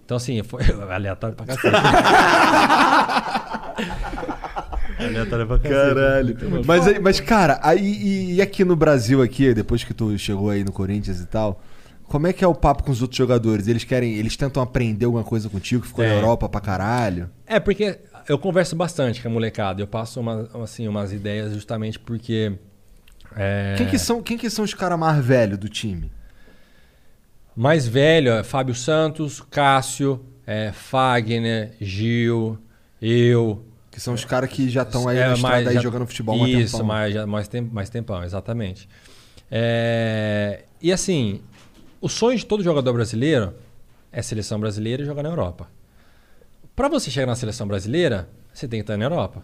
Então, assim, foi aleatório pra cacete. aleatório pra. Caralho. Mas, aí- mas, cara, aí e, e aqui no Brasil, aqui, depois que tu chegou aí no Corinthians e tal, como é que é o papo com os outros jogadores? Eles querem. Eles tentam aprender alguma coisa contigo que ficou na É. Europa pra caralho? É, porque eu converso bastante com a molecada. Eu passo uma, assim, umas ideias justamente porque. é, Quem, que são, quem que são os caras mais velhos do time? Mais velho é Fábio Santos, Cássio, é, Fagner, Gil, eu. Que são os caras que já estão aí É, na estrada mais- aí já- jogando futebol um Isso, tempão. mais, já- mais, tempo, mais tempão, exatamente. É, e assim, o sonho de todo jogador brasileiro é seleção brasileira e jogar na Europa. Para você chegar na seleção brasileira, você tem que estar na Europa.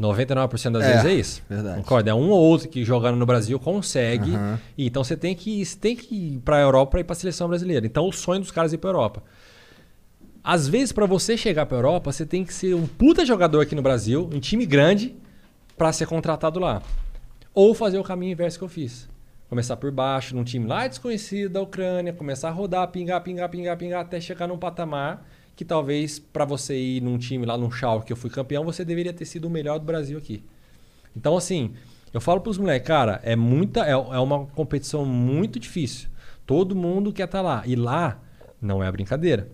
99% das É, vezes é isso. verdade. Concorda? É um ou outro que jogando no Brasil consegue. E então você tem que, você tem que ir para a Europa para ir para a seleção brasileira. Então o sonho dos caras é ir para a Europa. Às vezes, pra você chegar pra Europa, você tem que ser um puta jogador aqui no Brasil, um time grande, pra ser contratado lá. Ou fazer o caminho inverso que eu fiz. Começar por baixo, num time lá desconhecido da Ucrânia, começar a rodar, pingar, pingar, pingar, pingar, até chegar num patamar que talvez pra você ir num time lá no Schalke que eu fui campeão, você deveria ter sido o melhor do Brasil aqui. Então, assim, eu falo pros moleques, cara, é muita, é, é uma competição muito difícil. Todo mundo quer estar lá. E lá não é brincadeira.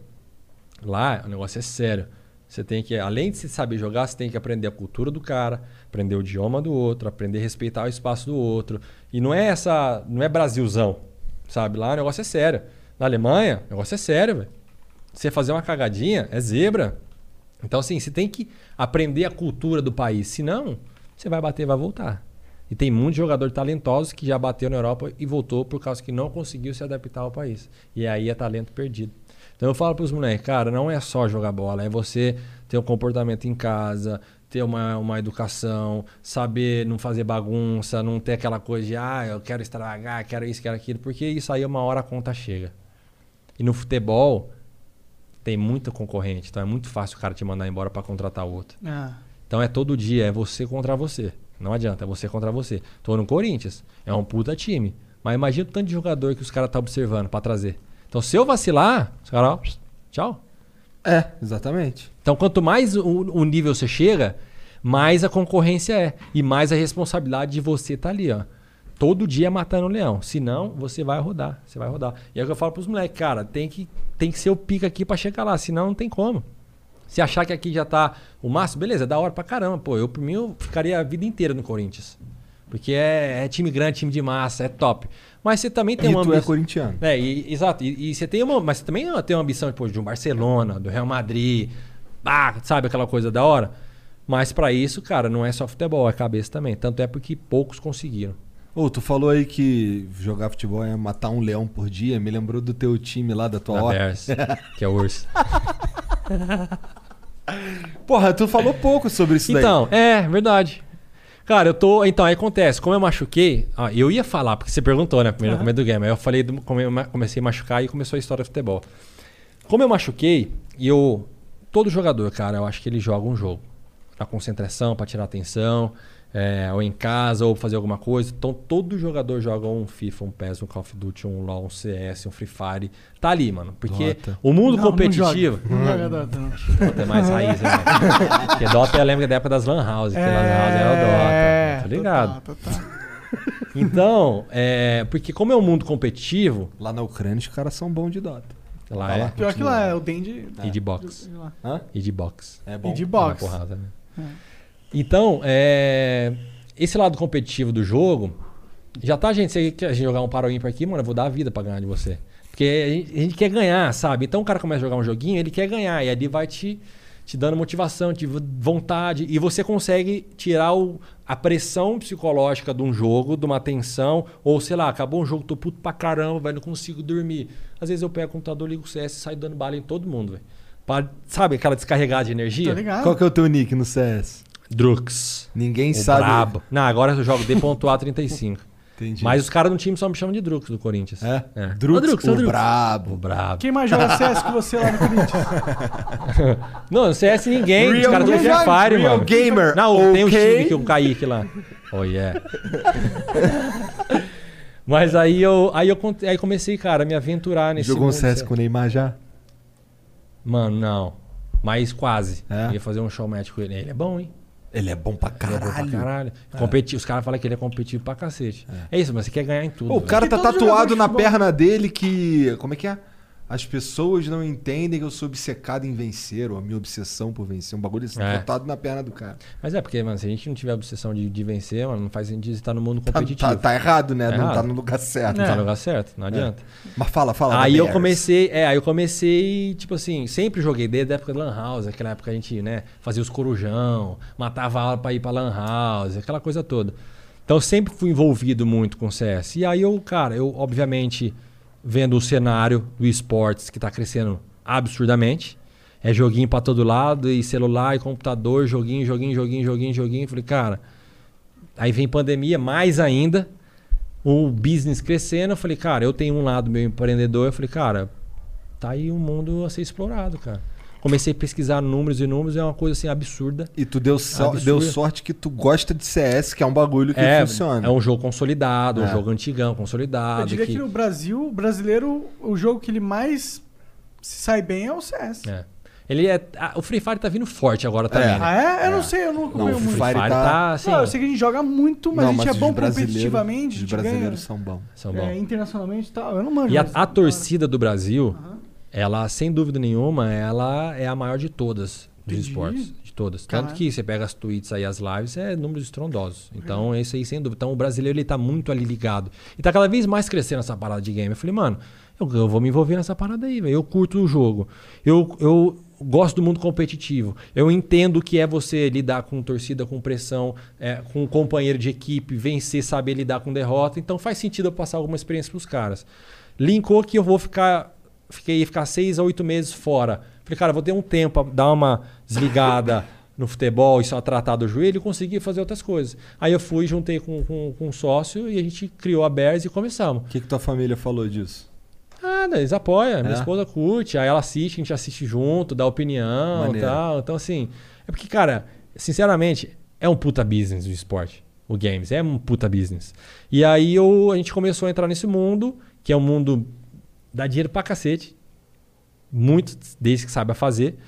Lá o negócio é sério. Você tem que, além de você saber jogar, você tem que aprender a cultura do cara, aprender o idioma do outro, aprender a respeitar o espaço do outro. E não é essa, não é Brasilzão, sabe? Lá o negócio é sério. Na Alemanha, o negócio é sério, velho. Você fazer uma cagadinha é zebra. Então assim, você tem que aprender a cultura do país, senão você vai bater e vai voltar. E tem muitos jogadores talentosos que já bateu na Europa e voltou por causa que não conseguiu se adaptar ao país. E aí é talento perdido. Então eu falo pros moleques, cara, não é só jogar bola, é você ter um comportamento em casa, ter uma, uma educação, saber não fazer bagunça, não ter aquela coisa de, ah, eu quero extravagar, quero isso, quero aquilo, porque isso aí uma hora a conta chega. E no futebol tem muita concorrente, então é muito fácil o cara te mandar embora para contratar outro. Ah. Então é todo dia, é você contra você. Não adianta, é você contra você. Tô no Corinthians, é um puta time. Mas imagina o tanto de jogador que os caras tá observando para trazer. Então se eu vacilar, os caras, ó, tchau. É, exatamente. Então quanto mais o, o nível você chega, mais a concorrência é. E mais a responsabilidade de você estar ali, ó. Todo dia matando o leão. Senão, você vai rodar. Você vai rodar. E é o que eu falo pros moleques, cara, tem que, tem que ser o pica aqui para chegar lá. Senão não tem como. Se achar que aqui já tá o máximo, beleza, é da hora pra caramba. Pô, eu por mim eu ficaria a vida inteira no Corinthians. Porque é, é time grande, time de massa, é top. Mas você também tem E uma é ambi- corintiano. É, e- exato. E, e você tem uma. Mas você também tem uma ambição pô, de um Barcelona, do Real Madrid. Ah, sabe aquela coisa da hora? Mas pra isso, cara, não é só futebol, é cabeça também. Tanto é porque poucos conseguiram. Ô, tu falou aí que jogar futebol é matar um leão por dia. Me lembrou do teu time lá, da tua hora. Que é o urso. Porra, tu falou pouco sobre isso daí. Então, é, verdade. Cara, eu tô. Então, aí acontece, como eu machuquei, ah, eu ia falar, porque você perguntou, né, primeiro no começo do game. Aí eu falei, do, como eu comecei a machucar e começou a história do futebol. Como eu machuquei, e eu. Todo jogador, cara, eu acho que ele joga um jogo. Na concentração, pra tirar atenção, é, ou em casa, ou fazer alguma coisa. Então, todo jogador joga um FIFA, um PES, um Call of Duty, um LoL, um CS, um Free Fire. Tá ali, mano. Porque Dota. o mundo Não, não competitivo. joga. Não joga Dota, não. Dota é mais raiz, né? Porque Dota eu lembro da época das Lan House, que Lan House era o Dota. Tá ligado? total, total. Então, é, porque como é um mundo competitivo, Lá na Ucrânia os caras são bons de Dota. lá é. lá. Pior que lá é o Dandy. E de box. lá. Hã? E de box. É bom. E de box. porrada, né? Então, é, esse lado competitivo do jogo, já tá, gente, se a gente jogar um paro ímpar aqui, mano, eu vou dar a vida pra ganhar de você. Porque a gente, a gente quer ganhar, sabe? Então o cara começa a jogar um joguinho, ele quer ganhar, e ali vai te, te dando motivação, te vontade, e você consegue tirar o- a pressão psicológica de um jogo, de uma tensão, ou sei lá, acabou um jogo, tô puto pra caramba, velho, não consigo dormir. Às vezes eu pego o computador, ligo o CS e saio dando bala em todo mundo, velho. Sabe aquela descarregada de energia? Tá ligado? Qual que é o teu nick no CS? Drux. Ninguém O sabe. brabo. Não, agora eu jogo D.A35. Entendi. Mas os caras no time só me chamam de Drux do Corinthians. É? é. Drux, Ô, Drux, ô, o Drux. brabo. O brabo. Quem mais joga CS que você lá no Corinthians? Não, no CS ninguém. os Real caras do Free Fire, real mano. gamer, Não, tem um ok? time que um Kaique lá. Oh, yeah. Mas aí eu, aí eu aí comecei, cara, a me aventurar nesse Jogou um CS sabe? com o Neymar já? Mano, não. Mas quase. É? Ia fazer um show match com ele. Ele é bom, hein? Ele é bom pra Ele é caralho. bom pra caralho. Competi- Os caras falam que ele é competitivo pra cacete. É, isso, mas você quer ganhar em tudo. O velho. cara tá todo tatuado jogador na futebol- perna dele que. Como é que é? As pessoas não entendem que eu sou obcecado em vencer, ou a minha obsessão por vencer. Um bagulho assim, É. tatuado na perna do cara. Mas é porque, mano, se a gente não tiver obsessão de, de vencer, mano, não faz sentido estar no mundo Tá, competitivo. tá- tá errado, né? Tá não tá errado. no lugar certo. Não tá no lugar certo, não adianta. Mas fala, fala. Aí eu Bears. comecei, é, aí eu comecei, tipo assim, sempre joguei desde a época da Lan House, aquela época a gente, né, fazia os corujão, matava aula pra ir pra Lan House, aquela coisa toda. Então eu sempre fui envolvido muito com CS. E aí eu, cara, eu obviamente vendo o cenário do esportes que tá crescendo absurdamente, é joguinho pra todo lado, e celular, e computador, joguinho, joguinho, joguinho, joguinho, joguinho. Falei, cara, aí vem pandemia mais ainda, o business crescendo, eu falei, cara, eu tenho um lado meu empreendedor, eu falei, cara, tá aí um mundo a ser explorado, cara. Comecei a pesquisar números e números, é uma coisa assim absurda. E tu deu, so- Absurdo. deu sorte que tu gosta de CS, que é um bagulho que É, funciona. é um jogo consolidado, É. um jogo antigão, consolidado. Eu diria que... no Brasil, o brasileiro, o jogo que ele mais se sai bem é o CS. É. Ele é. ah, o Free Fire tá vindo forte agora também. né? Ah, é? Eu não sei, eu não acompanho o muito. Free Fire tá- assim, Não, eu sei que a gente joga muito, mas Não, a gente mas é bom competitivamente. a os gente brasileiros ganha, são bons. São é, bons. internacionalmente e tal. Eu não manjo. E a, a torcida do Brasil, ela, sem dúvida nenhuma, ela é a maior de todas dos Entendi. esportes. De todas. Tanto que você pega as tweets aí, as lives, é números estrondosos. Então, esse aí, sem dúvida. Então, o brasileiro, ele tá muito ali ligado. E tá cada vez mais crescendo essa parada de game. Eu falei, mano, eu, eu vou me envolver nessa parada aí, velho. Eu curto o jogo. Eu, eu gosto do mundo competitivo. Eu entendo o que é você lidar com torcida, com pressão, é, com um companheiro de equipe, vencer, saber lidar com derrota. Então, faz sentido eu passar alguma experiência pros caras. Linkou que eu vou ficar fiquei ficar seis a oito meses fora. Falei, cara, vou ter um tempo pra dar uma desligada no futebol e só tratar do joelho e conseguir fazer outras coisas. Aí eu fui, juntei com, com, com um sócio e a gente criou a Bears e começamos. O que, que tua família falou disso? Nada, eles apoiam. Minha É? esposa curte, aí ela assiste, a gente assiste junto, dá opinião e Maneiro. tal. Então, assim, é porque, cara, sinceramente, é um puta business o esporte. O games, é um puta business. E aí eu, a gente começou a entrar nesse mundo, que é um mundo dá dinheiro pra cacete. Muito, desde que saiba fazer.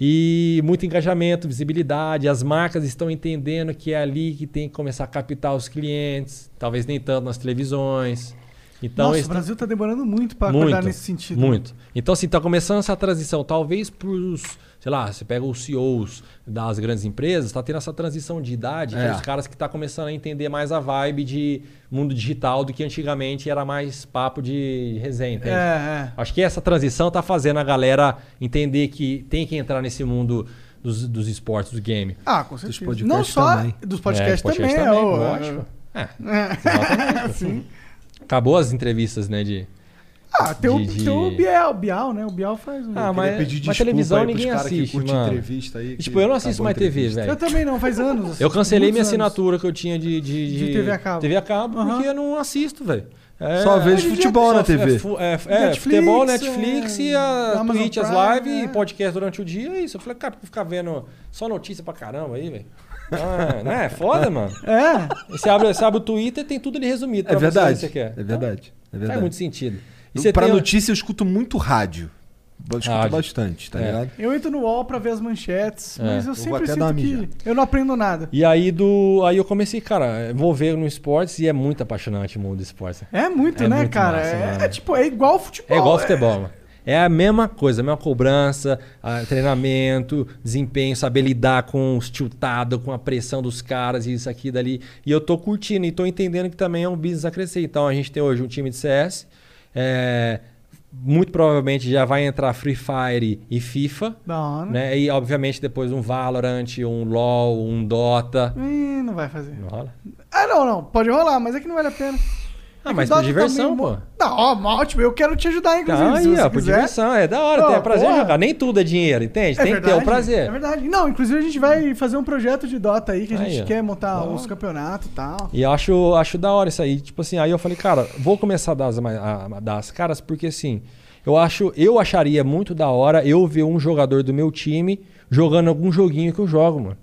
E muito engajamento, visibilidade. As marcas estão entendendo que é ali que tem que começar a captar os clientes. Talvez nem tanto nas televisões. Então, Nossa, o Brasil tá demorando muito muito, acordar nesse sentido. Muito. Então, assim, tá começando essa transição. Talvez pros, sei lá, você pega os CEOs das grandes empresas, tá tendo essa transição de idade, que É. é os caras que tá começando a entender mais a vibe de mundo digital do que antigamente era mais papo de resenha, entende? É, é. Acho que essa transição tá fazendo a galera entender que tem que entrar nesse mundo dos, dos esportes, do game. Ah, com certeza. podcasts Não só também. dos podcasts É, podcast também, também, é, o- lógico. É, É. exatamente. Sim. Acabou as entrevistas, né, de... Ah, tem o, de- de- tem o Biel, Bial, né? O Bial faz um. Ah, mas, pedir mas televisão ninguém que assiste, mano. entrevista aí, E, tipo, eu não assisto mais TV, velho. Eu também não, faz anos. Eu cancelei minha anos. assinatura que eu tinha de, de, De TV a cabo. TV a cabo Aham. porque eu não assisto, velho. É, Só vejo futebol na TV. É, é, é, Netflix, futebol, é, Netflix e a Amazon Twitch, as Prime, lives é. e podcast durante o dia. É isso. Eu falei, cara, por que ficar vendo só notícia pra caramba aí, velho? Ah, né? É foda, mano. É. E você abre, você abre o Twitter tem tudo ali resumido. É você verdade. você quer. É verdade. É Faz verdade. muito sentido. E você pra tem- notícia eu escuto muito rádio. Eu escuto Rádio. bastante, tá É. ligado? Eu entro no UOL pra ver as manchetes, É. mas eu Eu vou sempre até dar uma sinto que mijada. eu não aprendo nada. E aí, do, aí eu comecei, cara, vou ver no esportes e é muito apaixonante o mundo do esportes. É muito, É né, muito cara? massa, é, mano. é tipo, é igual futebol. É igual futebol, mano. É a mesma coisa, a mesma cobrança, a- treinamento, desempenho, saber lidar com os tiltados, com a pressão dos caras, isso aqui dali. E eu tô curtindo e tô entendendo que também é um business a crescer. Então a gente tem hoje um time de CS. É, muito provavelmente já vai entrar Free Fire e FIFA. Da hora. Né? E obviamente depois um Valorant, um LoL, um Dota. Ih, não vai fazer. Não rola? Ah, não, não. Pode rolar, mas é que não vale a pena. Ah, mas por Dota diversão, também- pô. Não, ó, ótimo. Eu quero te ajudar, inclusive. Tá aí, ó, por quiser. diversão. É da hora, tem é prazer porra. jogar. Nem tudo é dinheiro, entende? É tem que ter o verdade, prazer. É verdade. Não, inclusive a gente vai fazer um projeto de Dota aí, que a Aí, gente ó. quer montar os campeonatos e tal. E eu acho, acho da hora isso aí. Tipo assim, aí eu falei, cara, vou começar a dar as, a- a dar as caras, porque assim, eu acho, eu acharia muito da hora eu ver um jogador do meu time jogando algum joguinho que eu jogo, mano.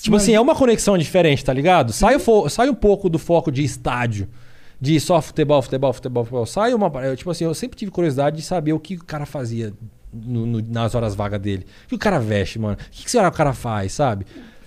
Tipo assim, é uma conexão diferente, tá ligado? Sai, o sai um pouco do foco de estádio. De só futebol, futebol, futebol, futebol. Sai uma. eu, Tipo assim, eu sempre tive curiosidade de saber o que o cara fazia no- no- nas horas vagas dele. O que o cara veste, mano? O que, que será que o cara faz, sabe?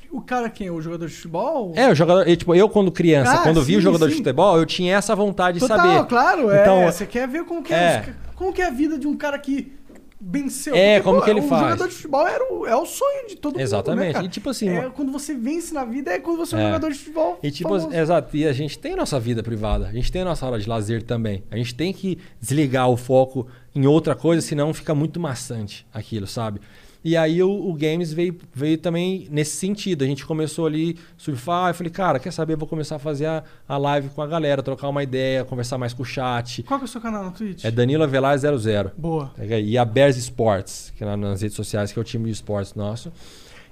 O cara quem? O jogador de futebol? É, o jogador. Eu, tipo, eu quando criança, Ah, quando vi o sim, jogador de sim. futebol, eu tinha essa vontade de Total, saber. claro. Então, é, você quer ver como que é, é. como que é a vida de um cara que venceu. É, como que ele o faz. jogador de futebol era o, é o sonho de todo mundo, Exatamente. né? E tipo assim, É, uma- quando você vence na vida é quando você é um É. jogador de futebol. E tipo, famoso. exato, e a gente tem a nossa vida privada, a gente tem a nossa hora de lazer também. A gente tem que desligar o foco em outra coisa, senão fica muito maçante aquilo, sabe? E aí o, o Games veio, veio também nesse sentido. A gente começou ali surfar, eu falei, cara, quer saber? Vou começar a fazer a, a live com a galera, trocar uma ideia, conversar mais com o chat. Qual que é o seu canal no Twitch? É Danilo Avelar 00. Boa. E a Bears Sports, que é nas redes sociais, que é o time de esportes nosso.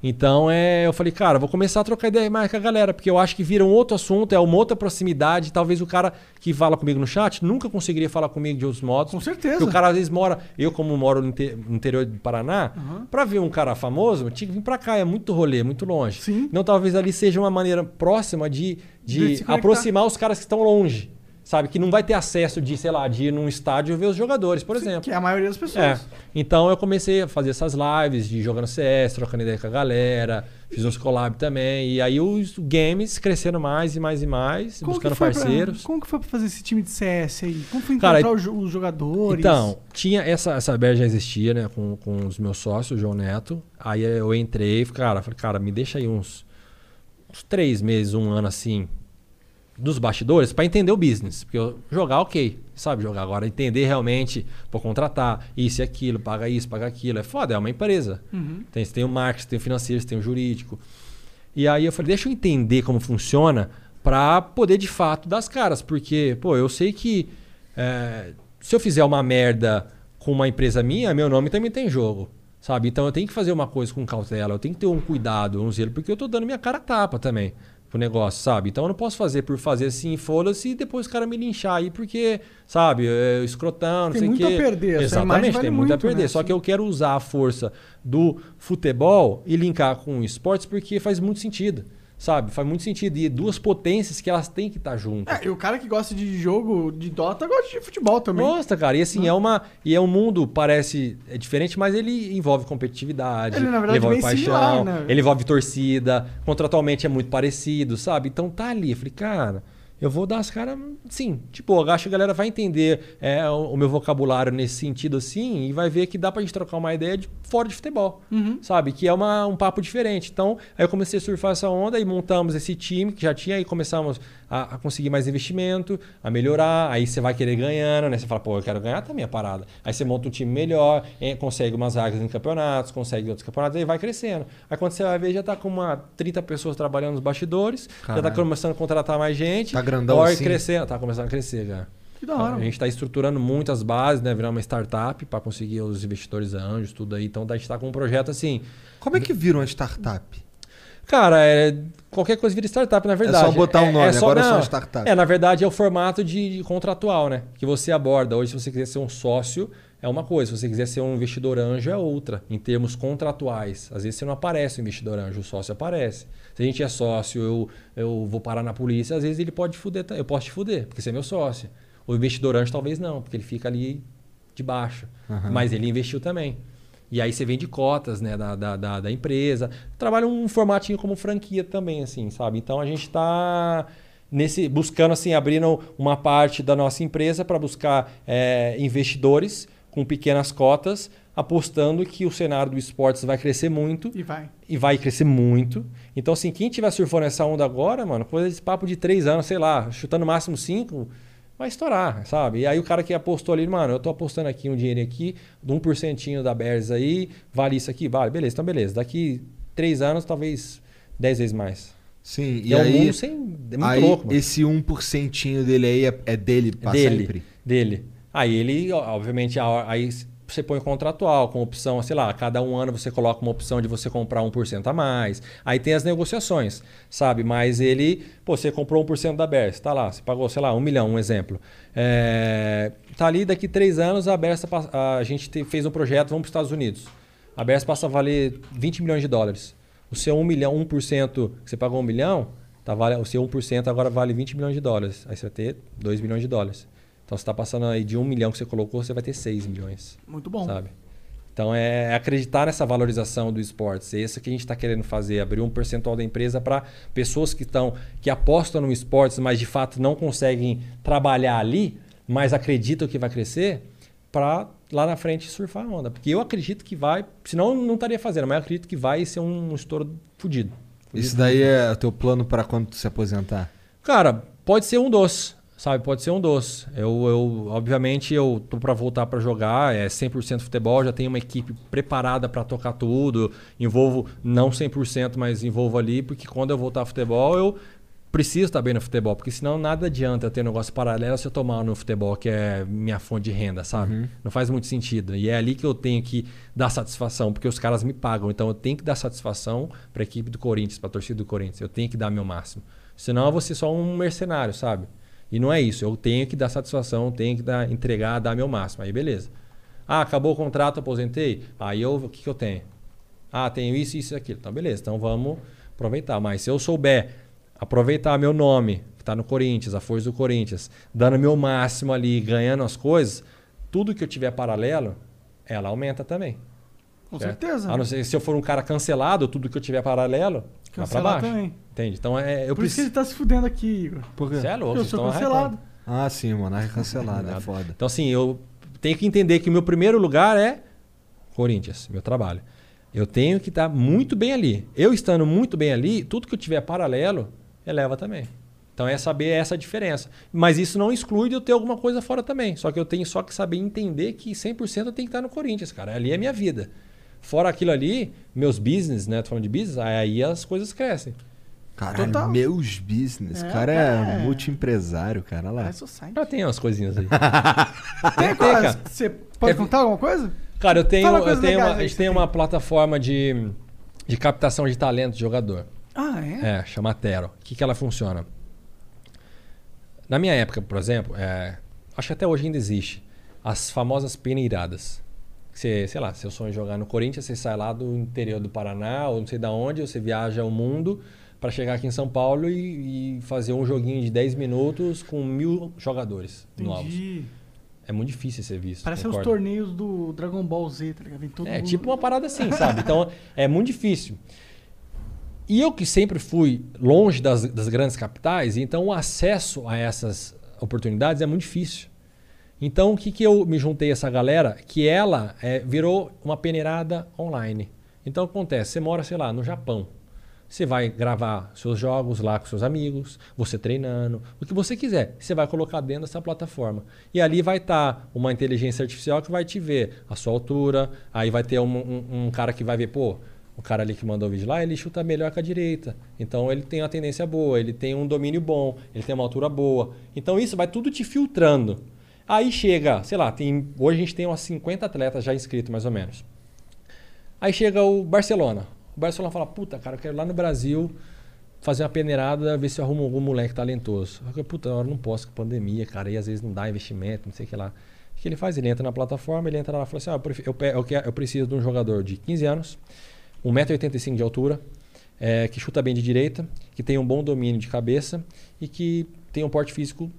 Então é, eu falei, cara, vou começar a trocar ideia mais com a galera, porque eu acho que vira um outro assunto, é uma outra proximidade. Talvez o cara que fala comigo no chat nunca conseguiria falar comigo de outros modos. Com certeza. Porque o cara às vezes mora, eu como moro no inte- no interior do Paraná, Uhum. pra ver um cara famoso, eu tinha que vir pra cá, é muito rolê, muito longe. Então talvez ali seja uma maneira próxima de, De de aproximar os caras que estão longe. Sabe? Que não vai ter acesso de, sei lá, de ir num estádio ver os jogadores, por exemplo. Que é a maioria das É. pessoas. Então eu comecei a fazer essas lives de jogando CS, trocando ideia com a galera, fiz uns collab também. E aí os games crescendo mais e mais e mais, Como buscando foi pra- parceiros. como que foi pra fazer esse time de CS aí? Como foi Cara, encontrar os jo- os jogadores? Então, tinha essa, essa BR já existia, né? Com, com os meus sócios, o João Neto. Aí eu entrei, cara, falei, cara, me deixa aí uns, uns três meses, um ano assim, dos bastidores, pra entender o business. Porque eu, jogar, ok, sabe jogar. Agora, entender realmente, pô, contratar isso e aquilo, paga isso, paga aquilo. É foda, é uma empresa. Uhum. Tem, você tem o marketing, tem o financeiro, você tem o jurídico. E aí eu falei, deixa eu entender como funciona pra poder de fato dar as caras. Porque, pô, eu sei que é, se eu fizer uma merda com uma empresa minha, meu nome também tem jogo. Sabe? Então eu tenho que fazer uma coisa com cautela, eu tenho que ter um cuidado, um zelo, porque eu tô dando minha cara a tapa também pro negócio, sabe? Então eu não posso fazer por fazer assim, foda-se, e depois o cara me linchar aí, porque, sabe, é, escrotão, não Tem sei o muito quê. a perder, essa imagem Exatamente, vale tem muito a muito, perder. né? Só que eu quero usar a força do futebol e linkar com esportes porque faz muito sentido. Sabe? Faz muito sentido. E duas potências que elas têm que estar juntas. É, e o cara que gosta de jogo de Dota gosta de futebol também. Gosta, cara. E assim, é uma. E é um mundo, parece é diferente, mas ele envolve competitividade. Ele, na verdade, envolve bem paixão. similar, né? Ele envolve torcida. Contratualmente é muito parecido, sabe? Então tá ali. Eu falei, cara. Eu vou dar as caras, sim. Tipo, acho que a galera vai entender é, o, meu vocabulário nesse sentido assim e vai ver que dá pra gente trocar uma ideia de fora de futebol, Uhum. sabe? Que é uma, um papo diferente. Então, aí eu comecei a surfar essa onda e montamos esse time que já tinha e começamos a, a conseguir mais investimento, a melhorar. Aí você vai querer ganhando, né? Você fala, pô, eu quero ganhar também a parada. Aí você monta um time melhor, eh, consegue umas vagas em campeonatos, consegue outros campeonatos, aí vai crescendo. Aí quando você vai ver, já tá com uma 30 pessoas trabalhando nos bastidores, já tá Caralho. começando a contratar mais gente. Tá grandão assim? crescendo, tá começando a crescer já. Que da hora, A gente está estruturando muitas bases, né? Virar uma startup para conseguir os investidores anjos, tudo aí. Então a gente está com um projeto assim. Como é que vira uma startup? Cara, é, qualquer coisa vira startup, na verdade. só botar um nome, agora é só não, uma startup. É, na verdade, é o formato de, de contratual, né? Que você aborda. Hoje, se você quiser ser um sócio, é uma coisa. Se você quiser ser um investidor anjo, é outra. Em termos contratuais. Às vezes você não aparece o investidor anjo, o sócio aparece. Se a gente é sócio, eu, eu vou parar na polícia, às vezes ele pode fuder. Eu posso te fuder, porque você é meu sócio. O investidor anjo talvez não, porque ele fica ali de baixo. Aham. Mas ele investiu também. E aí você vende cotas né, da, da, da, da empresa. Trabalha um formatinho como franquia também, assim, sabe? Então a gente está nesse buscando assim abrindo uma parte da nossa empresa para buscar é, investidores com pequenas cotas, apostando que o cenário do esportes vai crescer muito E vai. e vai crescer muito. Então, assim, quem tiver surfando essa onda agora, mano, coisa de papo de três anos, sei lá, chutando no máximo cinco, vai estourar, sabe? E aí o cara que apostou ali, mano, eu tô apostando aqui um dinheiro aqui, de 1% da Bears aí, vale isso aqui? Vale, beleza, então beleza. Daqui três anos, talvez dez vezes mais. Sim, E e é um aí, mundo sem- é muito aí louco, mano. esse 1% dele aí é, é dele pra dele, sempre? Dele. Aí ele, obviamente, aí você põe contratual com opção, sei lá, cada um ano você coloca uma opção de você comprar 1% a mais. Aí tem as negociações, sabe? Mas ele, pô, você comprou 1% da Bersa, tá lá, você pagou, sei lá, um milhão, um exemplo. É, tá ali, daqui três anos a Bersa, a gente te- fez um projeto, vamos para os Estados Unidos. A Bersa passa a valer 20 milhões de dólares. O seu 1 milhão, 1% que você pagou 1 milhão, tá, vale, o seu 1% agora vale 20 milhões de dólares. Aí você vai ter 2 milhões de dólares. Então você está passando aí de 1 milhão que você colocou, você vai ter 6 milhões. Muito bom. Sabe? Então é acreditar nessa valorização do esportes. É isso que a gente está querendo fazer, abrir um percentual da empresa para pessoas que estão que apostam no esportes, mas de fato não conseguem trabalhar ali, mas acreditam que vai crescer, para lá na frente surfar a onda. Porque eu acredito que vai, senão eu não estaria fazendo, mas eu acredito que vai ser um estouro fudido. Isso daí é o teu plano pra quando tu se aposentar? Cara, pode ser um dos, sabe? Pode ser um dos. Eu, eu obviamente, eu tô para voltar para jogar, é 100% futebol, já tenho uma equipe preparada para tocar tudo. Envolvo não 100%, mas envolvo ali, porque quando eu voltar a futebol, eu preciso estar bem no futebol, porque senão nada adianta ter um negócio paralelo se eu tomar no futebol, que é minha fonte de renda, sabe? Não faz muito sentido. E é ali que eu tenho que dar satisfação, porque os caras me pagam. Então eu tenho que dar satisfação para a equipe do Corinthians, para a torcida do Corinthians. Eu tenho que dar meu máximo. Senão eu vou ser só um mercenário, sabe? E não é isso. Eu tenho que dar satisfação, tenho que dar, entregar, dar meu máximo. Aí beleza. Ah, acabou o contrato, aposentei. Aí eu, o que, que eu tenho? Ah, tenho isso, isso e aquilo. Então, beleza. Então vamos aproveitar. Mas se eu souber aproveitar meu nome, que está no Corinthians, a força do Corinthians, dando meu máximo ali, ganhando as coisas, tudo que eu tiver paralelo, ela aumenta também. Com certo? certeza. A não ser se eu for um cara cancelado, tudo que eu tiver paralelo, vai pra baixo. também. Entende? Então é, eu Por isso que preciso. ele tá se fudendo aqui, Igor. Por quê? Você é louco, Eu vocês sou estão cancelado. arretando. Ah, sim, o Monarca cancelado, é foda. Então, assim, eu tenho que entender que o meu primeiro lugar é Corinthians, meu trabalho. Eu tenho que estar muito bem ali. Eu estando muito bem ali, tudo que eu tiver paralelo, eleva também. Então é saber essa diferença. Mas isso não exclui de eu ter alguma coisa fora também. Só que eu tenho só que saber entender que 100% eu tenho que estar no Corinthians, cara. Ali é minha vida. Fora aquilo ali, meus business, né? Tô falando de business, aí as coisas crescem. Caralho, Total. meus business. O É, cara é, é. multi-empresário, cara. Olha lá. É. Já tem umas coisinhas aí. Tem, Tem, qual- cara. Você pode É- contar alguma coisa? Cara, eu tenho, eu tenho uma, a gente tem uma plataforma de, de captação de talento de jogador. Ah, é? É, chama Tero. O que, que ela funciona? Na minha época, por exemplo, é, acho que até hoje ainda existe, as famosas peneiradas. Você, sei lá, seu sonho é jogar no Corinthians, você sai lá do interior do Paraná, ou não sei da onde, você viaja o mundo para chegar aqui em São Paulo e, e fazer um joguinho de 10 minutos com mil jogadores novos. Entendi. É muito difícil ser visto. Parece os torneios do Dragon Ball Z, tá ligado? Vem todo É mundo... tipo uma parada assim, sabe? Então é muito difícil. E eu que sempre fui longe das, das grandes capitais, então o acesso a essas oportunidades é muito difícil. Então o que, que eu me juntei a essa galera? Que ela é, virou uma peneirada online. Então acontece, você mora, sei lá, no Japão. Você vai gravar seus jogos lá com seus amigos, você treinando, o que você quiser. Você vai colocar dentro dessa plataforma. E ali vai estar uma inteligência artificial que vai te ver a sua altura. Aí vai ter um, um- um cara que vai ver, pô, o cara ali que mandou o vídeo lá, ele chuta melhor com a direita. Então ele tem uma tendência boa, ele tem um domínio bom, ele tem uma altura boa. Então isso vai tudo te filtrando. Aí chega, sei lá, tem, hoje a gente tem umas 50 atletas já inscritos mais ou menos. Aí chega o Barcelona. O Barcelona fala: Puta, cara, eu quero ir lá no Brasil fazer uma peneirada, ver se eu arrumo algum moleque talentoso. Eu Puta, eu não posso com pandemia, cara, e às vezes não dá investimento, não sei o que lá. O que ele faz? Ele entra na plataforma, ele entra lá e fala assim: ah, eu, eu, eu, eu preciso de um jogador de 15 anos, 1,85m de altura, é, que chuta bem de direita, que tem um bom domínio de cabeça e que tem um porte físico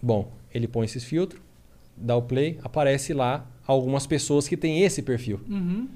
bom. Ele põe esses filtros, dá o play, aparece lá algumas pessoas que têm esse perfil. Uhum.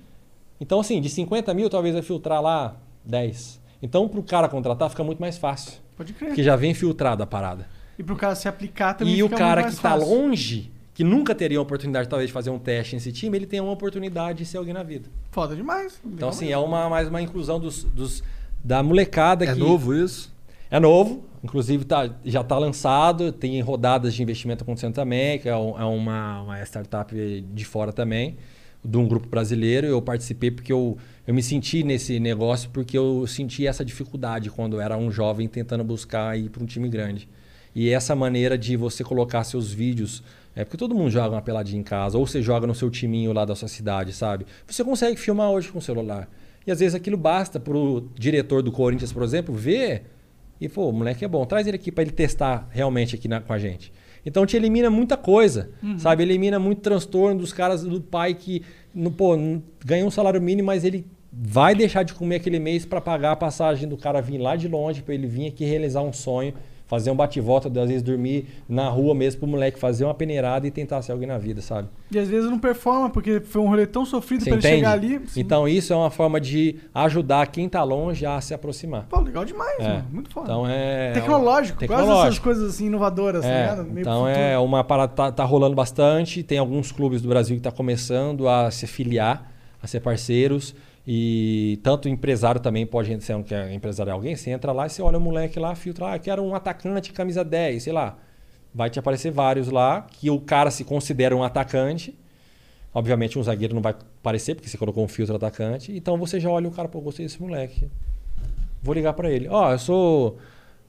Então, assim, de 50 mil, talvez vai filtrar lá 10. Então, para o cara contratar, fica muito mais fácil. Pode crer. Porque já vem filtrada a parada. E pro cara se aplicar também E o cara muito que está longe, que nunca teria a oportunidade, talvez, de fazer um teste nesse time, ele tem uma oportunidade de ser alguém na vida. Foda demais. Então, assim, é uma, mais uma inclusão dos, dos- da molecada É que... novo isso? É novo, inclusive tá, já está lançado, tem rodadas de investimento acontecendo também, que é, é uma, uma startup de fora também, de um grupo brasileiro. Eu participei porque eu, eu me senti nesse negócio porque eu senti essa dificuldade quando eu era um jovem tentando buscar ir para um time grande. E essa maneira de você colocar seus vídeos, é porque todo mundo joga uma peladinha em casa, ou você joga no seu timinho lá da sua cidade, sabe? Você consegue filmar hoje com o celular. E às vezes aquilo basta pro diretor do Corinthians, por exemplo, ver e, pô, o moleque é bom, traz ele aqui para ele testar realmente aqui na- com a gente. Então te elimina muita coisa, Uhum. sabe? Elimina muito transtorno dos caras do pai que, no, pô, ganha um salário mínimo, mas ele vai deixar de comer aquele mês para pagar a passagem do cara vir lá de longe, para ele vir aqui realizar um sonho, fazer um bate-volta, às vezes dormir na rua mesmo pro moleque fazer uma peneirada e tentar ser alguém na vida, sabe? E às vezes não performa, porque foi um rolê tão sofrido pra ele chegar ali. Sim. Então isso é uma forma de ajudar quem tá longe a se aproximar. Pô, legal demais, É. mano. Muito foda. Então é. Tecnológico. Gosto dessas Tecnológico. coisas assim inovadoras, tá É, ligado? Meio então é uma parada tá, tá rolando bastante. Tem alguns clubes do Brasil que tá começando a se filiar, a ser parceiros. E tanto empresário também pode ser um que é empresário é alguém, você entra lá e você olha o moleque lá, filtra, ah, quero um atacante camisa 10, sei lá. Vai te aparecer vários lá que o cara se considera um atacante. Obviamente um zagueiro não vai aparecer porque você colocou um filtro atacante. Então você já olha o cara, pô, gostei desse moleque. Vou ligar pra ele. Ó, eu sou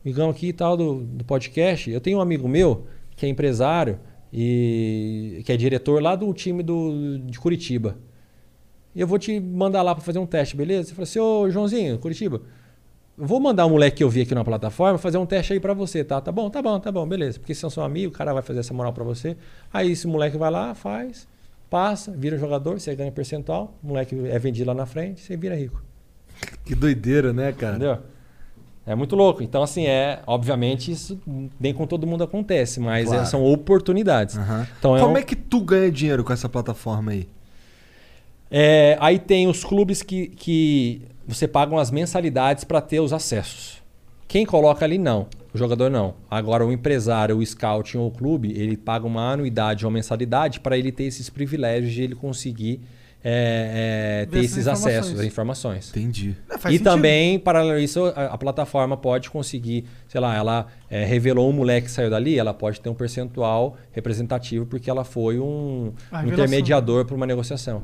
amigão aqui e tal do, do podcast. Eu tenho um amigo meu que é empresário e que é diretor lá do time do, de Curitiba. E eu vou te mandar lá para fazer um teste, beleza? Você fala assim, ô Joãozinho, Curitiba, vou mandar um moleque que eu vi aqui na plataforma fazer um teste aí para você, tá? Tá bom, tá bom, tá bom, beleza. Porque se é seu amigo, o cara vai fazer essa moral para você. Aí esse moleque vai lá, faz, passa, vira jogador, você ganha percentual, o moleque é vendido lá na frente, você vira rico. Que doideira, né, cara? Entendeu? É muito louco. Então, assim, é. Obviamente, isso nem com todo mundo acontece, mas Claro. é- são oportunidades. Então, é Como um- é que tu ganha dinheiro com essa plataforma aí? É, aí tem os clubes que, que você paga umas mensalidades para ter os acessos. Quem coloca ali, não. O jogador não. Agora, o empresário, o scouting ou o clube, ele paga uma anuidade ou uma mensalidade para ele ter esses privilégios de ele conseguir é, é, ter esses acessos, as informações. Entendi. É, faz e sentido. também, paralelo a isso, a, a plataforma pode conseguir, sei lá, ela é, revelou um moleque que saiu dali, ela pode ter um percentual representativo porque ela foi um, um intermediador para uma negociação.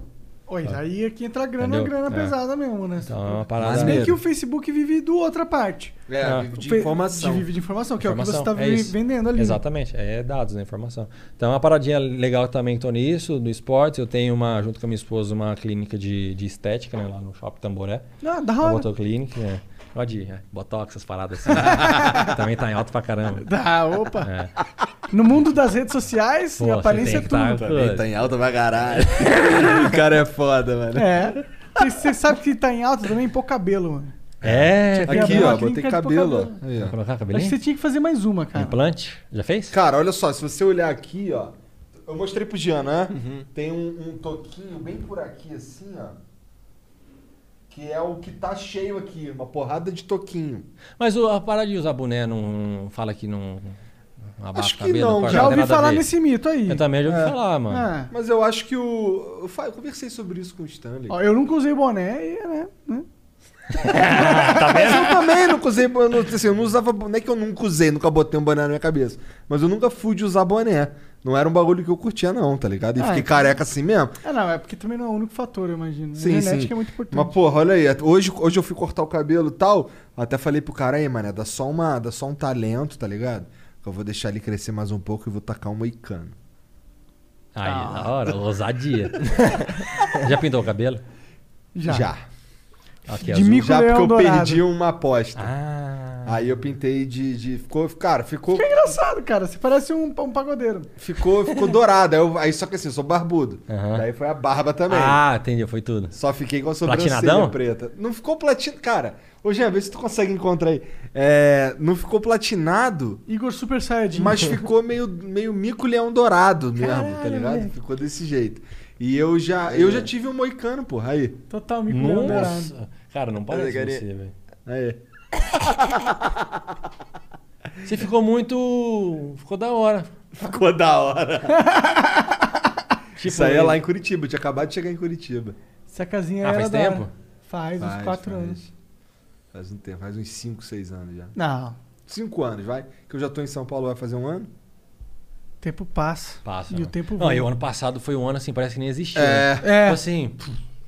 Oi, aí aqui entra a grana, Entendeu? grana É. pesada mesmo, né? Então é uma parada. Mas bem Maneiro. que o Facebook vive do outra parte. É, Ah. vive de informação. de- vive de informação, que é o que você Informação, está é vendendo ali. Exatamente, é dados, né? Informação. Então, uma paradinha legal também que tô nisso, no esporte. Eu tenho uma, junto com a minha esposa, uma clínica de, de estética, né? Lá no Shopping Tamboré. Ah, da A hora. Botoclinic, é. Pode ir, é. Botox, essas paradas assim. também tá em alto pra caramba. Ah, opa. É. No mundo das redes sociais, Pô, aparência é que tudo. tá- Também tá em alta pra caralho. o cara é foda, mano. É. Você- sabe que tá em alta também pôr cabelo, mano. É, Tinha que Aqui, ó, botei cabelo, ó. Aí, ó. colocar Acho que você tinha que fazer mais uma, cara. Implante? Já fez? Cara, olha só, se você olhar aqui, ó. Eu mostrei pro Jean, né? Tem um, um toquinho bem por aqui, assim, ó. Que é o que tá cheio aqui, uma porrada de toquinho. Mas o- a parada de usar boné não fala que não abafa Acho que cabelo? não, Já ouvi falar nesse mito aí. Eu também já ouvi É. falar, mano. É. Mas eu acho que o. Eu, eu conversei sobre isso com o Stanley. Ó, eu nunca usei boné e, né? né? Mas eu também nunca usei boné. Assim, eu não usava boné que eu nunca usei, nunca botei um boné na minha cabeça. Mas eu nunca fui de usar boné. Não era um bagulho que eu curtia, não, tá ligado? E Ah, fiquei então- careca assim mesmo. É, não, é porque também não é o único fator, eu imagino. Sim, a genética sim. é muito importante. Mas, porra, olha aí. Hoje, hoje eu fui cortar o cabelo e tal. Até falei pro cara aí, mano, dá só, uma, dá só um talento, tá ligado? Que eu vou deixar ele crescer mais um pouco e vou tacar um moicano. Aí, Ah. da hora, ousadia. já pintou o cabelo? Já. Já. Aqui, De mico Já porque leão eu dourado. perdi uma aposta. Ah. Aí eu pintei de. de ficou, cara, ficou. Que engraçado, cara. Você parece um, um pagodeiro. Ficou, ficou dourado. Aí, eu- aí só que assim, eu sou barbudo. Aham. Daí foi a barba também. Ah, entendi, foi tudo. Só fiquei com a sobrancelha preta. Não ficou platinado. Cara, ô Jean, vê se tu consegue encontrar aí. É, não ficou platinado, Igor Super Saiyajin. mas ficou meio, meio mico-leão dourado mesmo, tá Caralho, ligado? moleque. Ficou desse jeito. E eu já, eu já tive um moicano, porra. Aí. Total dourado. Nossa. Cara, não parece Alegaria. você, velho. Aí. Você ficou muito... Ficou da hora. Ficou da hora. Tipo, Isso aí é lá em Curitiba. Eu tinha acabado de chegar em Curitiba. Essa casinha Ah, era faz da hora. tempo? Faz, uns Faz, 4 faz. anos. Faz um tempo, faz uns 5, 6 anos já. Não, 5 anos, vai. Que eu já tô em São Paulo, vai fazer um ano. O tempo passa. Passa. E né? o tempo Não, voa. e o ano passado foi um ano assim, parece que nem existiu. É. né? É. Tipo assim,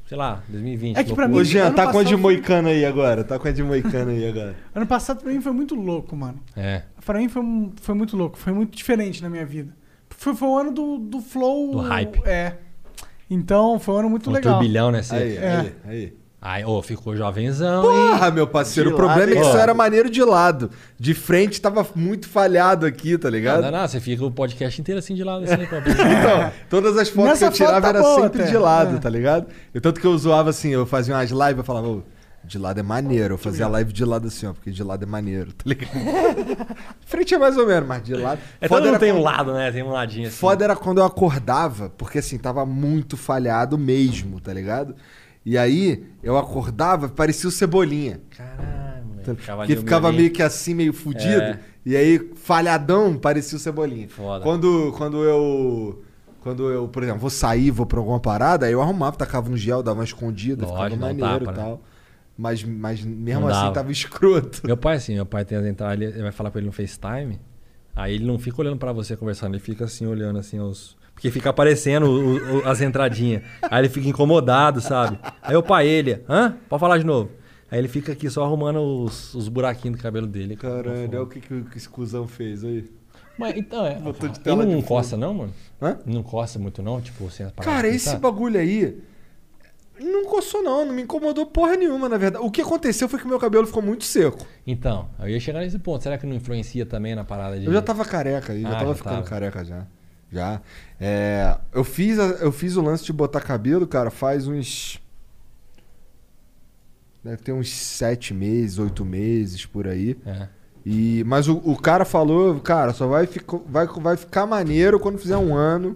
sei lá, 2020. É que pra loucura. Ô, mim- Jean, tá com a de passado foi- moicano aí agora. Tá com a de moicano aí agora. Ano passado pra mim foi muito louco, mano. É. Pra mim foi, um- foi muito louco. Foi muito diferente na minha vida. Foi, foi o ano do, do flow. Do hype. É. Então, foi um ano muito Um legal. turbilhão, né? Aí, É. aí, aí. Ai, ô, ficou jovenzão, Porra, hein? meu parceiro, De o problema lado, é que isso era maneiro de lado. De frente tava muito falhado aqui, tá Não, ligado? não, não, você fica o podcast inteiro assim de lado, assim, pra Então, todas as fotos Nessa que eu tirava foto tá era boa sempre até. de lado, É. tá ligado? E tanto que eu zoava assim, eu fazia umas lives, eu falava, ô, de lado é maneiro. Eu fazia live de lado assim, ó, porque de lado é maneiro, tá ligado? frente é mais ou menos, mas de lado. É, Foda todo mundo tem um quando- lado, né? Tem um ladinho assim. Foda era quando eu acordava, porque assim, tava muito falhado mesmo, tá ligado? E aí, eu acordava, parecia o Cebolinha. Caralho. Tá- Ficava que ficava meio que assim, meio fudido. É. E aí, falhadão, parecia o Cebolinha. Foda. Quando, quando eu. Quando eu, por exemplo, vou sair, vou pra alguma parada, aí eu arrumava, tacava um gel, dava uma escondida, Lógico, ficava maneiro tapa, e né? tal. Mas, mas mesmo Não assim dava. tava escroto. Meu pai, assim, meu pai tem as entradas, ele vai falar com ele no FaceTime, aí ele não fica olhando pra você conversando, ele fica assim, olhando assim os... Porque fica aparecendo o- o- as entradinhas. Aí ele fica incomodado, sabe? Aí o pai, ele, hã? Pode falar de novo. Aí ele fica aqui só arrumando os, os buraquinhos do cabelo dele. Caralho, olha o que, que esse cuzão fez aí. Mas então, é. Botou de Ele não de coça, não, mano? Hã? Não coça muito, não? Tipo, sem as paradas Cara, esse sabe? bagulho aí. Não coçou, não. Não me incomodou porra nenhuma, na verdade. O que aconteceu foi que meu cabelo ficou muito seco. Então, eu ia chegar nesse ponto. Será que não influencia também na parada de. Eu já tava careca aí, já Ah, tava já ficando tava. careca já. Já. É, eu, fiz a- eu fiz o lance de botar cabelo, cara, faz uns. Deve ter uns sete meses, oito meses por aí. É. E, mas o, o cara falou, cara, só vai, ficar vai, vai ficar maneiro quando fizer um ano.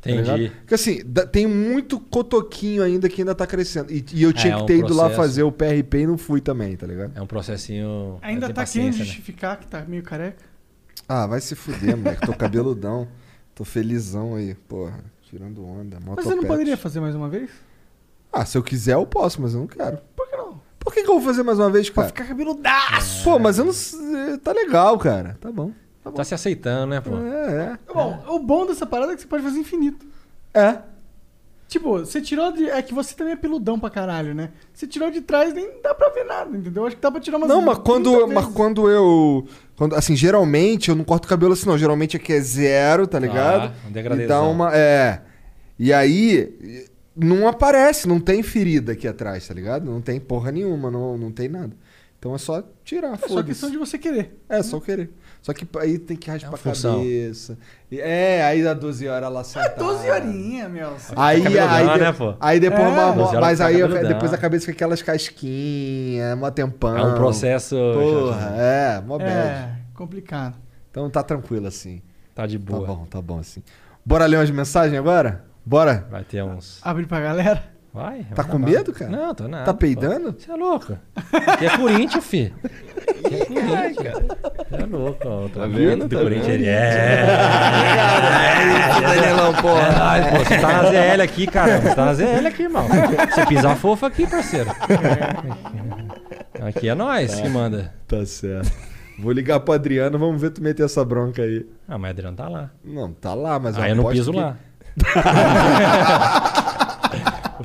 tá Entendi. ligado? Porque assim, tem muito cotoquinho ainda que ainda tá crescendo. E, e eu tinha É, que um ter ido lá processo. fazer o PRP e não fui também, tá ligado? É um processinho. Ainda tem tá querendo né? justificar que tá meio careca? Ah, vai se fuder, moleque. Tô cabeludão. Tô felizão aí, porra. Tirando onda. Mas você não poderia fazer mais uma vez? Ah, se eu quiser eu posso, mas eu não quero. Por que não? Por que, que eu vou fazer mais uma vez, cara? Ficar cabeludaço! Pô, mas eu não. s- Tá legal, cara. Tá bom. Tá se aceitando, né, pô? É, é. Bom, o bom dessa parada é que você pode fazer infinito. É. Tipo, você tirou de. É que você também é peludão pra caralho, né? Você tirou de trás nem dá pra ver nada, entendeu? Acho que dá pra tirar umas. Não, mas 30 quando, mas quando eu. Quando, assim, geralmente eu não corto cabelo assim, não. Geralmente aqui é zero, tá ligado? um e dá uma. É. E aí. Não aparece, não tem ferida aqui atrás, tá ligado? Não tem porra nenhuma, não, não tem nada. Então é só tirar, É só foda-se. questão de você querer. É, só querer. Só que aí tem que raspar a função. cabeça. E- É, aí dá 12 horas lá sentada. 12 horinhas, meu. Aí, aí, de- né, pô? aí depois É. uma, mas aí depois a cabeça fica aquelas casquinhas, mó tempão. É um processo. Porra, é, mó bad. É, complicado. Então tá tranquilo assim. Tá de Tá boa. bom, tá bom assim. Bora ler umas mensagens agora? Bora? Vai ter uns. Abrir pra galera. Vai. Tá vai com acabar. medo, cara? Não, tô nada. Tá peidando? Você é louco. Aqui é Corinthians, fi. Aqui é Corinthians. Você é louco, ó. Tá vendo? Do Tá Corinthians vendo? é. É isso, Danielão, É porra. nóis, pô. Você tá na ZL aqui, cara. Você tá na ZL aqui, irmão. Você pisar fofo aqui, parceiro. Aqui é nós que manda. Tá certo. Vou ligar pro Adriano, vamos ver tu meter essa bronca aí. Ah, mas Adriano tá lá. Não, tá lá, mas Aí eu não piso que- lá.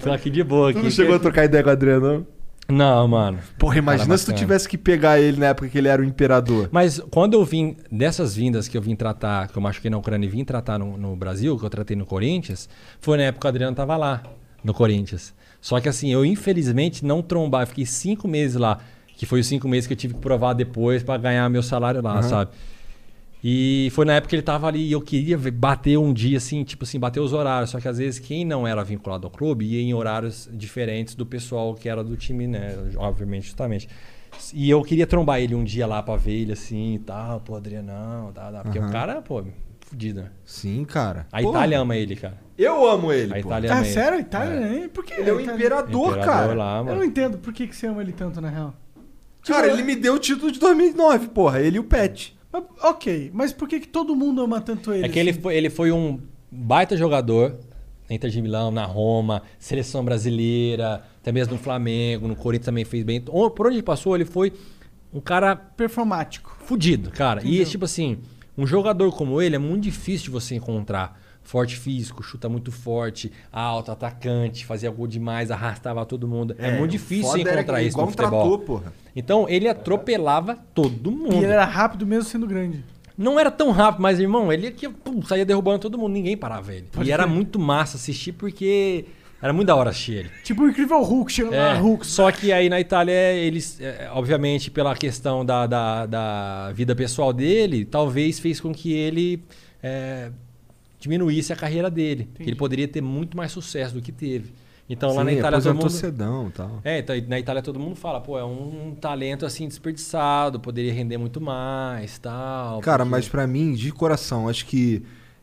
Ficar aqui de boa. Tu Aqui, não chegou a trocar ideia com o Adriano, não? Não, mano. Porra, imagina Cara se tu tivesse que pegar ele na época que ele era o imperador. Mas quando eu vim, dessas vindas que eu vim tratar, que eu machuquei na Ucrânia e vim tratar no, no Brasil, que eu tratei no Corinthians, foi na época que o Adriano tava lá, no Corinthians. Só que assim, eu infelizmente não trombar, eu fiquei cinco meses lá, que foi os cinco meses que eu tive que provar depois pra ganhar meu salário lá, sabe? E foi na época que ele tava ali e eu queria bater um dia, assim, tipo assim, bater os horários. Só que às vezes quem não era vinculado ao clube ia em horários diferentes do pessoal que era do time, né? Obviamente, justamente. E eu queria trombar ele um dia lá pra ver ele assim e tal, pô, Adrianão, tá, tá. Porque Aham. o cara, pô, fudido, né? Sim, cara. A Porra. Itália ama ele, cara. Eu amo ele, A pô. Itália Ah, ama ele. sério? Itália, né? Por que Ele é o Itália? imperador, Imperador cara. lá, Eu não entendo por que, que você ama ele tanto, na real. Cara, Tipo, ele me deu o título de 2009, porra. Ele e o Pet. Mas, ok, mas por que, que todo mundo ama tanto ele? É que ele assim? foi, ele foi um baita jogador na Inter de Milão, na Roma, seleção brasileira, até mesmo no Flamengo, no Corinthians também fez bem. Por onde ele passou, ele foi um cara Performático. fudido, cara. E Entendeu? tipo assim, um jogador como ele é muito difícil de você encontrar. Forte físico, chuta muito forte, alto, atacante, fazia gol demais, arrastava todo mundo. É, muito difícil era encontrar isso igual no futebol. porra. Então ele atropelava todo mundo. E ele era rápido mesmo sendo grande. Não era tão rápido, mas, irmão, ele aqui pum, saía derrubando todo mundo, ninguém parava ele. Pode e era crer. muito massa assistir porque era muito da hora assistir ele. Tipo o incrível Hulk chegando É, lá, Hulk. só que aí na Itália, eles, é, obviamente, pela questão da, da, da vida pessoal dele, talvez fez com que ele é, diminuísse a carreira dele. Que ele poderia ter muito mais sucesso do que teve. Então lá na Sim, Itália todo mundo. cedão e tal. É, então, na Itália todo mundo fala, pô, é um, um talento assim desperdiçado, poderia render muito mais, tal. Cara, porque- mas pra mim, de coração, acho que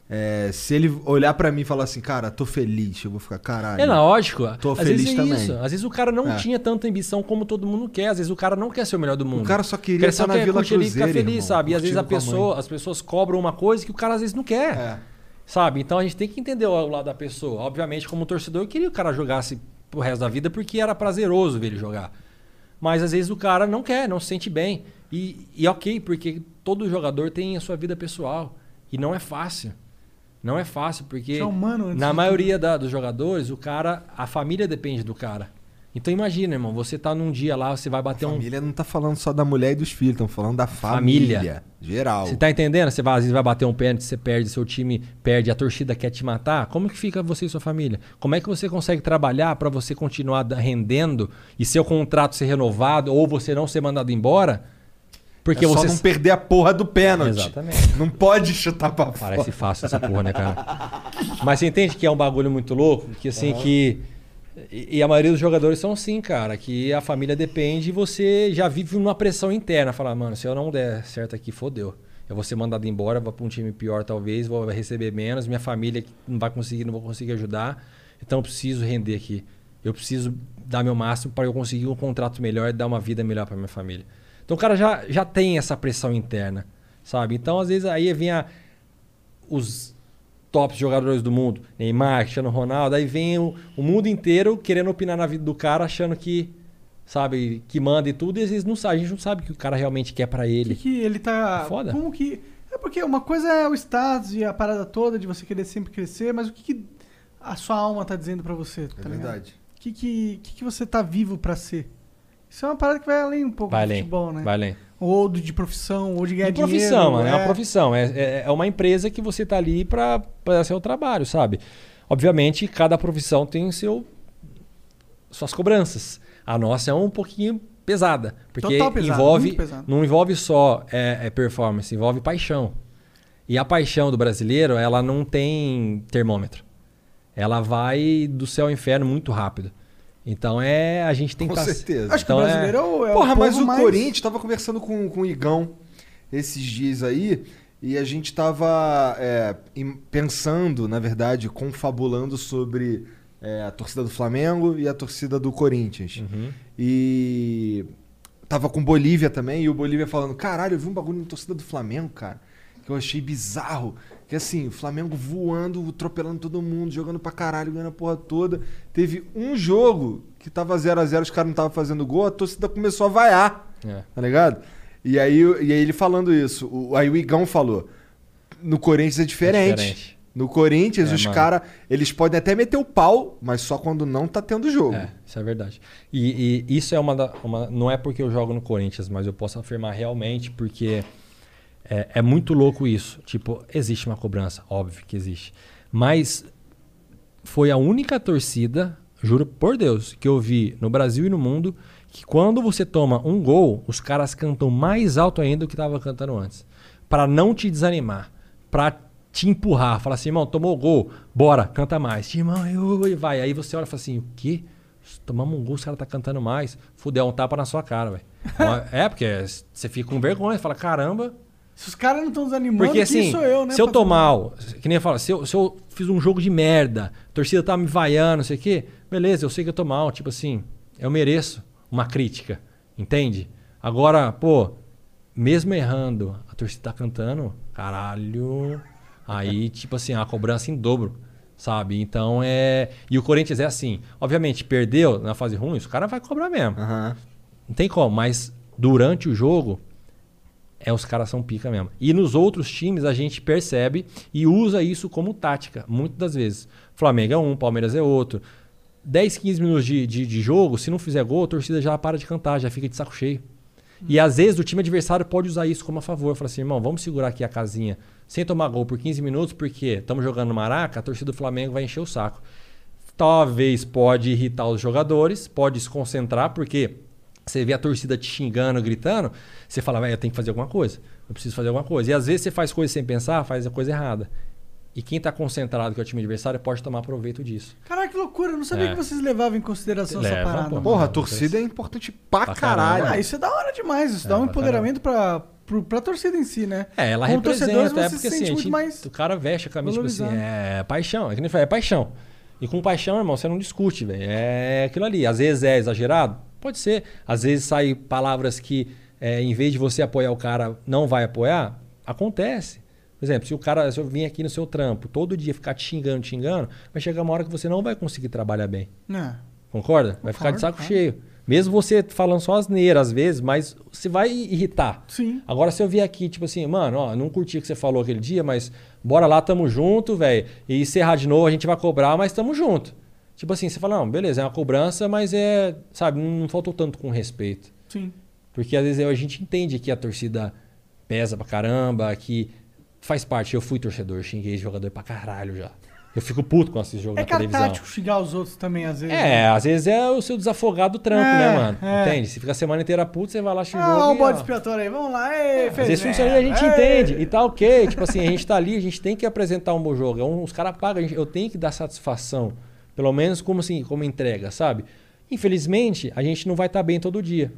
é, se ele olhar pra mim e falar assim, cara, tô feliz, eu vou ficar, caralho. É lógico. Tô às feliz vezes é também. isso. Às vezes o cara não É. tinha tanta ambição como todo mundo quer. Às vezes o cara não quer ser o melhor do mundo. O cara só queria Quer estar na quer Vila e ficar Cruzeiro, feliz, irmão, sabe? E às vezes a pessoa, as pessoas cobram uma coisa que o cara às vezes não quer. É. Sabe? Então a gente tem que entender o lado da pessoa. Obviamente, como torcedor, eu queria que o cara jogasse pro resto da vida porque era prazeroso ver ele jogar. Mas às vezes o cara não quer, não se sente bem. E, e ok, porque todo jogador tem a sua vida pessoal. E não é fácil. Não é fácil, porque é humano na maioria da- dos jogadores, o cara, a família depende do cara. Então imagina, irmão, você tá num dia lá, você vai bater um. Família não tá falando só da mulher e dos filhos, estão falando da família. Família. Geral. Você tá entendendo? Você vai, às vezes vai bater um pênalti, você perde, seu time perde, a torcida quer te matar. Como que fica você e sua família? Como é que você consegue trabalhar pra você continuar rendendo e seu contrato ser renovado ou você não ser mandado embora? Porque é só você não perder a porra do pênalti. Exatamente. Não pode chutar pra fora. Parece fácil essa porra, né, cara? Mas você entende que é um bagulho muito louco? Que assim, que. E e a maioria dos jogadores são assim, cara, que a família depende e você já vive numa pressão interna. Falar, mano, se eu não der certo aqui, fodeu. Eu vou ser mandado embora, vou pra um time pior talvez, vou receber menos, minha família não vai conseguir, não vou conseguir ajudar. Então eu preciso render aqui. Eu preciso dar meu máximo para eu conseguir um contrato melhor e dar uma vida melhor para minha família. Então o cara já, já tem essa pressão interna, sabe? Então às vezes aí vem a, os tops jogadores do mundo, Neymar, Cristiano Ronaldo, aí vem o, o mundo inteiro querendo opinar na vida do cara, achando que, sabe, que manda e tudo, e às vezes não sabe, a gente não sabe o que o cara realmente quer pra ele. que ele tá. É foda. Como que. É porque uma coisa é o status e a parada toda de você querer sempre crescer, mas o que, que a sua alma tá dizendo pra você? Tá É ligado? verdade. O que, que, que, que você tá vivo pra ser? Isso é uma parada que vai além um pouco Vai do além, futebol, né? vai além. Ou do- de profissão, ou de ganhar De profissão, dinheiro. mano, é uma profissão. É, é, é uma empresa que você tá ali ser o trabalho, sabe? Obviamente, cada profissão tem seu, suas cobranças. A nossa é um pouquinho pesada. Porque pesada, envolve, não envolve só é, é performance, envolve paixão. E a paixão do brasileiro, ela não tem termômetro. Ela vai do céu ao inferno muito rápido. Então é. A gente tem Com que tá- certeza. Acho que o Então, brasileiro é, o. É Porra, o mas povo o mais... Corinthians, tava conversando com, com o Igão esses dias aí, e a gente tava é, pensando, na verdade, confabulando sobre é, a torcida do Flamengo e a torcida do Corinthians. Uhum. E tava com Bolívia também, e o Bolívia falando: caralho, eu vi um bagulho na torcida do Flamengo, cara, que eu achei bizarro. Que assim, o Flamengo voando, atropelando todo mundo, jogando pra caralho, ganhando a porra toda. Teve um jogo que tava 0 a 0 os caras não estavam fazendo gol, a torcida começou a vaiar. É. Tá ligado? E aí, e aí ele falando isso, o, aí o Igão falou: no Corinthians é diferente. diferente. No Corinthians, É, os caras, eles podem até meter o pau, mas só quando não tá tendo jogo. É, isso é verdade. E, e isso é uma, da, uma. Não é porque eu jogo no Corinthians, mas eu posso afirmar realmente porque é, é muito louco isso. Tipo, existe uma cobrança, óbvio que existe. Mas foi a única torcida, juro por Deus, que eu vi no Brasil e no mundo que quando você toma um gol, os caras cantam mais alto ainda do que tava cantando antes. Pra não te desanimar, pra te empurrar, falar assim, irmão, tomou o gol, bora, canta mais. Irmão, eu, e vai. Aí você olha e fala assim, o quê? Tomamos um gol, os caras tá cantando mais. Fudeu, é um tapa na sua cara, velho. é, porque você fica com vergonha, fala, caramba, Se os caras não estão desanimando, porque quem assim, sou eu, né? se eu tô mal, que nem eu falo, se eu, se eu fiz um jogo de merda, a torcida tá me vaiando, não sei o quê, beleza, eu sei que eu tô mal, tipo assim, eu mereço uma crítica, entende? Agora, pô, mesmo errando, a torcida tá cantando, caralho, aí, tipo assim, a cobrança em dobro, sabe? Então é. E o Corinthians é assim, obviamente, perdeu na fase ruim, os caras vai cobrar mesmo. Não tem como, mas durante o jogo, é os caras são pica mesmo. E nos outros times a gente percebe e usa isso como tática, muitas das vezes. Flamengo é um, Palmeiras é outro. 10, 15 minutos de, de, de jogo, se não fizer gol, a torcida já para de cantar, já fica de saco cheio. E às vezes o time adversário pode usar isso como a favor. Fala assim, irmão, vamos segurar aqui a casinha sem tomar gol por 15 minutos, porque estamos jogando no Maraca, a torcida do Flamengo vai encher o saco. Talvez pode irritar os jogadores, pode se concentrar, porque você vê a torcida te xingando, gritando, você fala, velho, eu tenho que fazer alguma coisa. Eu preciso fazer alguma coisa. E às vezes você faz coisa sem pensar, faz a coisa errada. E quem tá concentrado, que é o time adversário, pode tomar proveito disso. Caraca, que loucura. Eu não sabia É. que vocês levavam em consideração essa Leva, parada. pô. Porra, a torcida é importante pra, Pra caralho. Ah, isso é da hora demais. Isso dá um pra empoderamento pra, pro, pra torcida em si, né? É, ela Como representa, é você porque se assim, sente a muito gente- mais o cara veste a camisa, tipo assim, é paixão, é que nem fala, é paixão. E com paixão, irmão, você não discute, velho. É aquilo ali. Às vezes é exagerado? Pode ser. Às vezes saem palavras que, é, em vez de você apoiar o cara, não vai apoiar. Acontece. Por exemplo, se o cara, se eu vim aqui no seu trampo, todo dia ficar te xingando, te xingando, vai chegar uma hora que você não vai conseguir trabalhar bem. É. Concorda? Vai ficar de saco claro. cheio. Mesmo você falando só asneira às vezes, mas você vai irritar. Sim. Agora, se eu vier aqui, tipo assim, mano, ó, não curti o que você falou aquele dia, mas bora lá, tamo junto, velho. E encerrar de novo, a gente vai cobrar, mas tamo junto. Tipo assim, você fala, não, beleza, é uma cobrança, mas é, sabe, não, não faltou tanto com respeito. Sim. Porque às vezes a gente entende que a torcida pesa pra caramba, que faz parte. Eu fui torcedor, xinguei jogador pra caralho já. Eu fico puto com esse jogo É na televisão. cartático xingar os outros também, às vezes. É, né? às vezes é o seu desafogado do trampo, É, né, mano? é. Entende? Você fica a semana inteira puto, você vai lá xingar Ah, o e, bode expiatório aí, vamos lá. Ei, às fez vezes funciona e a gente entende. E tá ok. Tipo assim, a gente tá ali, a gente tem que apresentar um bom jogo. É um- os caras pagam, eu tenho que dar satisfação. Pelo menos como assim, como entrega, sabe? Infelizmente, a gente não vai estar bem todo dia.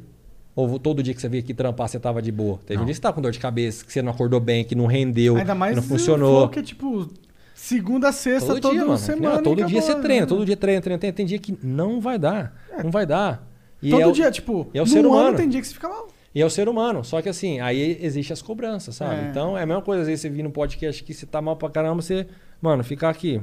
Ou todo dia que você veio aqui trampar, você tava de boa. Teve um dia que você tá com dor de cabeça, que você não acordou bem, que não rendeu, Ainda mais que não funcionou. Que é tipo segunda a sexta, Todo toda dia, mano. semana. Não, todo dia você treina, né? todo dia treina, treina, treina. Tem dia que não vai dar. Não vai dar. E Todo é o- dia, tipo, é o ser ano humano. tem dia que você fica mal. E é o ser humano. Só que assim, aí existe as cobranças, sabe? É. Então é a mesma coisa, às vezes você vir no podcast que você tá mal pra caramba, você, mano, ficar aqui.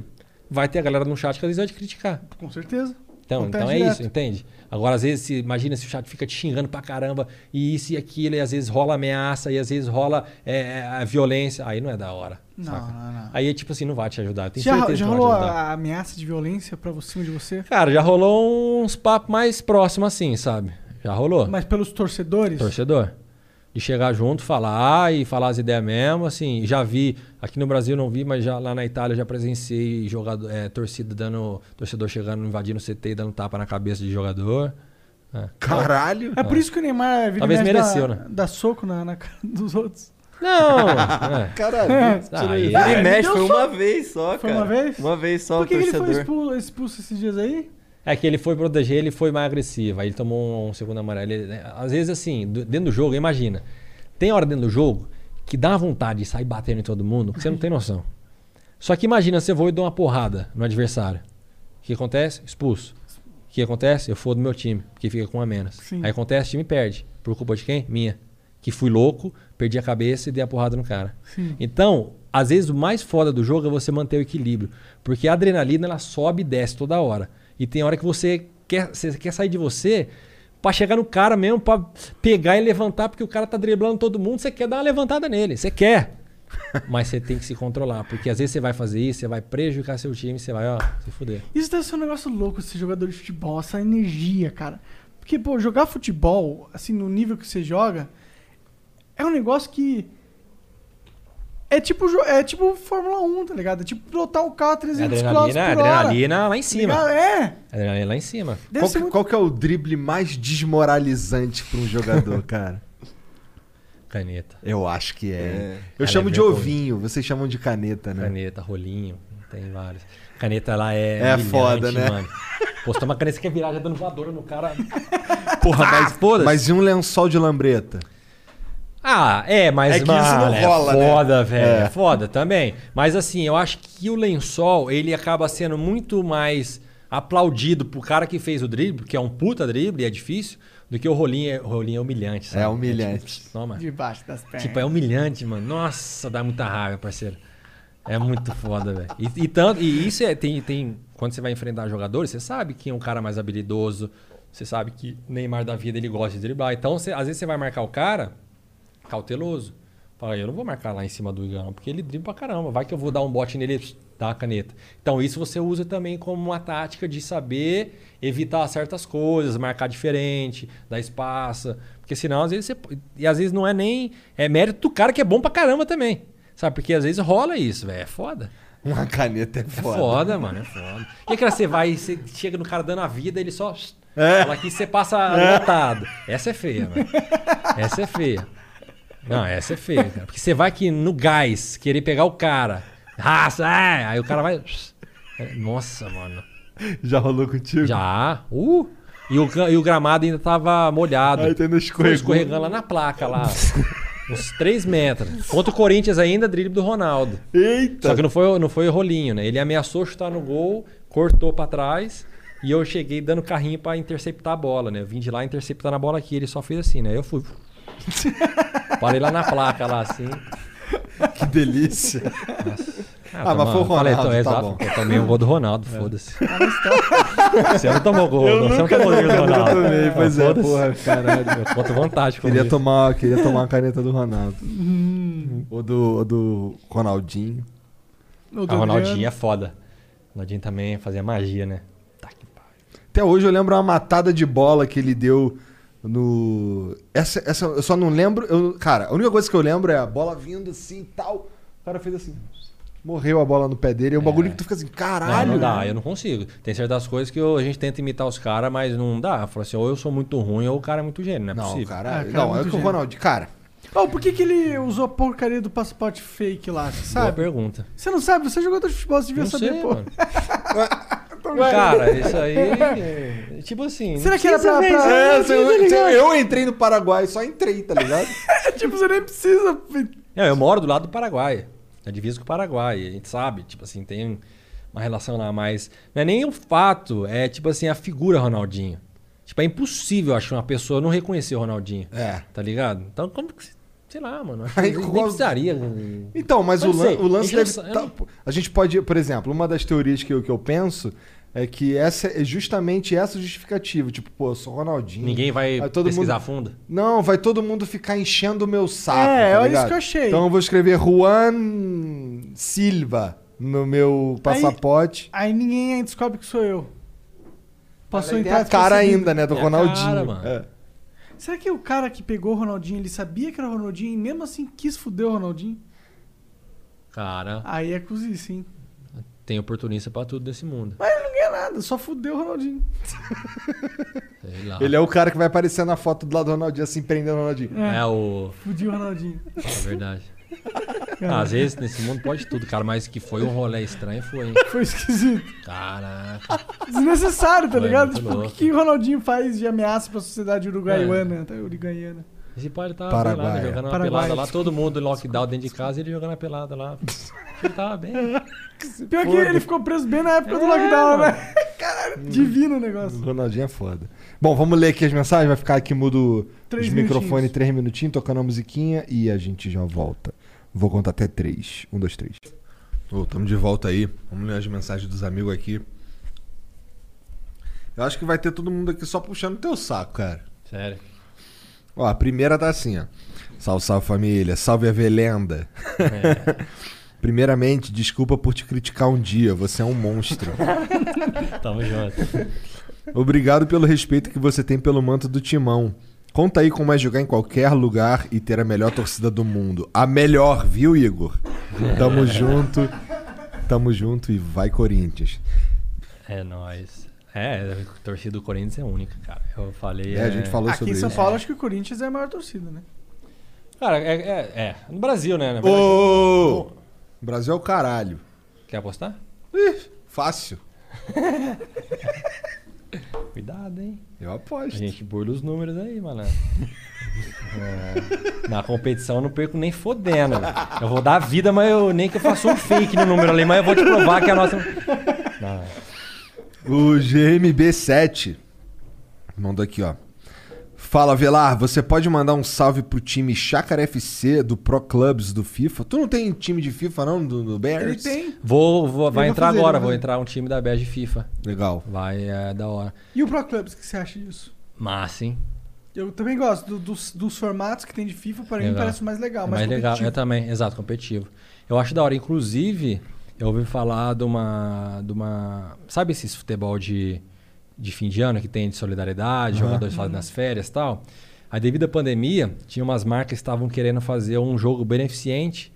Vai ter a galera no chat que às vezes vai te criticar. Com certeza. Então, Acontece então é direto. isso, entende? Agora, às vezes, se, imagina se o chat fica te xingando pra caramba, e isso e aquilo, e às vezes rola ameaça, e às vezes rola é, a violência. Aí não é da hora. Não, saca? não, não. Aí, tipo assim, não vai te ajudar. Tem Já, já rolou a ameaça de violência pra cima de você? Cara, já rolou uns papos mais próximos assim, sabe? Já rolou. Mas pelos torcedores? Torcedor. De chegar junto, falar e falar as ideias mesmo, assim, já vi, aqui no Brasil não vi, mas já lá na Itália já presenciei jogador, é, torcida dando, torcedor chegando, invadindo o CT e dando tapa na cabeça de jogador. É. Caralho! É por isso que o Neymar vira Talvez mereceu, dá, né? dá soco na, na cara dos outros. Não! é. Caralho! Ah, aí- Ele Ah, mexe, foi só- uma vez só, Foi cara. uma vez? Uma vez só Por que, o que ele foi expulso, expulso esses dias aí? É que ele foi proteger, ele foi mais agressivo. Aí ele tomou um segundo amarelo. Ele- né, às vezes, assim, dentro do jogo, imagina. Tem hora dentro do jogo que dá vontade de sair batendo em todo mundo, que você não tem noção. Só que imagina, você voa e dá uma porrada no adversário. O que acontece? Expulso. O que acontece? Eu fodo meu time, porque fica com a menos. Sim. Aí acontece, o time perde. Por culpa de quem? Minha. Que fui louco, perdi a cabeça e dei a porrada no cara. Sim. Então, às vezes o mais foda do jogo é você manter o equilíbrio. Porque a adrenalina ela sobe e desce toda hora. E tem hora que você quer, você quer sair de você pra chegar no cara mesmo, pra pegar e levantar, porque o cara tá driblando todo mundo, você quer dar uma levantada nele. Você quer. Mas você tem que se controlar. Porque às vezes você vai fazer isso, você vai prejudicar seu time, você vai, ó, se fuder. Isso deve ser um negócio louco, esse jogador de futebol, essa energia, cara. Porque, pô, jogar futebol, assim, no nível que você joga, é um negócio que. É tipo, é tipo Fórmula 1, tá ligado? É tipo pilotar um carro a 300 km por Adrenalina, hora. adrenalina lá em cima. Ligado? É. Adrenalina lá em cima. Qual que, muito... qual que é o drible mais desmoralizante pra um jogador, cara? Caneta. Eu acho que é. É. Eu Cara, chamo é de ovinho, vocês chamam de caneta, né? Caneta, rolinho, tem vários. Caneta lá é. É foda, né? Mano. Pô, você toma caneta, você quer virar já dando voadora no cara. Porra, Ah, mas, foda-se. mas e um lençol de lambreta? Ah, é, mas É que isso mano, não rola, é né? foda, velho. É. É. foda também. Mas assim, eu acho que o lençol, ele acaba sendo muito mais aplaudido pro cara que fez o drible, que é um puta drible, é difícil, do que o rolinho. O rolinho é humilhante, sabe? É humilhante. tipo, toma. Debaixo das pernas. Tipo, é humilhante, mano. Nossa, dá muita raiva, parceiro. É muito foda, velho. E, e tanto, e isso é, tem, tem. Quando você vai enfrentar jogadores, você sabe que é um cara mais habilidoso. Você sabe que o Neymar da vida ele gosta de driblar. Então, você- às vezes você vai marcar o cara cauteloso. Fala, eu não vou marcar lá em cima do Igor, não, porque ele dribla pra caramba. Vai que eu vou dar um bote nele e dar a caneta. Então, isso você usa também como uma tática de saber evitar certas coisas, marcar diferente, dar espaço. Porque senão, às vezes, você. E às vezes não é nem. É mérito do cara que é bom pra caramba também. Sabe? Porque às vezes rola isso, velho. É foda. Uma caneta é É foda. foda, mano. É foda. E aquela você vai, você chega no cara dando a vida, ele só. É. Fala aqui você passa lotado. Essa é feia, mano. Essa é feia. Não, essa é feia, cara. Porque você vai aqui no gás, querer pegar o cara. Raça, é. Aí o cara vai. Nossa, mano. Já rolou contigo? Já. Uh! E o, e o gramado ainda tava molhado. Aí tá ainda Foi escorregou. escorregando lá na placa, lá. uns 3 metros. Contra o Corinthians ainda, drible do Ronaldo. Eita! Só que não foi, não foi rolinho, né? Ele ameaçou chutar no gol, cortou pra trás e eu cheguei dando carrinho pra interceptar a bola, né? Eu vim de lá interceptar a bola aqui, ele só fez assim, né? Eu fui. Parei lá na placa, lá assim. Que delícia. Ah, mas foi o falei, Ronaldo, tô- tá exato, bom. Eu tomei o gol do Ronaldo, foda-se. Você não tomou gol, Eu não. Você não tomou gol do Ronaldo. tomei, pois é, Foda-se. porra, caralho. Eu conto vantagem Queria isso. tomar, queria tomar a caneta do Ronaldo. Hum. Ou do, ou do Ronaldinho. O A Ronaldinho é foda. O Ronaldinho também fazia magia, né? Tac, Até hoje eu lembro uma matada de bola que ele deu no. Essa, essa eu só não lembro. Eu, cara, a única coisa que eu lembro é a bola vindo assim e tal. O cara fez assim. Morreu a bola no pé dele. É um bagulho que tu fica assim, caralho. Não, não dá, eu não consigo. Tem certas coisas que eu- a gente tenta imitar os caras, mas não dá. Fala assim, ou eu sou muito ruim ou o cara é muito gênio, não é Não, possível. cara, Ah, cara, não, é muito que o. Ronaldinho. Cara, Oh, por que, que ele usou a porcaria do passaporte fake lá? Você Boa sabe? pergunta. Você não sabe? Você é jogador de futebol, você devia Não saber, sei, pô. Cara, isso aí. é- Tipo assim. Será que era pra- pra- É, eu, eu entrei no Paraguai, só entrei, tá ligado? tipo, você nem precisa. Não, eu moro do lado do Paraguai. É divisa com o Paraguai. A gente sabe, tipo assim, tem uma relação lá, mas não é nem o fato, é tipo assim, a figura Ronaldinho. Tipo, é impossível, acho, uma pessoa não reconhecer o Ronaldinho. É. Tá ligado? Então, como que. Sei lá, mano. Acho Aí, que nem qual- precisaria. Então, mas o, lan- o lance A gente deve. não tá- a gente pode, por exemplo, uma das teorias que eu, que eu penso é que essa é justamente essa justificativa. Tipo, pô, eu sou Ronaldinho. Ninguém vai Aí todo pesquisar a mundo- fundo. Não, vai todo mundo ficar enchendo o meu saco. É, tá olha ligado? isso que eu achei. Então eu vou escrever Juan Silva no meu passaporte. Aí ninguém descobre que sou eu. Passou Aí em a cara ainda, né, do É a Ronaldinho. cara, mano. É. Será que o cara que pegou o Ronaldinho, ele sabia que era o Ronaldinho e mesmo assim quis fuder o Ronaldinho? Cara, Aí é cozice, hein? tem oportunista pra tudo desse mundo. Mas ele não ganha nada, só fudeu o Ronaldinho. Sei lá. Ele é o cara que vai aparecer na foto do lado do Ronaldinho, assim, prendendo o Ronaldinho. É o. Fudi o Ronaldinho. É verdade. Ah, às vezes nesse mundo pode tudo, cara, mas que foi um rolê estranho foi, hein? Foi esquisito. Caraca. Desnecessário, tá Foi ligado? Tipo, o que, o Ronaldinho faz de ameaça pra sociedade uruguaiana? Tá, uruguaiana. Esse pai ele tava Paraguai. né, jogando uma Paraguai. pelada lá, todo mundo em lockdown dentro de casa e ele jogando a pelada lá. Ele tava bem. Pior que ele ficou preso bem na época do É, lockdown, mano. né? Caralho, divino o negócio. O Ronaldinho é foda. Bom, vamos ler aqui as mensagens. Vai ficar aqui mudo Três os microfones três minutinhos, tocando a musiquinha e a gente já volta. Vou contar até três. Um, dois, três. Ô, tamo de volta aí. Vamos ler as mensagens dos amigos aqui. Eu acho que vai ter todo mundo aqui só puxando teu saco, cara. Sério. Ó, a primeira tá assim, ó. Salve, salve família. Salve a Velenda. É. Primeiramente, desculpa por te criticar um dia. Você é um monstro. Tamo junto. Obrigado pelo respeito que você tem pelo manto do Timão. Conta aí como é jogar em qualquer lugar e ter a melhor torcida do mundo. A melhor, viu, Igor? Tamo junto. Tamo junto e vai Corinthians. É nóis. É, a torcida do Corinthians é única, cara. Eu falei. É, a gente falou Aqui sobre em São isso. Paulo, acho que o Corinthians é a maior torcida, né? Cara, é, é, é. No Brasil, né? Ô! Brasil é o caralho. Quer apostar? Ih, fácil. Cuidado, hein? Eu A aposto. gente burla os números aí, malandro. É, na competição eu não perco nem fodendo. Eu vou dar a vida, mas eu nem que eu faça um fake no número ali, mas eu vou te provar que a nossa. Não. O GMB7 mandou aqui, ó. Fala, Velar, você pode mandar um salve pro time Chácara FC do Pro Clubs do FIFA? Tu não tem time de FIFA, não, do, do Bears? Ele tem. Vou, vou- vai entrar fazer, agora, vou entrar um time da BES FIFA. Legal. Vai, é da hora. E o Pro Clubs, o que você acha disso? Massa, hein? Eu também gosto do- dos, dos formatos que tem de FIFA, para mim parece mais legal, É mais, mais legal, eu também, exato, competitivo. Eu acho da hora. Inclusive, eu ouvi falar de uma. De uma sabe esses futebol de, de fim de ano que tem de solidariedade, Aham. jogadores fazem nas férias e tal? Aí, devido à pandemia, tinha umas marcas que estavam querendo fazer um jogo beneficente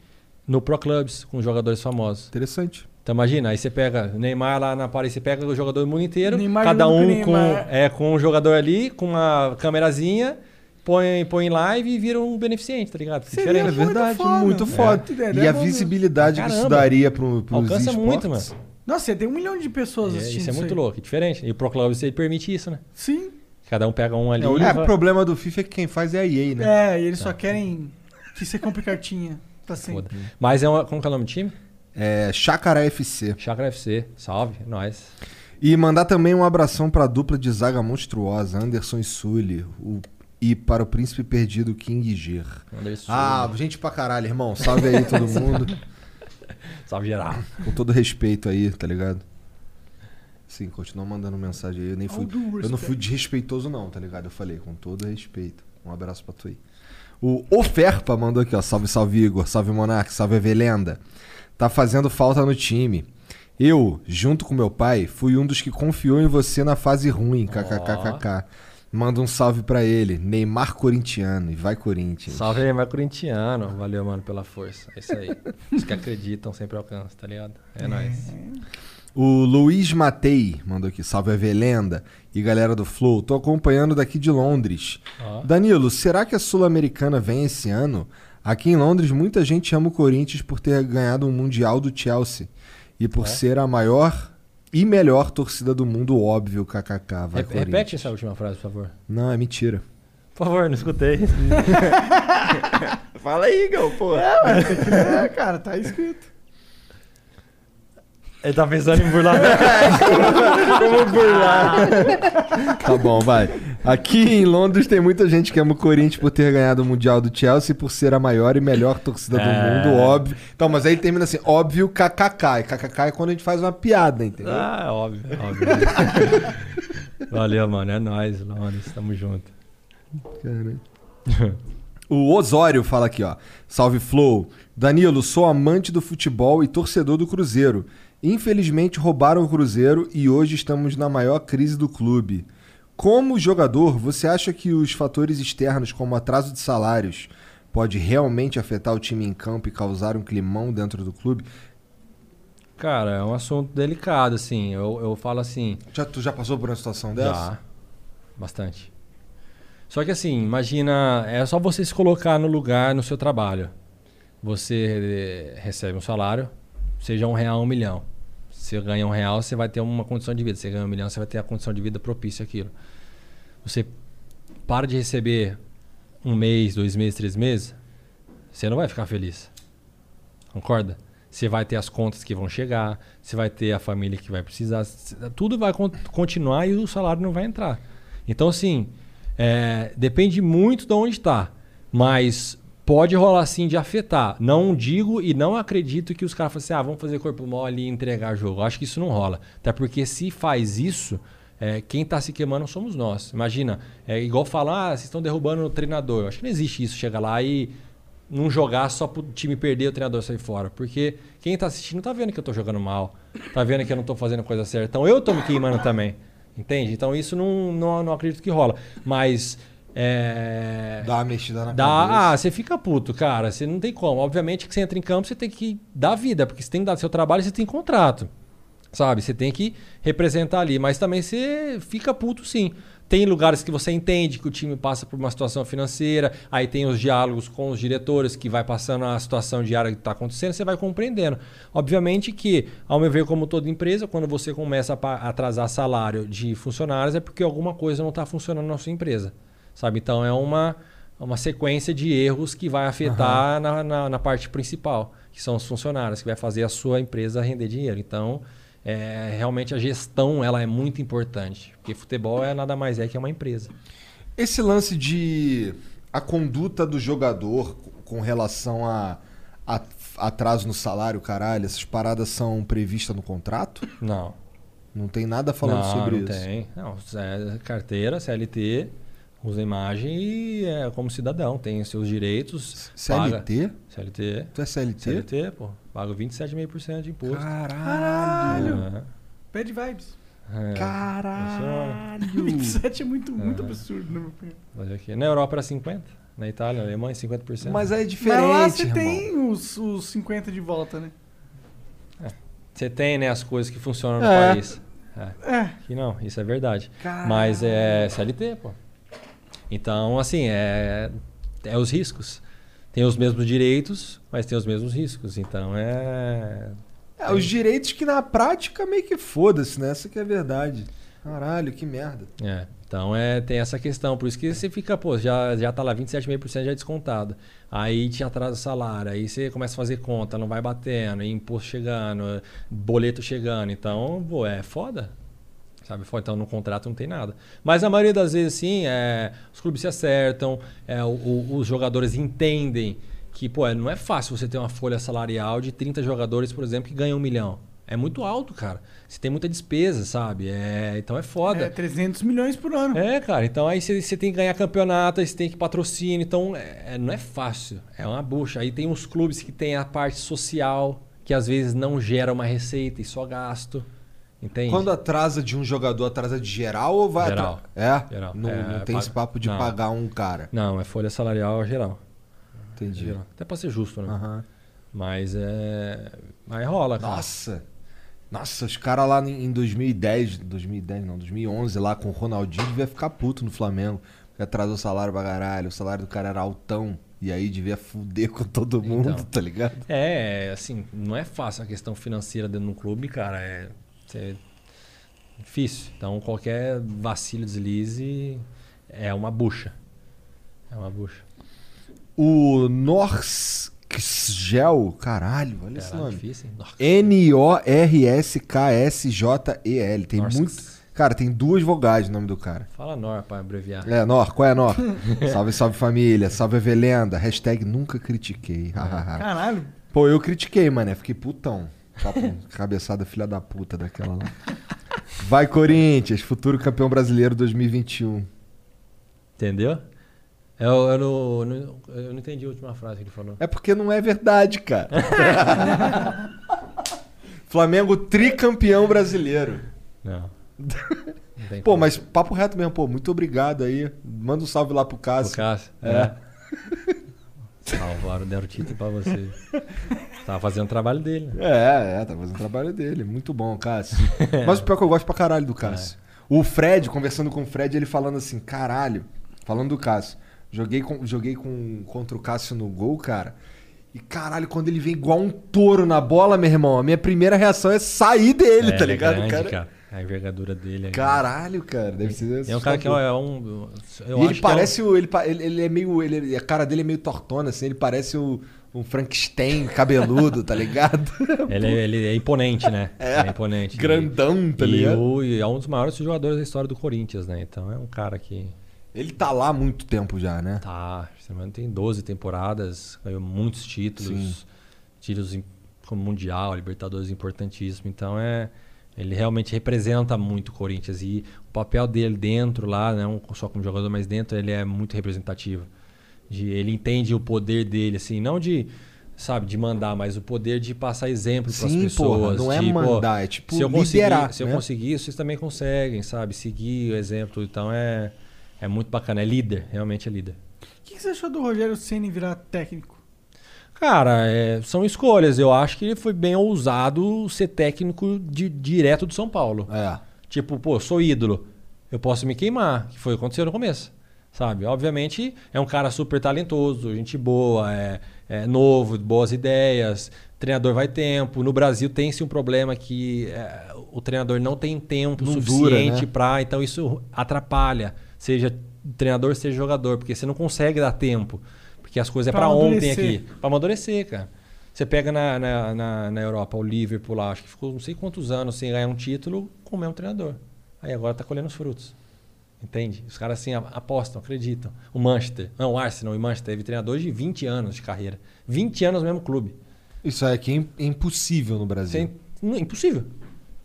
no Pro Clubs com jogadores famosos. Interessante. Então imagina, aí você pega o Neymar lá na Paris, você pega o jogador do mundo inteiro, Neymar cada um com, é, com um jogador ali, com uma câmerazinha, põe, põe em live e vira um beneficente, tá ligado? Seria É diferente. muito verdade, foda. muito É. foda. É, E a é visibilidade que isso Caramba. daria pro, pros Alcança esportes. muito, mano. Nossa, tem um milhão de pessoas É, assistindo isso é muito aí. louco, é diferente. E o Pro Clubs ele permite isso, né? Sim. Cada um pega um ali. É, o vai- problema do FIFA é que quem faz é a EA, né? É, e eles Tá. só querem que você compre cartinha. Tá sempre. Foda. Mas é uma, como que é o nome do time? É Chácara FC. Chácara FC. Salve, nós. E mandar também um abração pra dupla de zaga monstruosa, Anderson e Sully. O, e para o príncipe perdido, King Gir. Anderson. Ah, gente pra caralho, irmão. Salve aí todo mundo. Salve geral. Com todo respeito aí, tá ligado? Sim, continua mandando mensagem aí. Eu nem fui, eu não fui desrespeitoso, não, tá ligado? Eu falei, com todo respeito. Um abraço pra tu aí. O Oferpa mandou aqui, ó. Salve, salve, Igor. Salve, Monark. Salve, Evelenda. Tá fazendo falta no time. Eu, junto com meu pai, fui um dos que confiou em você na fase ruim, kkkk. Manda um salve pra ele, Neymar corintiano, e vai Corinthians. Salve vai corintiano. Valeu, mano, pela força. É isso aí. Os que acreditam sempre alcançam, tá ligado? É, nóis. O Luiz Matei mandou aqui, salve a Velenda e galera do Flow. Tô acompanhando daqui de Londres. Ó. Danilo, será que a Sul-Americana vem esse ano? Aqui em Londres, muita gente ama o Corinthians por ter ganhado um Mundial do Chelsea e por É? ser a maior e melhor torcida do mundo, óbvio, kkk. Vai Corinthians. repete essa última frase, por favor. Não, é mentira. Por favor, não escutei. Fala aí, Gão, pô. É, que ler, cara, tá escrito. Ele tá pensando em burlar. Como burlar? tá bom, vai. Aqui em Londres tem muita gente que ama o Corinthians por ter ganhado o Mundial do Chelsea por ser a maior e melhor torcida do É. mundo, óbvio. Então, mas aí termina assim, óbvio, kkk. E kkk é quando a gente faz uma piada, entendeu? Ah, é óbvio, óbvio. Valeu, mano. É nóis, Londres. Tamo junto. O Osório fala aqui, ó. Salve Flow. Danilo, sou amante do futebol e torcedor do Cruzeiro. Infelizmente roubaram o Cruzeiro e hoje estamos na maior crise do clube. Como jogador, você acha que os fatores externos, como atraso de salários, pode realmente afetar o time em campo e causar um climão dentro do clube? Cara, é um assunto delicado, assim. Eu, eu falo assim. Já, tu já passou por uma situação dessa? Já. Bastante. Só que assim, imagina, é só você se colocar no lugar no seu trabalho. Você eh, recebe um salário, seja um real, um milhão. Você ganha um real, você vai ter uma condição de vida. Você ganha um milhão, você vai ter a condição de vida propícia àquilo. Você para de receber um mês, dois meses, três meses, você não vai ficar feliz. Concorda? Você vai ter as contas que vão chegar, você vai ter a família que vai precisar, tudo vai con- continuar e o salário não vai entrar. Então, assim, é, depende muito de onde está, mas pode rolar sim de afetar. Não digo e não acredito que os caras falem assim, ah, vamos fazer corpo mole e entregar jogo. Acho que isso não rola. Até porque se faz isso, é, quem está se queimando somos nós. Imagina, é igual falar, ah, vocês estão derrubando o treinador. Acho que não existe isso, chega lá e não jogar só pro time perder o treinador sair fora. Porque quem tá assistindo tá vendo que eu tô jogando mal. Tá vendo que eu não tô fazendo coisa certa. Então eu tô me queimando também. Entende? Então isso não, não, não acredito que rola. Mas. É... Dá uma mexida na Dá, cabeça. ah, você fica puto, cara. Você não tem como. Obviamente que você entra em campo, você tem que dar vida, porque você tem que dar seu trabalho, você tem contrato. Sabe? Você tem que representar ali. Mas também você fica puto, sim. Tem lugares que você entende que o time passa por uma situação financeira, aí tem os diálogos com os diretores que vai passando a situação diária que está acontecendo, você vai compreendendo. Obviamente que, ao meu ver, como toda empresa, quando você começa a atrasar salário de funcionários, é porque alguma coisa não está funcionando na sua empresa. Sabe? Então é uma, uma sequência de erros que vai afetar na, na, na parte principal, que são os funcionários, que vai fazer a sua empresa render dinheiro. Então, é, realmente a gestão ela é muito importante, porque futebol é nada mais é que uma empresa. Esse lance de a conduta do jogador com relação a, a atraso no salário, caralho, essas paradas são previstas no contrato? Não. Não tem nada falando não, sobre não isso. Tem. Não, é carteira, CLT, usa imagem e é como cidadão, tem os seus direitos. CLT? Paga. CLT. Tu é CLT? CLT, pô. Paga 27,5% de imposto. Caralho! É. Bad vibes. É, Caralho! 27 é muito, muito É. absurdo, né, meu filho? Mas aqui, na Europa era 50%, na Itália, na Alemanha 50%. Mas é Mas diferente, lá você irmão. tem os, os 50 de volta, né? Você tem, né, as coisas que funcionam no É. país. É. É. Aqui não, isso é verdade. Caralho. Mas é CLT, pô. Então, assim, é, é os riscos. Tem os mesmos direitos, mas tem os mesmos riscos. Então é. É, os direitos que na prática meio que foda-se, né? Essa que é a verdade. Caralho, que merda. É. Então é, tem essa questão. Por isso que você fica, pô, já, já tá lá 27,5% já descontado. Aí te atrasa o salário, aí você começa a fazer conta, não vai batendo, imposto chegando, boleto chegando. Então, pô, é foda. Sabe? Então no contrato não tem nada. Mas a maioria das vezes, sim, é, os clubes se acertam, é, o- o- os jogadores entendem que, pô, é, não é fácil você ter uma folha salarial de 30 jogadores, por exemplo, que ganham um milhão. É muito alto, cara. Você tem muita despesa, sabe? É, então é foda. É 300 milhões por ano. É, cara. Então aí você você tem que ganhar campeonato, você tem que patrocínio. Então é- é- não é fácil. É uma bucha. Aí tem uns clubes que tem a parte social, que às vezes não gera uma receita e só gasto. Entende? Quando atrasa de um jogador, atrasa de geral ou vai Geral. atra- É? Geral. Não, É, não tem paga- esse papo de não. pagar um cara. Não, é folha salarial geral. Entendi. Geral. Até pra ser justo, né? Mas é. Mas rola, cara. Nossa! Nossa, os caras lá em em 2010, 2010 não, 2011 lá com o Ronaldinho devia ficar puto no Flamengo. Porque atrasou o salário pra caralho, o salário do cara era altão. E aí devia fuder com todo mundo, Então. tá ligado? É, assim, não é fácil a questão financeira dentro de um clube, cara. É, é difícil. Então qualquer vacilo, deslize é uma bucha. É uma bucha. O Norskgel, caralho, olha esse nome. difícil. N-O-R-S-K-S-J-E-L. Tem muito. Cara, tem duas vogais no nome do cara. Fala Nor pra abreviar. É, Nor, qual é Nor? salve, salve família, salve Evelenda. Hashtag nunca critiquei. Caralho. Pô, eu critiquei, mané. Fiquei putão. Papo, cabeçada filha da puta daquela lá. Vai, Corinthians, futuro campeão brasileiro 2021. Entendeu? Eu, eu, não, não- eu não entendi a última frase que ele falou. É porque não é verdade, cara. Flamengo tricampeão brasileiro. Não. Não tem Pô, como. mas papo reto mesmo, pô. Muito obrigado aí. Manda um salve lá pro Cássio. Cássio. É. Salvaram, deram título pra você. Tava fazendo o trabalho dele. né? É, é, tá fazendo o trabalho dele. Muito bom, Cássio. Mas o pior é que eu gosto pra caralho do Cássio. O Fred, conversando com o Fred, ele falando assim, caralho, falando do Cássio. Joguei, com, joguei com, contra o Cássio no gol, cara. E caralho, quando ele vem igual um touro na bola, meu irmão, a minha primeira reação é sair dele, É, tá ele é ligado? grande, cara? cara. A envergadura dele é Caralho, cara, deve ser. É um cara que assustador. é um. E ele que é um- parece o. Ele, ele, é meio. Ele, a cara dele é meio tortona, assim. Ele parece o, um Frankenstein cabeludo, tá ligado? Ele, é- ele é imponente, né? É, Ele imponente. grandão, tá e, ligado? o- e é um dos maiores jogadores da história do Corinthians, né? Então é um cara que. Ele tá lá há muito tempo já, né? Tá, tem 12 temporadas, ganhou muitos títulos, Sim. títulos como Mundial, Libertadores importantíssimo. Então é. Ele realmente representa muito o Corinthians. E o papel dele dentro lá, não só como jogador, mas dentro, ele é muito representativo. De, ele entende o poder dele, assim, não de, sabe, de mandar, mas o poder de passar exemplo para as Sim, pessoas. porra, não é de, mandar, é tipo se eu conseguir, liderar, Se eu né? conseguir, vocês também conseguem, sabe? Seguir o exemplo. Então é, é muito bacana. É líder, realmente é líder. O que que você achou do Rogério Ceni virar técnico? Cara, é, são escolhas. Eu acho que ele foi bem ousado ser técnico de, direto do São Paulo. É. Tipo, pô, sou ídolo. Eu posso me queimar, que foi o que aconteceu no começo. Sabe? Obviamente é um cara super talentoso, gente boa, é, é novo, boas ideias. Treinador vai tempo. No Brasil tem-se um problema que é, o treinador não tem tempo Não suficiente né? pra. Então isso atrapalha. Seja treinador, seja jogador, porque você não consegue dar tempo. Porque as coisas é Pra pra ontem amadurecer. aqui. Pra amadurecer, cara. Você pega na, na, na, na Europa o Liverpool lá, acho que ficou não sei quantos anos sem ganhar um título com o mesmo treinador. Aí agora tá colhendo os frutos. Entende? Os caras assim apostam, acreditam. O Manchester, não, o Arsenal e Manchester teve treinador de 20 anos de carreira. 20 anos no mesmo clube. Isso é que é im- é impossível no Brasil. Não, impossível.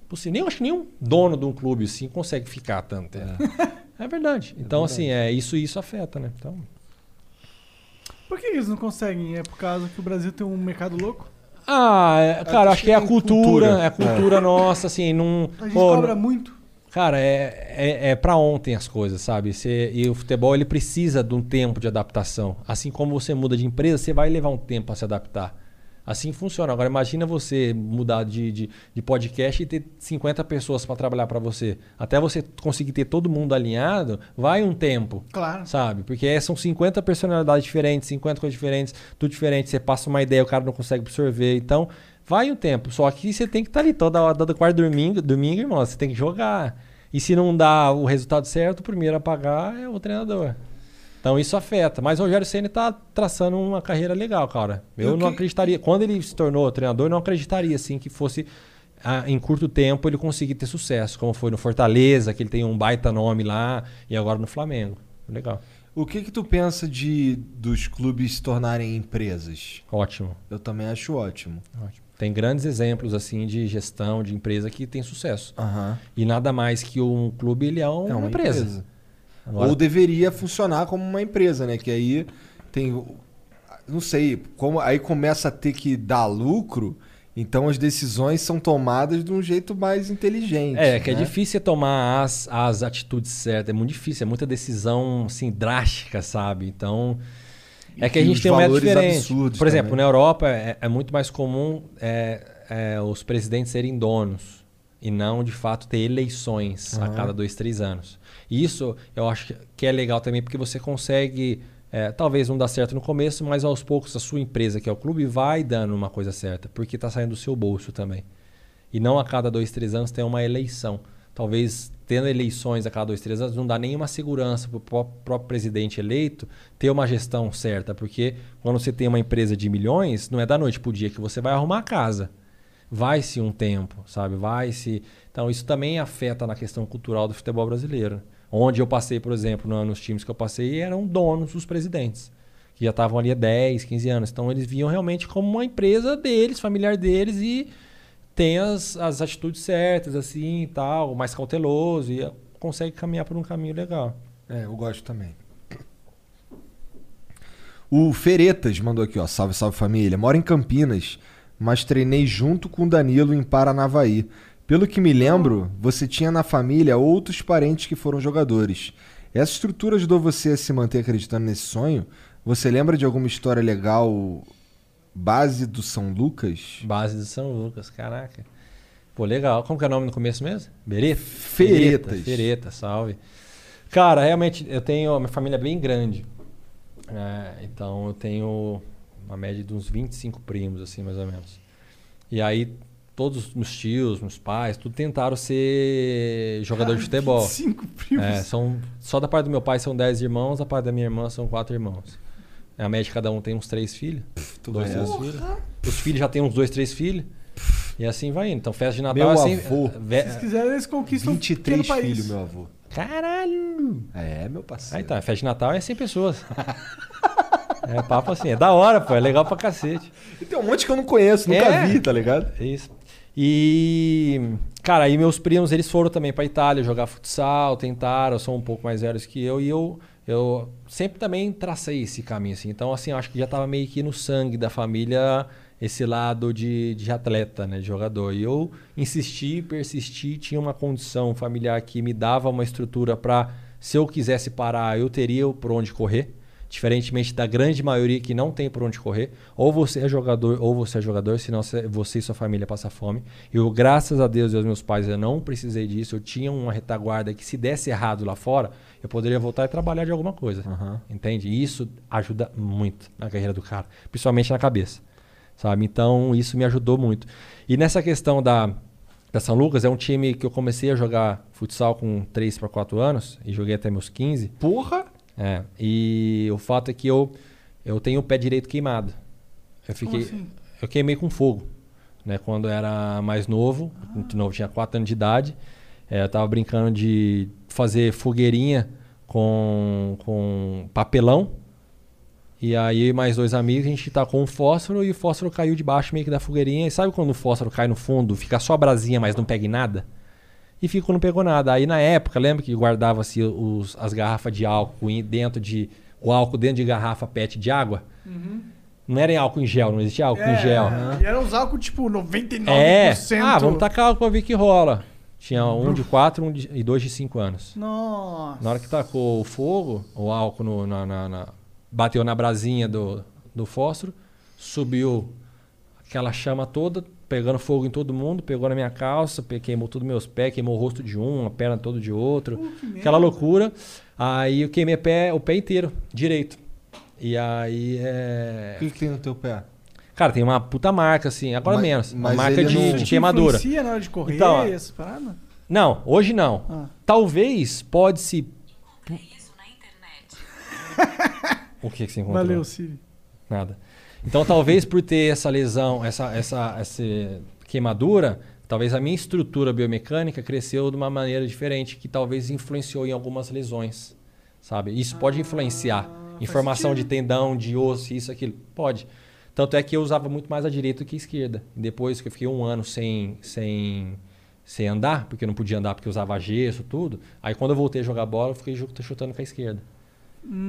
Impossível. Nem, eu acho que nenhum dono de um clube assim consegue ficar tanto. É, É verdade. Então, assim, é, isso isso afeta, né? Então, Por que eles não conseguem? É por causa que o Brasil tem um mercado louco? Ah, é, cara, acho que é a cultura, cultura. é a cultura nossa, assim, não. A gente pô, cobra muito. Cara, é, é, é para ontem as coisas, sabe? Você, e o futebol ele precisa de um tempo de adaptação. Assim como você muda de empresa, você vai levar um tempo para se adaptar. Assim funciona. Agora imagina você mudar de, de, de podcast e ter 50 pessoas para trabalhar para você. Até você conseguir ter todo mundo alinhado, vai um tempo. Claro. Sabe? Porque é- são 50 personalidades diferentes, 50 coisas diferentes, tudo diferente. Você passa uma ideia, o cara não consegue absorver. Então, vai um tempo. Só que você tem que estar ali toda hora, todo quarto domingo, domingo, irmão. Você tem que jogar. E se não dá o resultado certo, o primeiro a pagar é o treinador. Então isso afeta. Mas o Rogério Ceni tá traçando uma carreira legal, cara. Eu não que- acreditaria. Quando ele se tornou treinador, eu não acreditaria assim que fosse ah, em curto tempo ele conseguir ter sucesso, como foi no Fortaleza, que ele tem um baita nome lá, e agora no Flamengo. Legal. O que que tu pensa de dos clubes se tornarem empresas? Ótimo. Eu também acho ótimo. Ótimo. Tem grandes exemplos assim de gestão de empresa que tem sucesso. Aham. E nada mais que um clube, ele é uma, É uma empresa. empresa. Agora- Ou deveria funcionar como uma empresa, né? Que aí tem. Não sei, como aí começa a ter que dar lucro Então as decisões são tomadas de um jeito mais inteligente. É, que é né? difícil você tomar as, as atitudes certas. É muito difícil, é muita decisão assim, drástica, sabe? Então. É que a gente tem um método diferente. Por exemplo, também. na Europa é, é muito mais comum é, é, os presidentes serem donos e não, de fato, ter eleições a Aham. cada dois, três anos. E isso eu acho que- que é legal também porque você consegue. é, talvez não dá certo no começo, mas aos poucos a sua empresa, que é o clube, vai dando uma coisa certa, porque está saindo do seu bolso também. E não a cada dois, três anos tem uma eleição. Talvez tendo eleições a cada dois, três anos não dá nenhuma segurança para o próprio presidente eleito ter uma gestão certa. Porque quando você tem uma empresa de milhões, não é da noite para o dia que você vai arrumar a casa. Vai-se um tempo, sabe? Vai-se. Então isso também afeta na questão cultural do futebol brasileiro. Onde eu passei, por exemplo, no- nos times que eu passei, eram donos os presidentes. Que já estavam ali há 10, 15 anos. Então eles viam realmente como uma empresa deles, familiar deles, e tem as, as atitudes certas, assim tal, mais cauteloso, e consegue caminhar por um caminho legal. É, eu gosto também. O Feretas mandou aqui, ó. Salve, salve família. Moro em Campinas, mas treinei junto com o Danilo em Paranavaí. Pelo que me lembro, você tinha na família outros parentes que foram jogadores. Essa estrutura ajudou você a se manter acreditando nesse sonho? Você lembra de alguma história legal base do São Lucas? Base do São Lucas, caraca. Pô, legal. Como que é o nome no começo mesmo? Bereta? Feretas. Fereta, salve. Cara, realmente, eu tenho. Minha família é bem grande. É, então eu tenho uma média de uns 25 primos, assim, mais ou menos. E aí, todos os meus tios, meus pais, tudo tentaram ser jogador de futebol. 25 primos. É, são, só da parte do meu pai são 10 irmãos, da parte da minha irmã são 4 irmãos. A média cada um tem uns 3 filhos. dois, três filhos. Os filhos já têm uns 2, 3 filhos. E assim vai indo. Então, festa de Natal Meu é assim. avô. ve- Se vocês quiserem, eles conquistam um 23 pequeno país. filhos, meu avô. Caralho! É, meu parceiro. Ah, então, a festa de Natal é 100 pessoas. é papo assim, é da hora, pô, é legal pra cacete. E tem um monte que eu não conheço, nunca É. vi, tá ligado? É isso. E, cara, aí meus primos, eles foram também pra Itália jogar futsal, tentaram, são um pouco mais velhos que eu, e eu, eu sempre também tracei esse caminho, assim. Então, assim, eu acho que já tava meio que no sangue da família esse lado de, de atleta, né, de jogador. E eu insisti, persisti, tinha uma condição familiar que me dava uma estrutura pra, se eu quisesse parar, eu teria por onde correr. Diferentemente da grande maioria que não tem por onde correr. Ou você é jogador, ou você é jogador, senão você e sua família passam fome. Eu, graças a Deus e aos meus pais, eu não precisei disso. Eu tinha uma retaguarda que se desse errado lá fora, eu poderia voltar e trabalhar de alguma coisa. Entende? E isso ajuda muito na carreira do cara. Principalmente na cabeça. Sabe? Então, isso me ajudou muito. E nessa questão da, da São Lucas, é um time que eu comecei a jogar futsal com 3 para 4 anos. E joguei até meus 15. Porra! É, e o fato é que eu, eu tenho o pé direito queimado. Eu fiquei, assim? eu queimei com fogo, né? Quando eu era mais novo, muito novo, tinha 4 anos de idade, é, eu tava brincando de fazer fogueirinha com, com papelão. E aí mais dois amigos, a gente tacou um fósforo e o fósforo caiu debaixo meio que da fogueirinha. E sabe quando o fósforo cai no fundo, fica só a brasinha, mas não pega em nada? E ficou não pegou nada. Aí na época, lembra que guardava-se os- as garrafas de álcool dentro de o álcool dentro de garrafa PET de água? Não era em álcool em gel, não existia álcool em gel. E era uns álcool tipo 99%. É. Ah, vamos tacar álcool pra ver que rola. Tinha um de 4 um de- e dois de 5 anos. Nossa. Na hora que tacou o fogo, o álcool no- na, na- na- bateu na brasinha do, do fósforo, subiu aquela chama toda, pegando fogo em todo mundo, pegou na minha calça, queimou todos meus pés, queimou o rosto de um, a perna toda de outro. aquela loucura. Aí eu queimei pé, o pé inteiro, direito. E aí é. O que, que tem no teu pé? Cara, tem uma puta marca, assim, agora Mas- menos. Uma marca de, não- de Isso queimadura. na hora de correr Então, e essas paradas? Não, hoje não. Ah. Talvez pode se. O que, que você encontrou? Valeu, Siri. Nada. Então, talvez por ter essa lesão, essa, essa, essa queimadura, talvez a minha estrutura biomecânica cresceu de uma maneira diferente, que talvez influenciou em algumas lesões. Sabe? Isso pode influenciar. Informação de tendão, de osso, isso, aquilo. Pode. Tanto é que eu usava muito mais a direita do que a esquerda. Depois que eu fiquei um ano sem, sem, sem andar, porque eu não podia andar porque eu usava gesso, tudo. Aí quando eu voltei a jogar bola, eu fiquei chutando com a esquerda.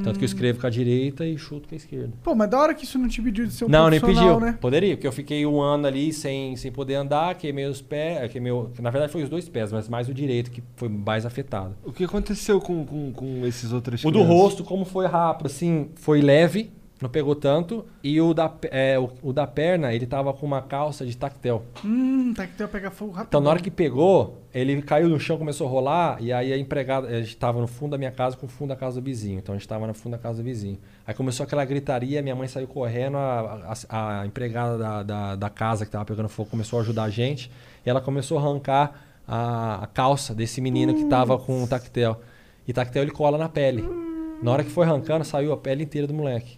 Tanto que eu escrevo com a direita e chuto com a esquerda. Pô, mas da hora que isso não te pediu de ser um não, nem profissional, pediu. né? Poderia, porque eu fiquei um ano ali sem, sem poder andar, queimei os pés, queimei, o- na verdade foi os dois pés, mas mais o direito que foi mais afetado. O que aconteceu com, com, com esses outros O do rosto, como foi rápido, assim, foi leve, não pegou tanto. E o da, é, o, o da perna, ele tava com uma calça de tactel. Hum, que pegar fogo rápido. Então, na hora que pegou, ele caiu no chão, começou a rolar, e aí a empregada, a gente tava no fundo da minha casa com o fundo da casa do vizinho. Então, a gente tava no fundo da casa do vizinho. Aí começou aquela gritaria, minha mãe saiu correndo, a, a- a empregada da, da, da casa que tava pegando fogo começou a ajudar a gente, e ela começou a arrancar a, a calça desse menino que tava com o tactel. E tactel ele cola na pele. Na hora que foi arrancando, saiu a pele inteira do moleque.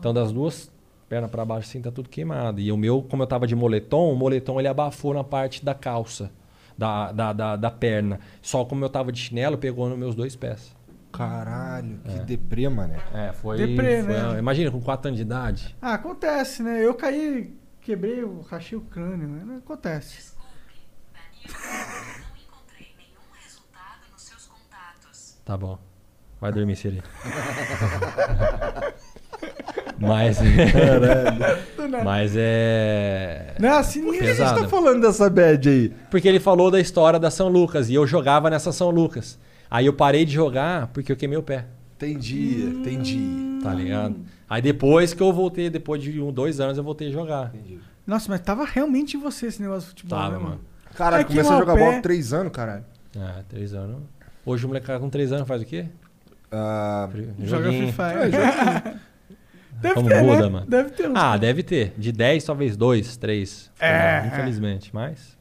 Então, das duas pernas pra baixo, assim, tá tudo queimado. E o meu, como eu tava de moletom, o moletom ele abafou na parte da calça, da, da, da, da perna. Só como eu tava de chinelo, pegou nos meus dois pés. Caralho, que deprê, mané. É, foi. Deprê, foi- né? Imagina, com 4 anos de idade. Ah, acontece, né? Eu caí, quebrei, rachei o crânio, né? Acontece. Tá bom. Vai dormir, Siri. Mas. Mas é. Não, assim, Por que a gente tá falando dessa bad aí? Porque ele falou da história da São Lucas e eu jogava nessa São Lucas. Aí eu parei de jogar porque eu queimei o pé. Entendi, entendi. Tá ligado? Aí depois que eu voltei, depois de um, dois anos, eu voltei a jogar. Nossa, mas tava realmente em você esse negócio de futebol, Tava, né, mano. Caralho, É que começou a jogar pé- bola com 3 anos, caralho. É, três anos. Hoje o molecada com três anos faz o quê? Ah, Joga. Free É, Fire. Deve Como ter, muda, né? mano. Deve ter uns. Ah, deve ter. De 10, talvez 2, 3. É, Infelizmente, mas.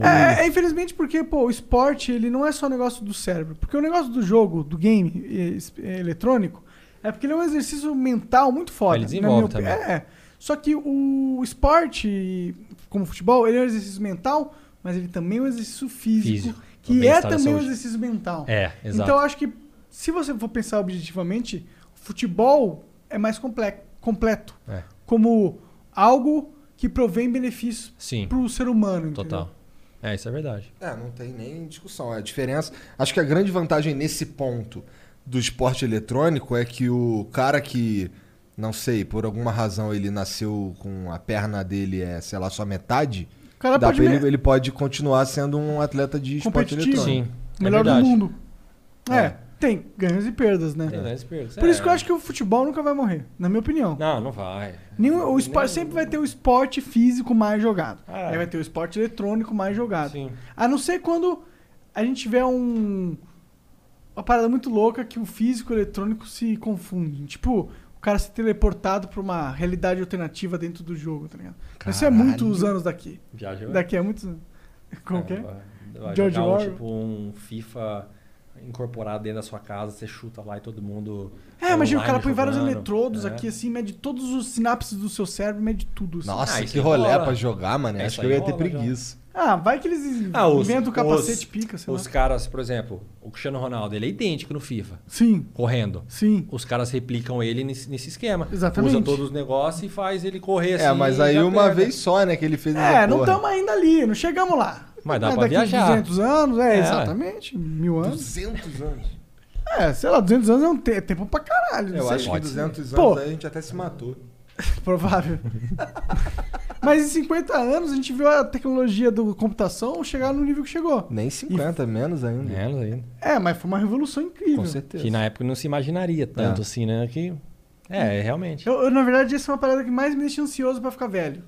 É, é, infelizmente porque, pô, o esporte, ele não é só negócio do cérebro. Porque o negócio do jogo, do game eh, eletrônico, é porque ele é um exercício mental muito foda. Ele desenvolve também. É. Só que o esporte, como o futebol, ele é um exercício mental, mas ele também é um exercício físico. Físico. Que é também um exercício mental. É, exato. Então eu acho que, se você for pensar objetivamente, futebol é mais comple completo. É. Como algo que provém benefícios Sim. pro ser humano. entendeu? Total. É, isso é verdade. É, não tem nem discussão. A diferença. Acho que a grande vantagem nesse ponto do esporte eletrônico é que o cara que, não sei, por alguma razão ele nasceu com a perna dele é, sei lá, só metade. O cara pode ele, ele pode continuar sendo um atleta de esporte eletrônico. Sim. Melhor é do verdade. mundo. É. É. tem ganhos e perdas, né? Tem ganhos e perdas. Por É. isso que eu acho que o futebol nunca vai morrer, na minha opinião. Não, não vai. Nenhum, o esporte sempre vai ter o esporte físico mais jogado. Ah. Aí vai ter o esporte eletrônico mais jogado. Sim. A não ser quando a gente tiver um. Uma parada muito louca que o físico e o eletrônico se confundem. Tipo, o cara ser teleportado pra uma realidade alternativa dentro do jogo, tá ligado? Isso é Caralho. muitos anos daqui. Viajou? Daqui a muitos anos. Como que é? Vai- vai George jogar Orwell. tipo um FIFA incorporado dentro da sua casa, você chuta lá e todo mundo. É, imagina, o cara põe vários eletrodos É. aqui, assim, mede todos os sinapses do seu cérebro, mede tudo. Assim. Nossa, Ah, que rolé rola. pra jogar, mano. É, Acho que eu ia ter rola, já. Ah, vai que eles Ah, os, inventam o capacete os- pica, sei Os lá. caras, por exemplo, o Cristiano Ronaldo, ele é idêntico no FIFA, Sim, correndo. sim. Os caras replicam ele nesse, nesse esquema. Exatamente. Usa todos os negócios e faz ele correr assim. É, mas aí uma pega. vez só, né, que ele fez É, essa não estamos ainda ali, não chegamos lá. Mas dá Mas pra daqui viajar. 200 anos, é, É. exatamente, mil anos. 200 anos. É, sei lá, 200 anos é um te- é tempo pra caralho. Eu acho que Pode ser. 200 Pô. anos aí a gente até se matou. Provável. Mas em 50 anos a gente viu a tecnologia do computação chegar no nível que chegou. Nem 50, menos ainda. Menos ainda. É, mas foi uma revolução incrível. Com certeza. Que na época não se imaginaria tanto É. assim, né? Que... É, realmente. Eu, eu, na verdade, essa é uma parada que mais me deixa ansioso pra ficar velho.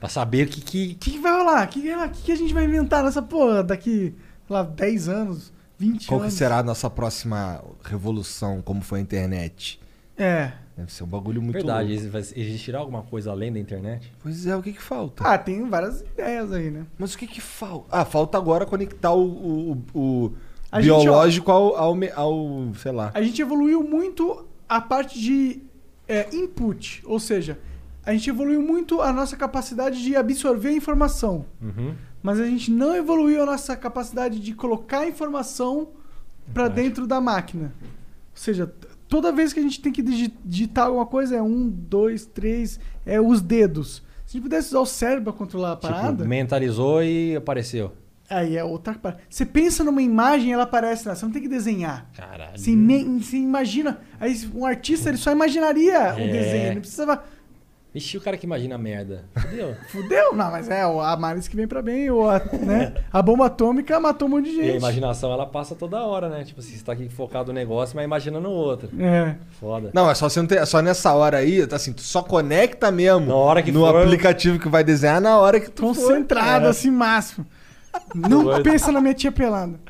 Pra saber o que, que, O que, que vai rolar? O que, que, que a gente vai inventar nessa porra daqui, sei lá, 10 anos, 20 Qual anos? será a nossa próxima revolução, como foi a internet? É. Deve ser um bagulho muito Verdade, louco. vai- existirá alguma coisa além da internet? Pois é, o que que falta? Ah, tem várias ideias aí, né? Mas o que que falta? Ah, falta agora conectar o, o, o A gente, ó- biológico ao, ao, me- ao, sei lá. A gente evoluiu muito a parte de é, input, ou seja, a gente evoluiu muito a nossa capacidade de absorver informação, Uhum. mas a gente não evoluiu a nossa capacidade de colocar informação pra Verdade. dentro da máquina. Ou seja, t- toda vez que a gente tem que digi- digitar alguma coisa é um, dois, três, é os dedos. Se a gente pudesse usar o cérebro pra controlar a parada, Tipo, mentalizou e apareceu. Aí é outra parte. Você pensa numa imagem, ela aparece lá. Você não tem que desenhar. Caralho. Você, você imagina. Aí um artista ele só imaginaria o É. desenho. Não precisava. Ixi, o cara que imagina a merda. Entendeu? Fudeu? Não, mas é a Maris que vem pra bem. Ou a, né? a bomba atômica matou um monte de gente. E a imaginação, ela passa toda hora, né? Tipo assim, você tá aqui focado no negócio, mas imaginando o outro. É. Foda. Não, é só, você não ter- é só nessa hora aí, tá assim, tu só conecta mesmo Na hora que no for- aplicativo que vai desenhar na hora que tu Concentrado, for. assim, máximo. Não Doido. pensa na minha tia pelada.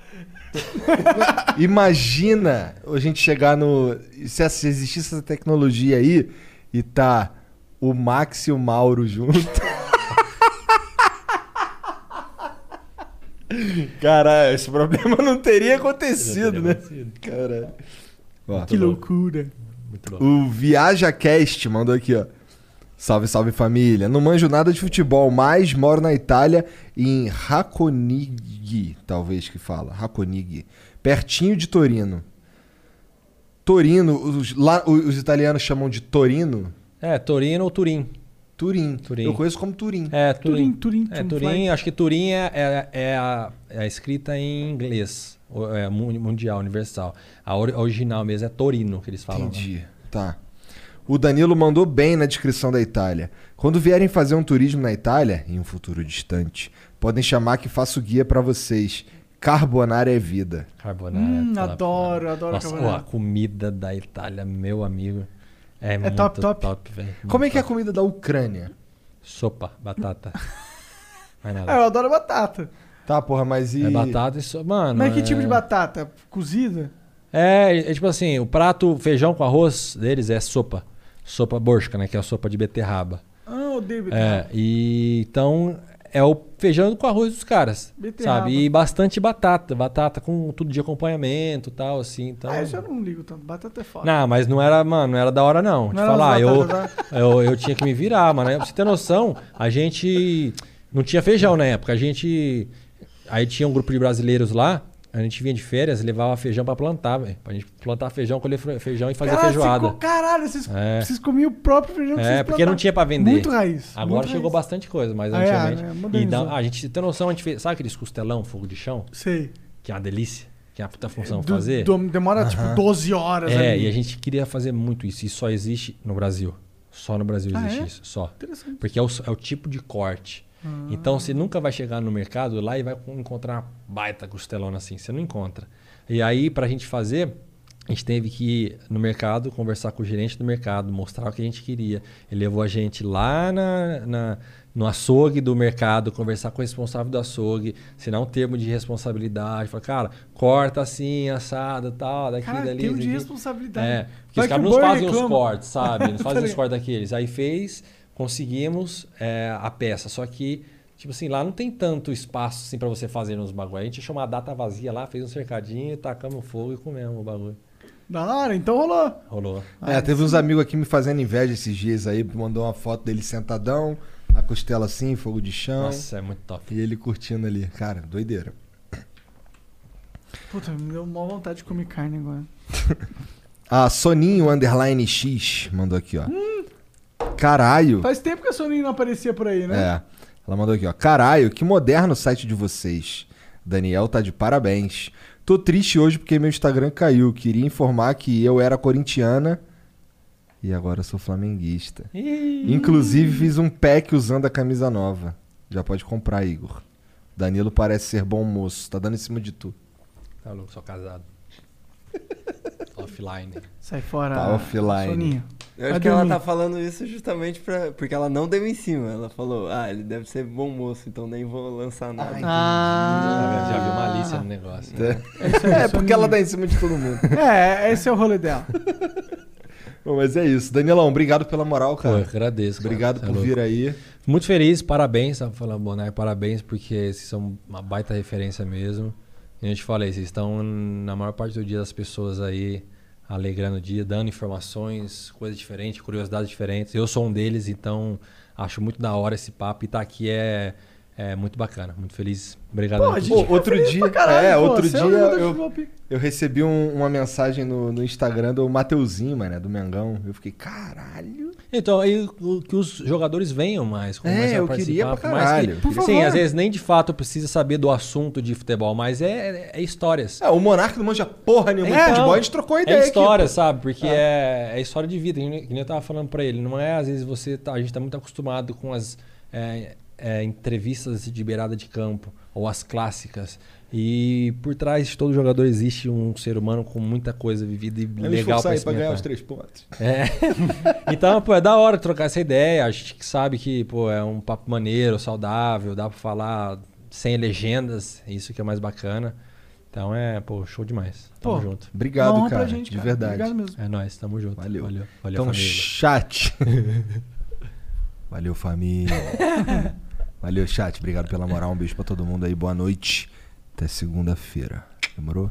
Imagina a gente chegar no. Se existisse essa tecnologia aí e tá o Max e o Mauro junto. Caralho, esse problema não teria acontecido, né? Caralho. Ó, Que loucura. Muito O ViajaCast mandou aqui, ó. Salve, salve família. Não manjo nada de futebol, mas moro na Itália, em Raconig, talvez que fala. Raconig. Pertinho de Torino. Torino, os, lá, os italianos chamam de Torino. É, Torino ou Turim. Turim. Turim. Eu conheço como Turim. É, Turim. Turim, É, Turim, Turim, fly. acho que Turim é, é, é a, é a escrita em inglês. o- É mu- mundial, universal. A, ori- a original mesmo é Torino, que eles falam. Entendi. Tá. O Danilo mandou bem na descrição da Itália. Quando vierem fazer um turismo na Itália, em um futuro distante, podem chamar que faço guia pra vocês. Carbonara é vida. Carbonara. Hum, toda- adoro, adoro Nossa, carbonara. ó, a comida da Itália, meu amigo. É, muito top, top, top. velho. Como é que é a comida da Ucrânia? Sopa, batata. Mais nada. Ah, eu adoro batata. Tá, porra, mas e. É batata e sopa. Mano. Mas que é- tipo de batata? Cozida? É, é tipo assim, o prato feijão com arroz deles é sopa. Sopa borsca, né? Que é a sopa de beterraba. Ah, odeio É, beterraba. e então é o feijão com arroz dos caras, Beterraba. sabe? E bastante batata, batata com tudo de acompanhamento, e tal assim, então. Ah, isso eu não ligo tanto. Batata é foda. Não, mas não era, mano, não era da hora não. Te Não falar, eu, eu, eu tinha que me virar, mano. Pra você ter noção, a gente não tinha feijão na época. A gente. Aí tinha um grupo de brasileiros lá, a gente vinha de férias e levava feijão pra plantar, velho. Pra gente plantar feijão, colher fe- feijão e fazer Caralho, feijoada. você Caralho, vocês, É. vocês comiam o próprio feijão que É, vocês porque não tinha pra vender. Muito raiz. Agora muito chegou raiz. bastante coisa, mas Ah, é, antigamente. né? e Modernizou. dá- a gente tem noção, a gente fez. Sabe aqueles costelão, fogo de chão? Sei. Que é uma delícia, que é uma puta função Do- fazer. do- demora tipo 12 horas É, ali. e a gente queria fazer muito isso. E só existe no Brasil. Só no Brasil Ah, existe é? isso. Só. Interessante. Porque é o, é o tipo de corte. Ah. Então você nunca vai chegar no mercado lá e vai encontrar uma baita costelona assim. Você não encontra. E aí, pra gente fazer, a gente teve que ir no mercado, conversar com o gerente do mercado, mostrar o que a gente queria. Ele levou a gente lá na, na- no açougue do mercado, conversar com o responsável do açougue, assinar um termo de responsabilidade. Falar, cara, corta assim, assado tal, daqui, Cara, dali. termo de responsabilidade. É, porque Vai os caras não fazem os reclama. cortes, sabe? Não Tá fazem os cortes daqueles. Aí fez, conseguimos é, a peça. Só que, tipo assim, lá não tem tanto espaço assim para você fazer nos bagulho. A gente chamou a data vazia lá, fez um cercadinho, tacamos fogo e comemos o bagulho. Da hora, então rolou. Rolou. É, teve uns amigos aqui me fazendo inveja esses dias aí, mandou uma foto dele sentadão, a costela assim, fogo de chão. Nossa, é muito top. E ele curtindo ali. Cara, doideira. Puta, me deu uma vontade de comer carne agora. A Soninho Underline X mandou aqui, ó. Caralho. Faz tempo que a Soninho não aparecia por aí, né? É. Ela mandou aqui, ó. Caralho, que moderno o site de vocês. Daniel tá de parabéns. Tô triste hoje porque meu Instagram caiu. Queria informar que eu era corintiana e agora sou flamenguista. Inclusive fiz um pack usando a camisa nova. Já pode comprar, Igor. Danilo parece ser bom moço. Tá dando em cima de tu. Tá louco, sou casado. Offline. Sai fora. Tá offline. Soninho. Eu acho Vai que ela dormir. tá falando isso justamente pra, porque ela não deu em cima. Ela falou, ah, ele deve ser bom moço, então nem vou lançar nada. Ah. Já viu malícia no negócio. É, porque ela dá em cima de todo mundo. É, esse é o rolê dela. Bom, mas é isso. Danilão, obrigado pela moral, Pô, cara. eu agradeço. cara. Obrigado Cê é por louco. vir aí. Muito feliz, parabéns, tá falando Bonar, parabéns, porque vocês são uma baita referência mesmo. E eu te falei, vocês estão na maior parte do dia das pessoas aí, alegrando o dia, dando informações, coisas diferentes, curiosidades diferentes. Eu sou um deles, então acho muito da hora esse papo e estar aqui é, é muito bacana, muito feliz. Obrigado. Pô, a gente Pô, outro dia, pra caralho, é, pô, outro é dia de eu, eu recebi um- uma mensagem no, no Instagram do Mateuzinho, mano, do Mengão. Eu fiquei, caralho. Então, aí que os jogadores venham mais. É, eu queria pra que- caralho. Por Sim, favor. às vezes nem de fato precisa saber do assunto de futebol, mas é, é histórias. É, o Monarca não manja porra nenhuma de Então, futebol, a gente trocou ideia É aqui, história, pô. sabe? Porque é, é história de vida. Que nem que nem eu tava falando pra ele. Não é, às vezes, você tá, a gente tá muito acostumado com as é, é, entrevistas de beirada de campo ou as clássicas. E por trás de todo jogador existe um ser humano com muita coisa vivida e Eles legal sair pra ganhar os três pontos. É. então, pô, é da hora trocar essa ideia. A gente que sabe que, pô, é um papo maneiro, saudável, dá pra falar sem legendas, isso que é mais bacana. Então é, pô, show demais. Tamo Pô, junto. Obrigado, honra pra cara. gente, de cara. verdade. Obrigado mesmo. É nóis, tamo junto. Valeu. Valeu, valeu então, família. chat. Valeu, família. Valeu, chat. Obrigado pela moral. Um beijo pra todo mundo aí. Boa noite. Até segunda-feira. Demorou?